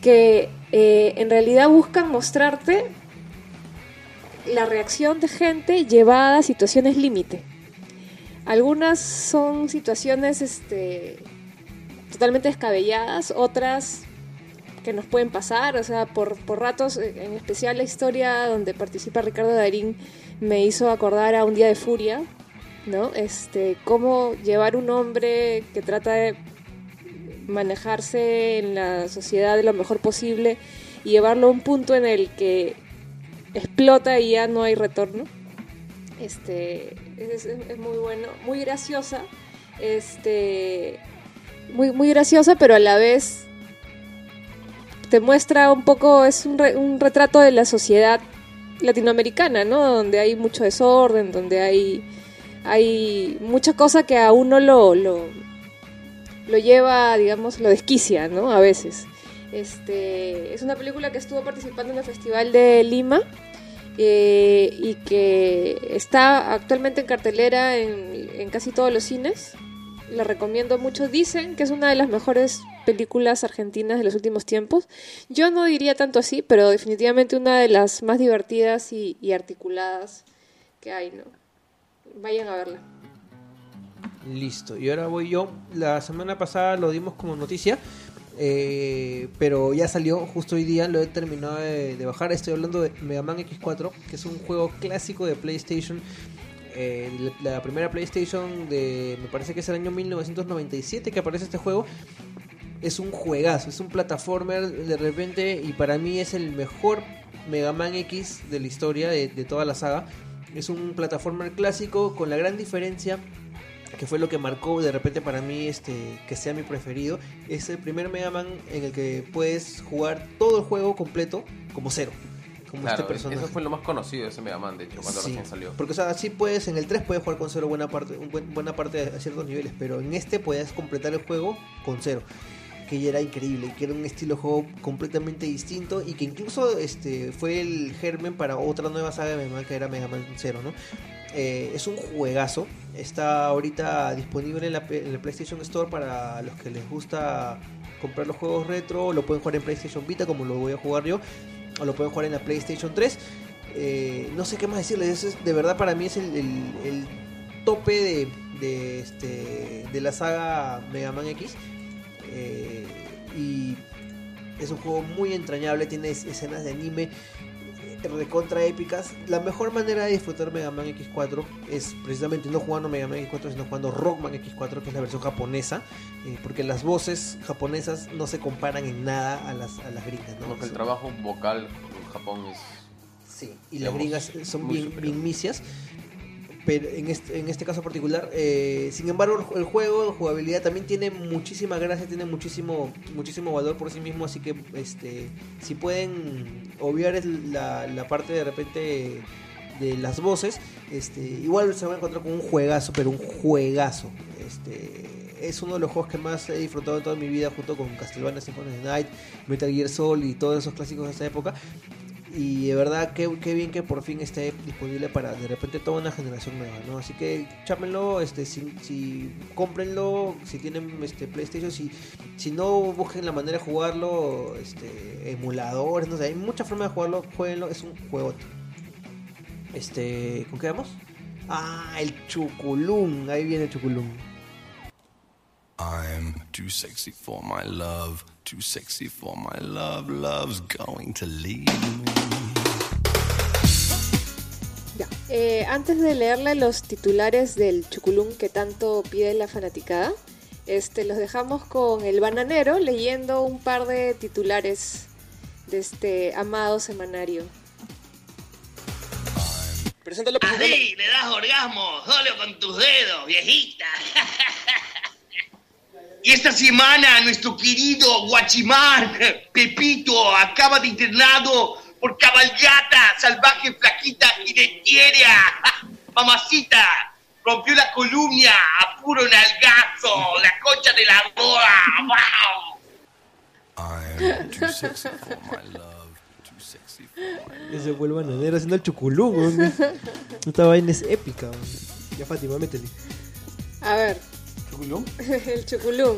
que eh, en realidad buscan mostrarte la reacción de gente llevada a situaciones límite. Algunas son situaciones este, totalmente descabelladas, otras que nos pueden pasar, o sea, por, por ratos, eh, en especial la historia donde participa Ricardo Darín me hizo acordar a Un Día de Furia, ¿no? Este, cómo llevar un hombre que trata de manejarse en la sociedad lo mejor posible y llevarlo a un punto en el que explota y ya no hay retorno. Este, es, muy bueno, muy graciosa, este, muy, muy graciosa, pero a la vez te muestra un poco, es un, re- un retrato de la sociedad latinoamericana, ¿no? Donde hay mucho desorden, donde hay, hay mucha cosa que a uno lo, lo, lo lleva, digamos, lo desquicia, ¿no? A veces. Este, es una película que estuvo participando en el Festival de Lima eh, y que está actualmente en cartelera en, casi todos los cines. La recomiendo mucho. Dicen que es una de las mejores películas argentinas de los últimos tiempos. Yo no diría tanto así, pero definitivamente una de las más divertidas y, y articuladas que hay, ¿no? Vayan a verla. Listo, y ahora voy yo. La semana pasada lo dimos como noticia, eh, pero ya salió justo hoy día, lo he terminado de, bajar. Estoy hablando de Mega Man X4, que es un juego clásico de PlayStation. Eh, la la primera PlayStation de, me parece que es el año 1997 que aparece este juego. Es un juegazo, es un plataformer de repente y para mí es el mejor Mega Man X de la historia de, de toda la saga. Es un plataformer clásico con la gran diferencia que fue lo que marcó de repente para mí este que sea mi preferido es el primer Mega Man en el que puedes jugar todo el juego completo como cero como Claro, este personaje eso fue lo más conocido de ese Mega Man, de hecho, cuando Sí, recién salió. porque o sea sí puedes en el 3 puedes jugar con cero buena parte buena parte a ciertos niveles pero en este puedes completar el juego con cero que ya era increíble, que era un estilo de juego completamente distinto y que incluso este fue el germen para otra nueva saga de Mega Man que era Mega Man 0, ¿no? Eh, es un juegazo, está ahorita disponible en la, PlayStation Store para los que les gusta comprar los juegos retro, lo pueden jugar en PlayStation Vita como lo voy a jugar yo, o lo pueden jugar en la PlayStation 3. Eh, no sé qué más decirles, de verdad para mí es el, tope de, de, este, de la saga Mega Man X. Eh, y es un juego muy entrañable, tiene es- escenas de anime recontra épicas. La mejor manera de disfrutar Mega Man X4 es precisamente no jugando Mega Man X4, sino jugando Rockman X4, que es la versión japonesa, eh, porque las voces japonesas no se comparan en nada a las, a las gringas. ¿no? Porque el trabajo vocal en Japón es. Sí, y las gringas son bien, bien misias. Pero en este, en este caso particular, eh, sin embargo, el, ju- el juego, la jugabilidad también tiene muchísima gracia, tiene muchísimo, muchísimo valor por sí mismo. Así que, este, si pueden obviar la, la parte de repente de las voces, este, igual se van a encontrar con un juegazo, pero un juegazo. Este, es uno de los juegos que más he disfrutado en toda mi vida, junto con Castlevania Symphony of Night, Metal Gear Solid y todos esos clásicos de esa época. Y de verdad, qué, qué bien que por fin esté disponible para de repente toda una generación nueva, ¿no? Así que chámenlo, este, si, si cómprenlo, si tienen este PlayStation, si, si no busquen la manera de jugarlo, este, emuladores, no sé, hay muchas formas de jugarlo, jueguenlo, es un juegote. Este, ¿con qué vamos? Ah, el chuculún, ahí viene el chuculún. I'm too sexy for my love, too sexy for my love, love's going to leave me. Ya. Eh, antes de leerle los titulares del Chuculum que tanto pide la fanaticada, este, los dejamos con el bananero leyendo un par de titulares de este amado semanario. Preséntalo, Así le das orgasmo solo con tus dedos, viejita. Y esta semana nuestro querido Guachimán, Pepito, acaba de internado por cabalgata, salvaje, flaquita y de tierra. Mamacita, rompió la columna, a puro nalgazo, la concha de la boda. ¡Wow! I'm too sexy for my love, too sexy for my Ese fue el bananero haciendo el chuculún, weón. Esta vaina es épica, weón. Ya Fátima, métele. A ver. ¿Chuculum? el Chuculum.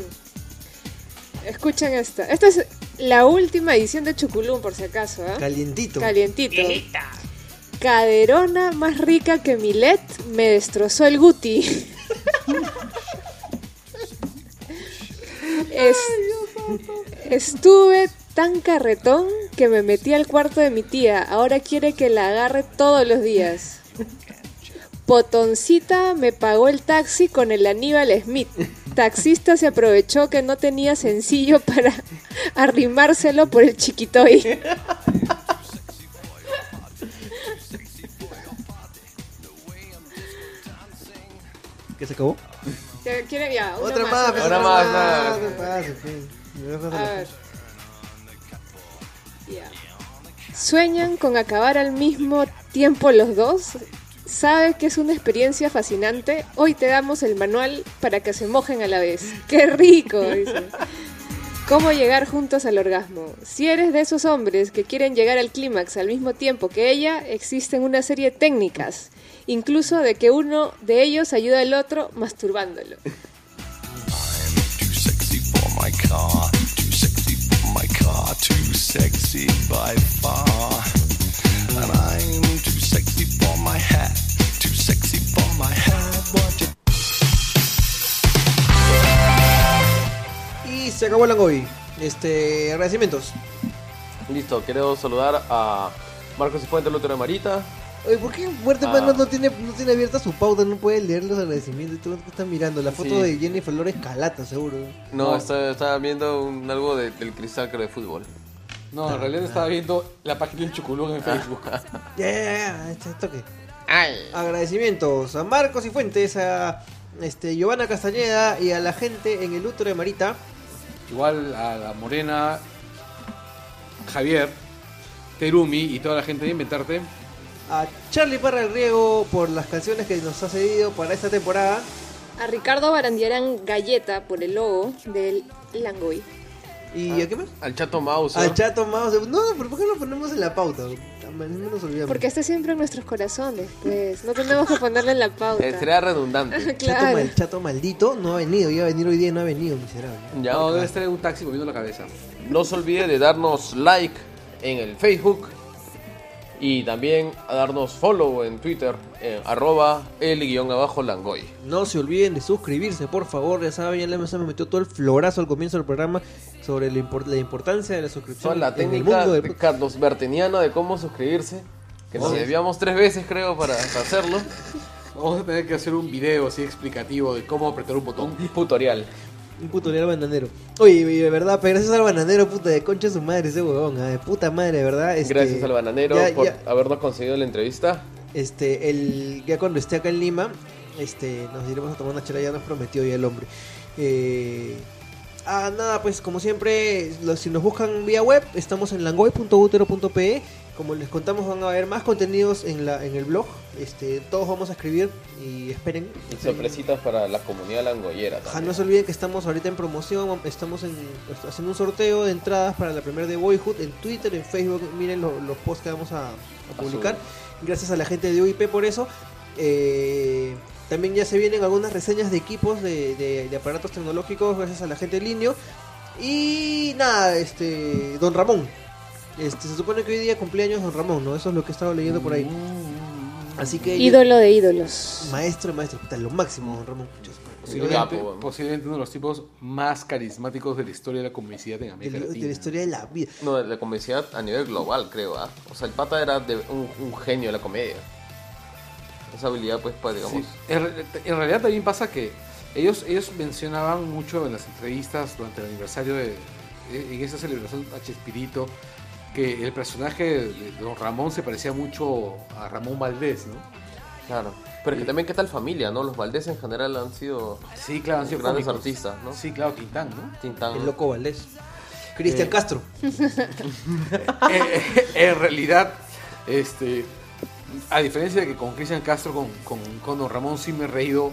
Escuchen esta. Esta es la última edición de Chuculum, por si acaso. ¿ah? Calientito. Calientito. Caderona más rica que Milet me destrozó el Guti. Es- estuve tan carretón que me metí al cuarto de mi tía. Ahora quiere que la agarre todos los días. Potoncita me pagó el taxi con el Aníbal Smith. Taxista se aprovechó que no tenía sencillo para arrimárselo por el chiquitoy. ¿Qué se acabó? ¿Te quiere ya? una Otra más, más, una más. más. ¿Qué pasa, pues? Me dejas A la- ver. Ya. ¿Sueñan con acabar al mismo tiempo los dos? ¿Sabes que es una experiencia fascinante? Hoy te damos el manual para que se mojen a la vez. ¡Qué rico! ¿Cómo llegar juntos al orgasmo? Si eres de esos hombres que quieren llegar al clímax al mismo tiempo que ella, existen una serie de técnicas, incluso de que uno de ellos ayuda al otro masturbándolo. Y se acabó el Langoy. Este, agradecimientos. Listo, quiero saludar a Marcos Cifuentes, Lutero de Marita. Oye, ¿por qué Fuerte Ah. No tiene, no tiene abierta su pauta? No puede leer los agradecimientos. Tú estás mirando la foto Sí. de Jennifer Flores Calata, seguro. No, está- estaba viendo un- algo de- del cristal creo de fútbol. No, en realidad estaba viendo la página del Chuculún en Facebook. Ya, ya, ya, este toque. Agradecimientos a Marcos y Fuentes, a este, Giovanna Castañeda y a la gente en el útero de Marita. Igual a la Morena, Javier, Terumi y toda la gente de Inventarte. A Charlie Parra del Riego por las canciones que nos ha cedido para esta temporada. A Ricardo Barandiarán Galleta por el logo del Langoy. ¿Y a qué más? Al Chato Mouse. Al Chato Mouse. No, pero ¿por qué lo ponemos en la pauta? No nos olvidamos. Porque está siempre en nuestros corazones, pues. No tenemos que ponerle en la pauta. Eh, sería redundante. Chato, claro. mal- chato maldito no ha venido. Iba a venir hoy día y no ha venido, miserable. Ya, No, debe estar en un taxi moviendo la cabeza. No se olvide de darnos like en el Facebook y también a darnos follow en Twitter, en arroba el guion abajo langoy. No se olviden de suscribirse, por favor. Ya saben, ya la mesa me metió todo el florazo al comienzo del programa sobre la, impor- la importancia de la suscripción. Son la en el técnica mundo de Carlos Berteniana de cómo suscribirse, que nos desviamos tres veces creo para hacerlo. Vamos a tener que hacer un video así explicativo de cómo apretar un botón. Un tutorial. Un tutorial bananero. Oye, de verdad, pero gracias al bananero, puta, de concha su madre ese huevón, ah, de puta madre, de verdad. este, Gracias al bananero ya- por ya- habernos conseguido la entrevista. este, el, ya cuando esté acá en Lima, este, nos iremos a tomar una chela, ya nos prometió ya el hombre. Eh, ah, nada, pues como siempre, si nos buscan vía web, estamos en langoy.utero.pe como les contamos, van a haber más contenidos en, la, en el blog. Este, todos vamos a escribir y esperen. Y sorpresitas para la comunidad langollera. Ajá, no se olviden que estamos ahorita en promoción, estamos en, haciendo un sorteo de entradas para la primera de Boyhood en Twitter, en Facebook, miren lo- los posts que vamos a, a publicar. Gracias a la gente de UIP por eso. Eh, también ya se vienen algunas reseñas de equipos de, de- de aparatos tecnológicos gracias a la gente de Linio. Y nada, este Don Ramón. Este, se supone que hoy día cumpleaños Don Ramón, ¿no? Eso es lo que he estado leyendo por ahí. Así que Ídolo de ídolos. Maestro, maestro, puta, lo máximo, Don Ramón. Posiblemente, posiblemente uno de los tipos más carismáticos de la historia de la comunidad en América de, Latina. de la historia de la vida. No, de la a nivel global, creo. ¿ah? O sea, el pata era de un, un genio de la comedia. Esa habilidad, pues, para, digamos. Sí, En, re- en realidad también pasa que ellos, ellos mencionaban mucho en las entrevistas durante el aniversario de en esa celebración a Chespirito que el personaje de Don Ramón se parecía mucho a Ramón Valdés, ¿no? Claro. Pero es que también, ¿qué tal familia, no? Los Valdés en general han sido. Sí, claro, han sido grandes cómicos. artistas, ¿no? Sí, claro, Tintán, ¿no? Tintán. El loco Valdés. Cristian Eh, Castro. Eh, en realidad, este, a diferencia de que con Cristian Castro, con, con, con Don Ramón sí me he reído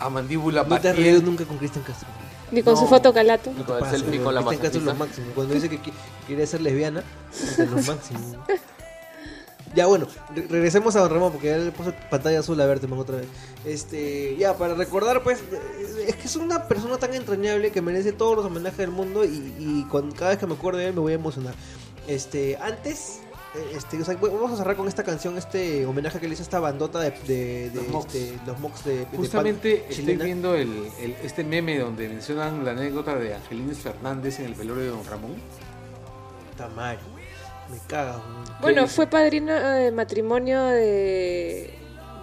a mandíbula No te has reído nunca con Cristian Castro. Ni con No. su foto calato. Y con el Pasa, selfie bro, con la Cristian Castro es lo máximo. Cuando dice que qui- quiere ser lesbiana, es lo máximo. Ya bueno, re- regresemos a Don Ramón porque ya le puse pantalla azul a verte man, otra vez. Este, ya para recordar pues es que es una persona tan entrañable que merece todos los homenajes del mundo y, y cuando, cada vez que me acuerdo de él me voy a emocionar. Este, antes este, o sea, vamos a cerrar con esta canción, este homenaje que le hizo esta bandota de, de, de, Los Mox. este, los Mox de, de Justamente punk estoy chilena. viendo el, el- este meme donde mencionan la anécdota de Angelines Fernández en el velorio de Don Ramón. Tamario. Me cagas. Bueno, fue padrino de matrimonio de,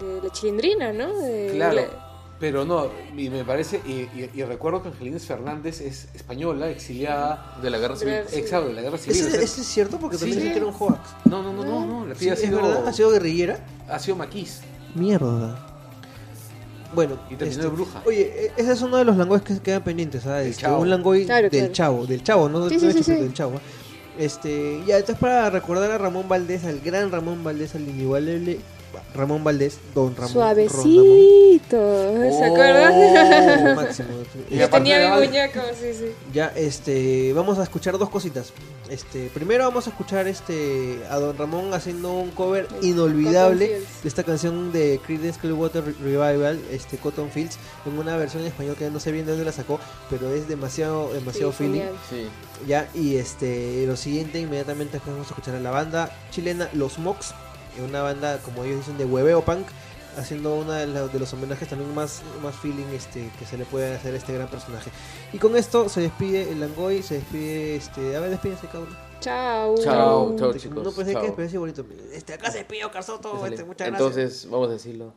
de la chilindrina, ¿no? De- Claro, la- pero no, y me parece, y, y- y recuerdo que Angelines Fernández es española, exiliada de la guerra civil. Sí. Exacto, de la guerra civil. ¿Ese, o sea, ese es cierto? Porque también Sí. se metieron hoax. No, no, no, no, no, la tía ha ¿Es sido, verdad? ¿Ha sido guerrillera? ha sido maquis. Mierda. Bueno, Y terminó este, de bruja. Oye, e- ese es uno de los langoys que quedan pendientes, ¿sabes? Este, Chavo. un langoy Claro, del claro. chavo, del chavo, no, Sí, no sí, de sí, Chupete, sí. del chavo. Este, ya, entonces para recordar a Ramón Valdés, al gran Ramón Valdés, al inigualable Ramón Valdés, don Ramón. Suavecito, ¿se acuerdan? Oh, máximo. Y Yo tenía de mi muñeco, sí, sí. Ya, este, vamos a escuchar dos cositas. Este, primero vamos a escuchar este a Don Ramón haciendo un cover inolvidable de esta canción de Creedence Clearwater Re- Revival, este Cotton Fields, en una versión en español que no sé bien de dónde la sacó, pero es demasiado demasiado Sí, feeling. genial. Sí. Ya, y este, lo siguiente, inmediatamente vamos a escuchar a la banda chilena Los Mox, una banda, como ellos dicen, de hueveo punk, haciendo uno de, de los homenajes también más, más feeling este, que se le puede hacer a este gran personaje. Y con esto se despide el Langoy, se despide, este, a ver, despídense cada uno. Chao. Chao, chao, Este, chicos. No pensé chao. que despedirse bonito. Este, acá se despidió Carsoto, Sale. este, muchas gracias. Entonces, vamos a decirlo.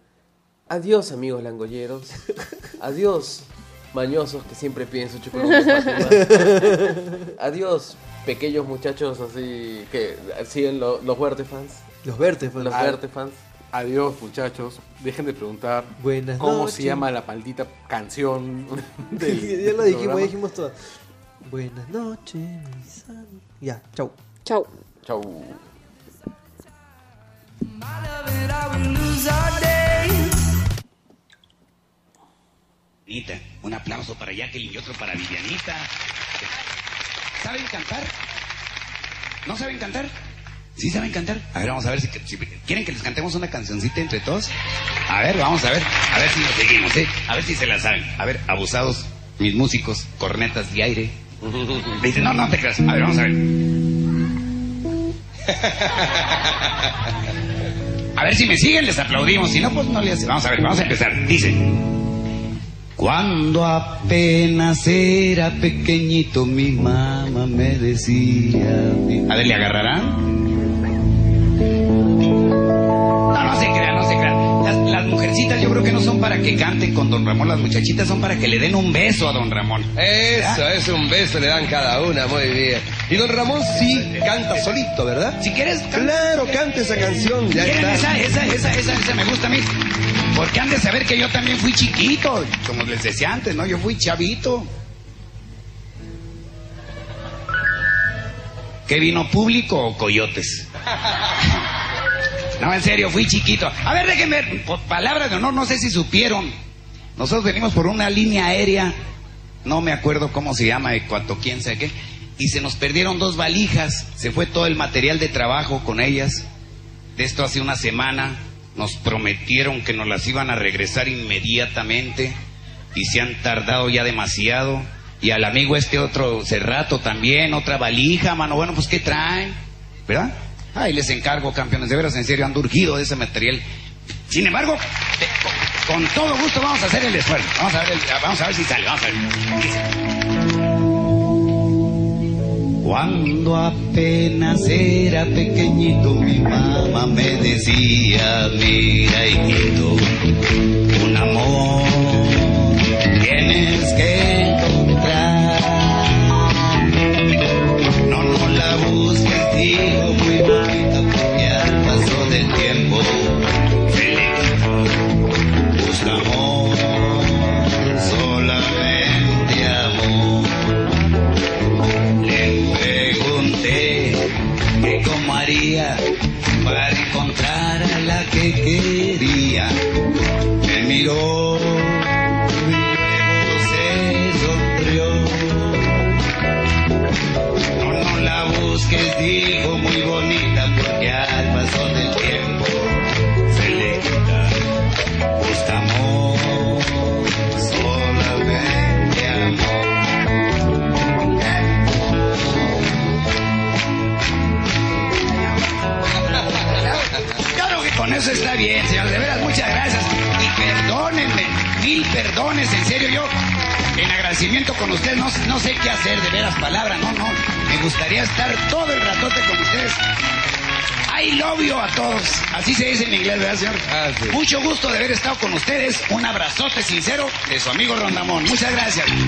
Adiós, amigos langolleros. Adiós, mañosos que siempre piden su chocolate. Adiós, pequeños muchachos así que siguen lo- los Huerte fans. Los Verte, pues. Los Ah, Huerte fans. Adiós, muchachos. Dejen de preguntar Buenas cómo noches. se llama la maldita canción. del ya lo dijimos, programa. ya dijimos todo. Buenas noches, mis amigos. Ya, chau. Chau. Vivianita. Un aplauso para Jacqueline y otro para Vivianita. ¿Saben cantar? ¿No saben cantar? ¿Sí saben cantar? A ver, vamos a ver si, si- quieren que les cantemos una cancioncita entre todos. A ver, vamos a ver, a ver si nos seguimos, ¿eh? A ver si se la saben. A ver, abusados, mis músicos, cornetas de aire. Dicen, no, no te creas. A ver, vamos a ver. A ver si me siguen, les aplaudimos. Si no, pues no les. Vamos a ver, vamos a empezar. Dice. Cuando apenas era pequeñito, mi mamá me decía. A ver, ¿le agarrarán? Creo que no son para que canten con Don Ramón, las muchachitas son para que le den un beso a Don Ramón. Eso, es un beso, le dan cada una, muy bien. Y don Ramón sí canta solito, ¿verdad? Si quieres, Claro, canta esa canción, ya ¿Quieren está. esa, esa, esa, esa, esa me gusta a mí? Porque han de saber que yo también fui chiquito, como les decía antes, ¿no? Yo fui chavito. ¿Qué vino público o coyotes? No, en serio, fui chiquito. A ver, déjenme, por palabras de honor, no sé si supieron. Nosotros venimos por una línea aérea, no me acuerdo cómo se llama, de cuánto, quién sabe qué, y se nos perdieron dos valijas, se fue todo el material de trabajo con ellas. De esto hace una semana, nos prometieron que nos las iban a regresar inmediatamente, y se han tardado ya demasiado. Y al amigo este otro Cerrato también, otra valija, mano, bueno, pues ¿qué traen? ¿Verdad? Ay, les encargo, campeones, de veras, en serio, han urgido de ese material. Sin embargo, con, todo gusto vamos a hacer el esfuerzo. Vamos a ver, vamos a ver si sale, vamos a ver. Cuando apenas era pequeñito, mi mamá me decía, mira, hijito, un amor tienes que Así se dice en inglés, ¿verdad, señor? Mucho gusto de haber estado con ustedes. Un abrazote sincero de su amigo Rondamón. Muchas gracias.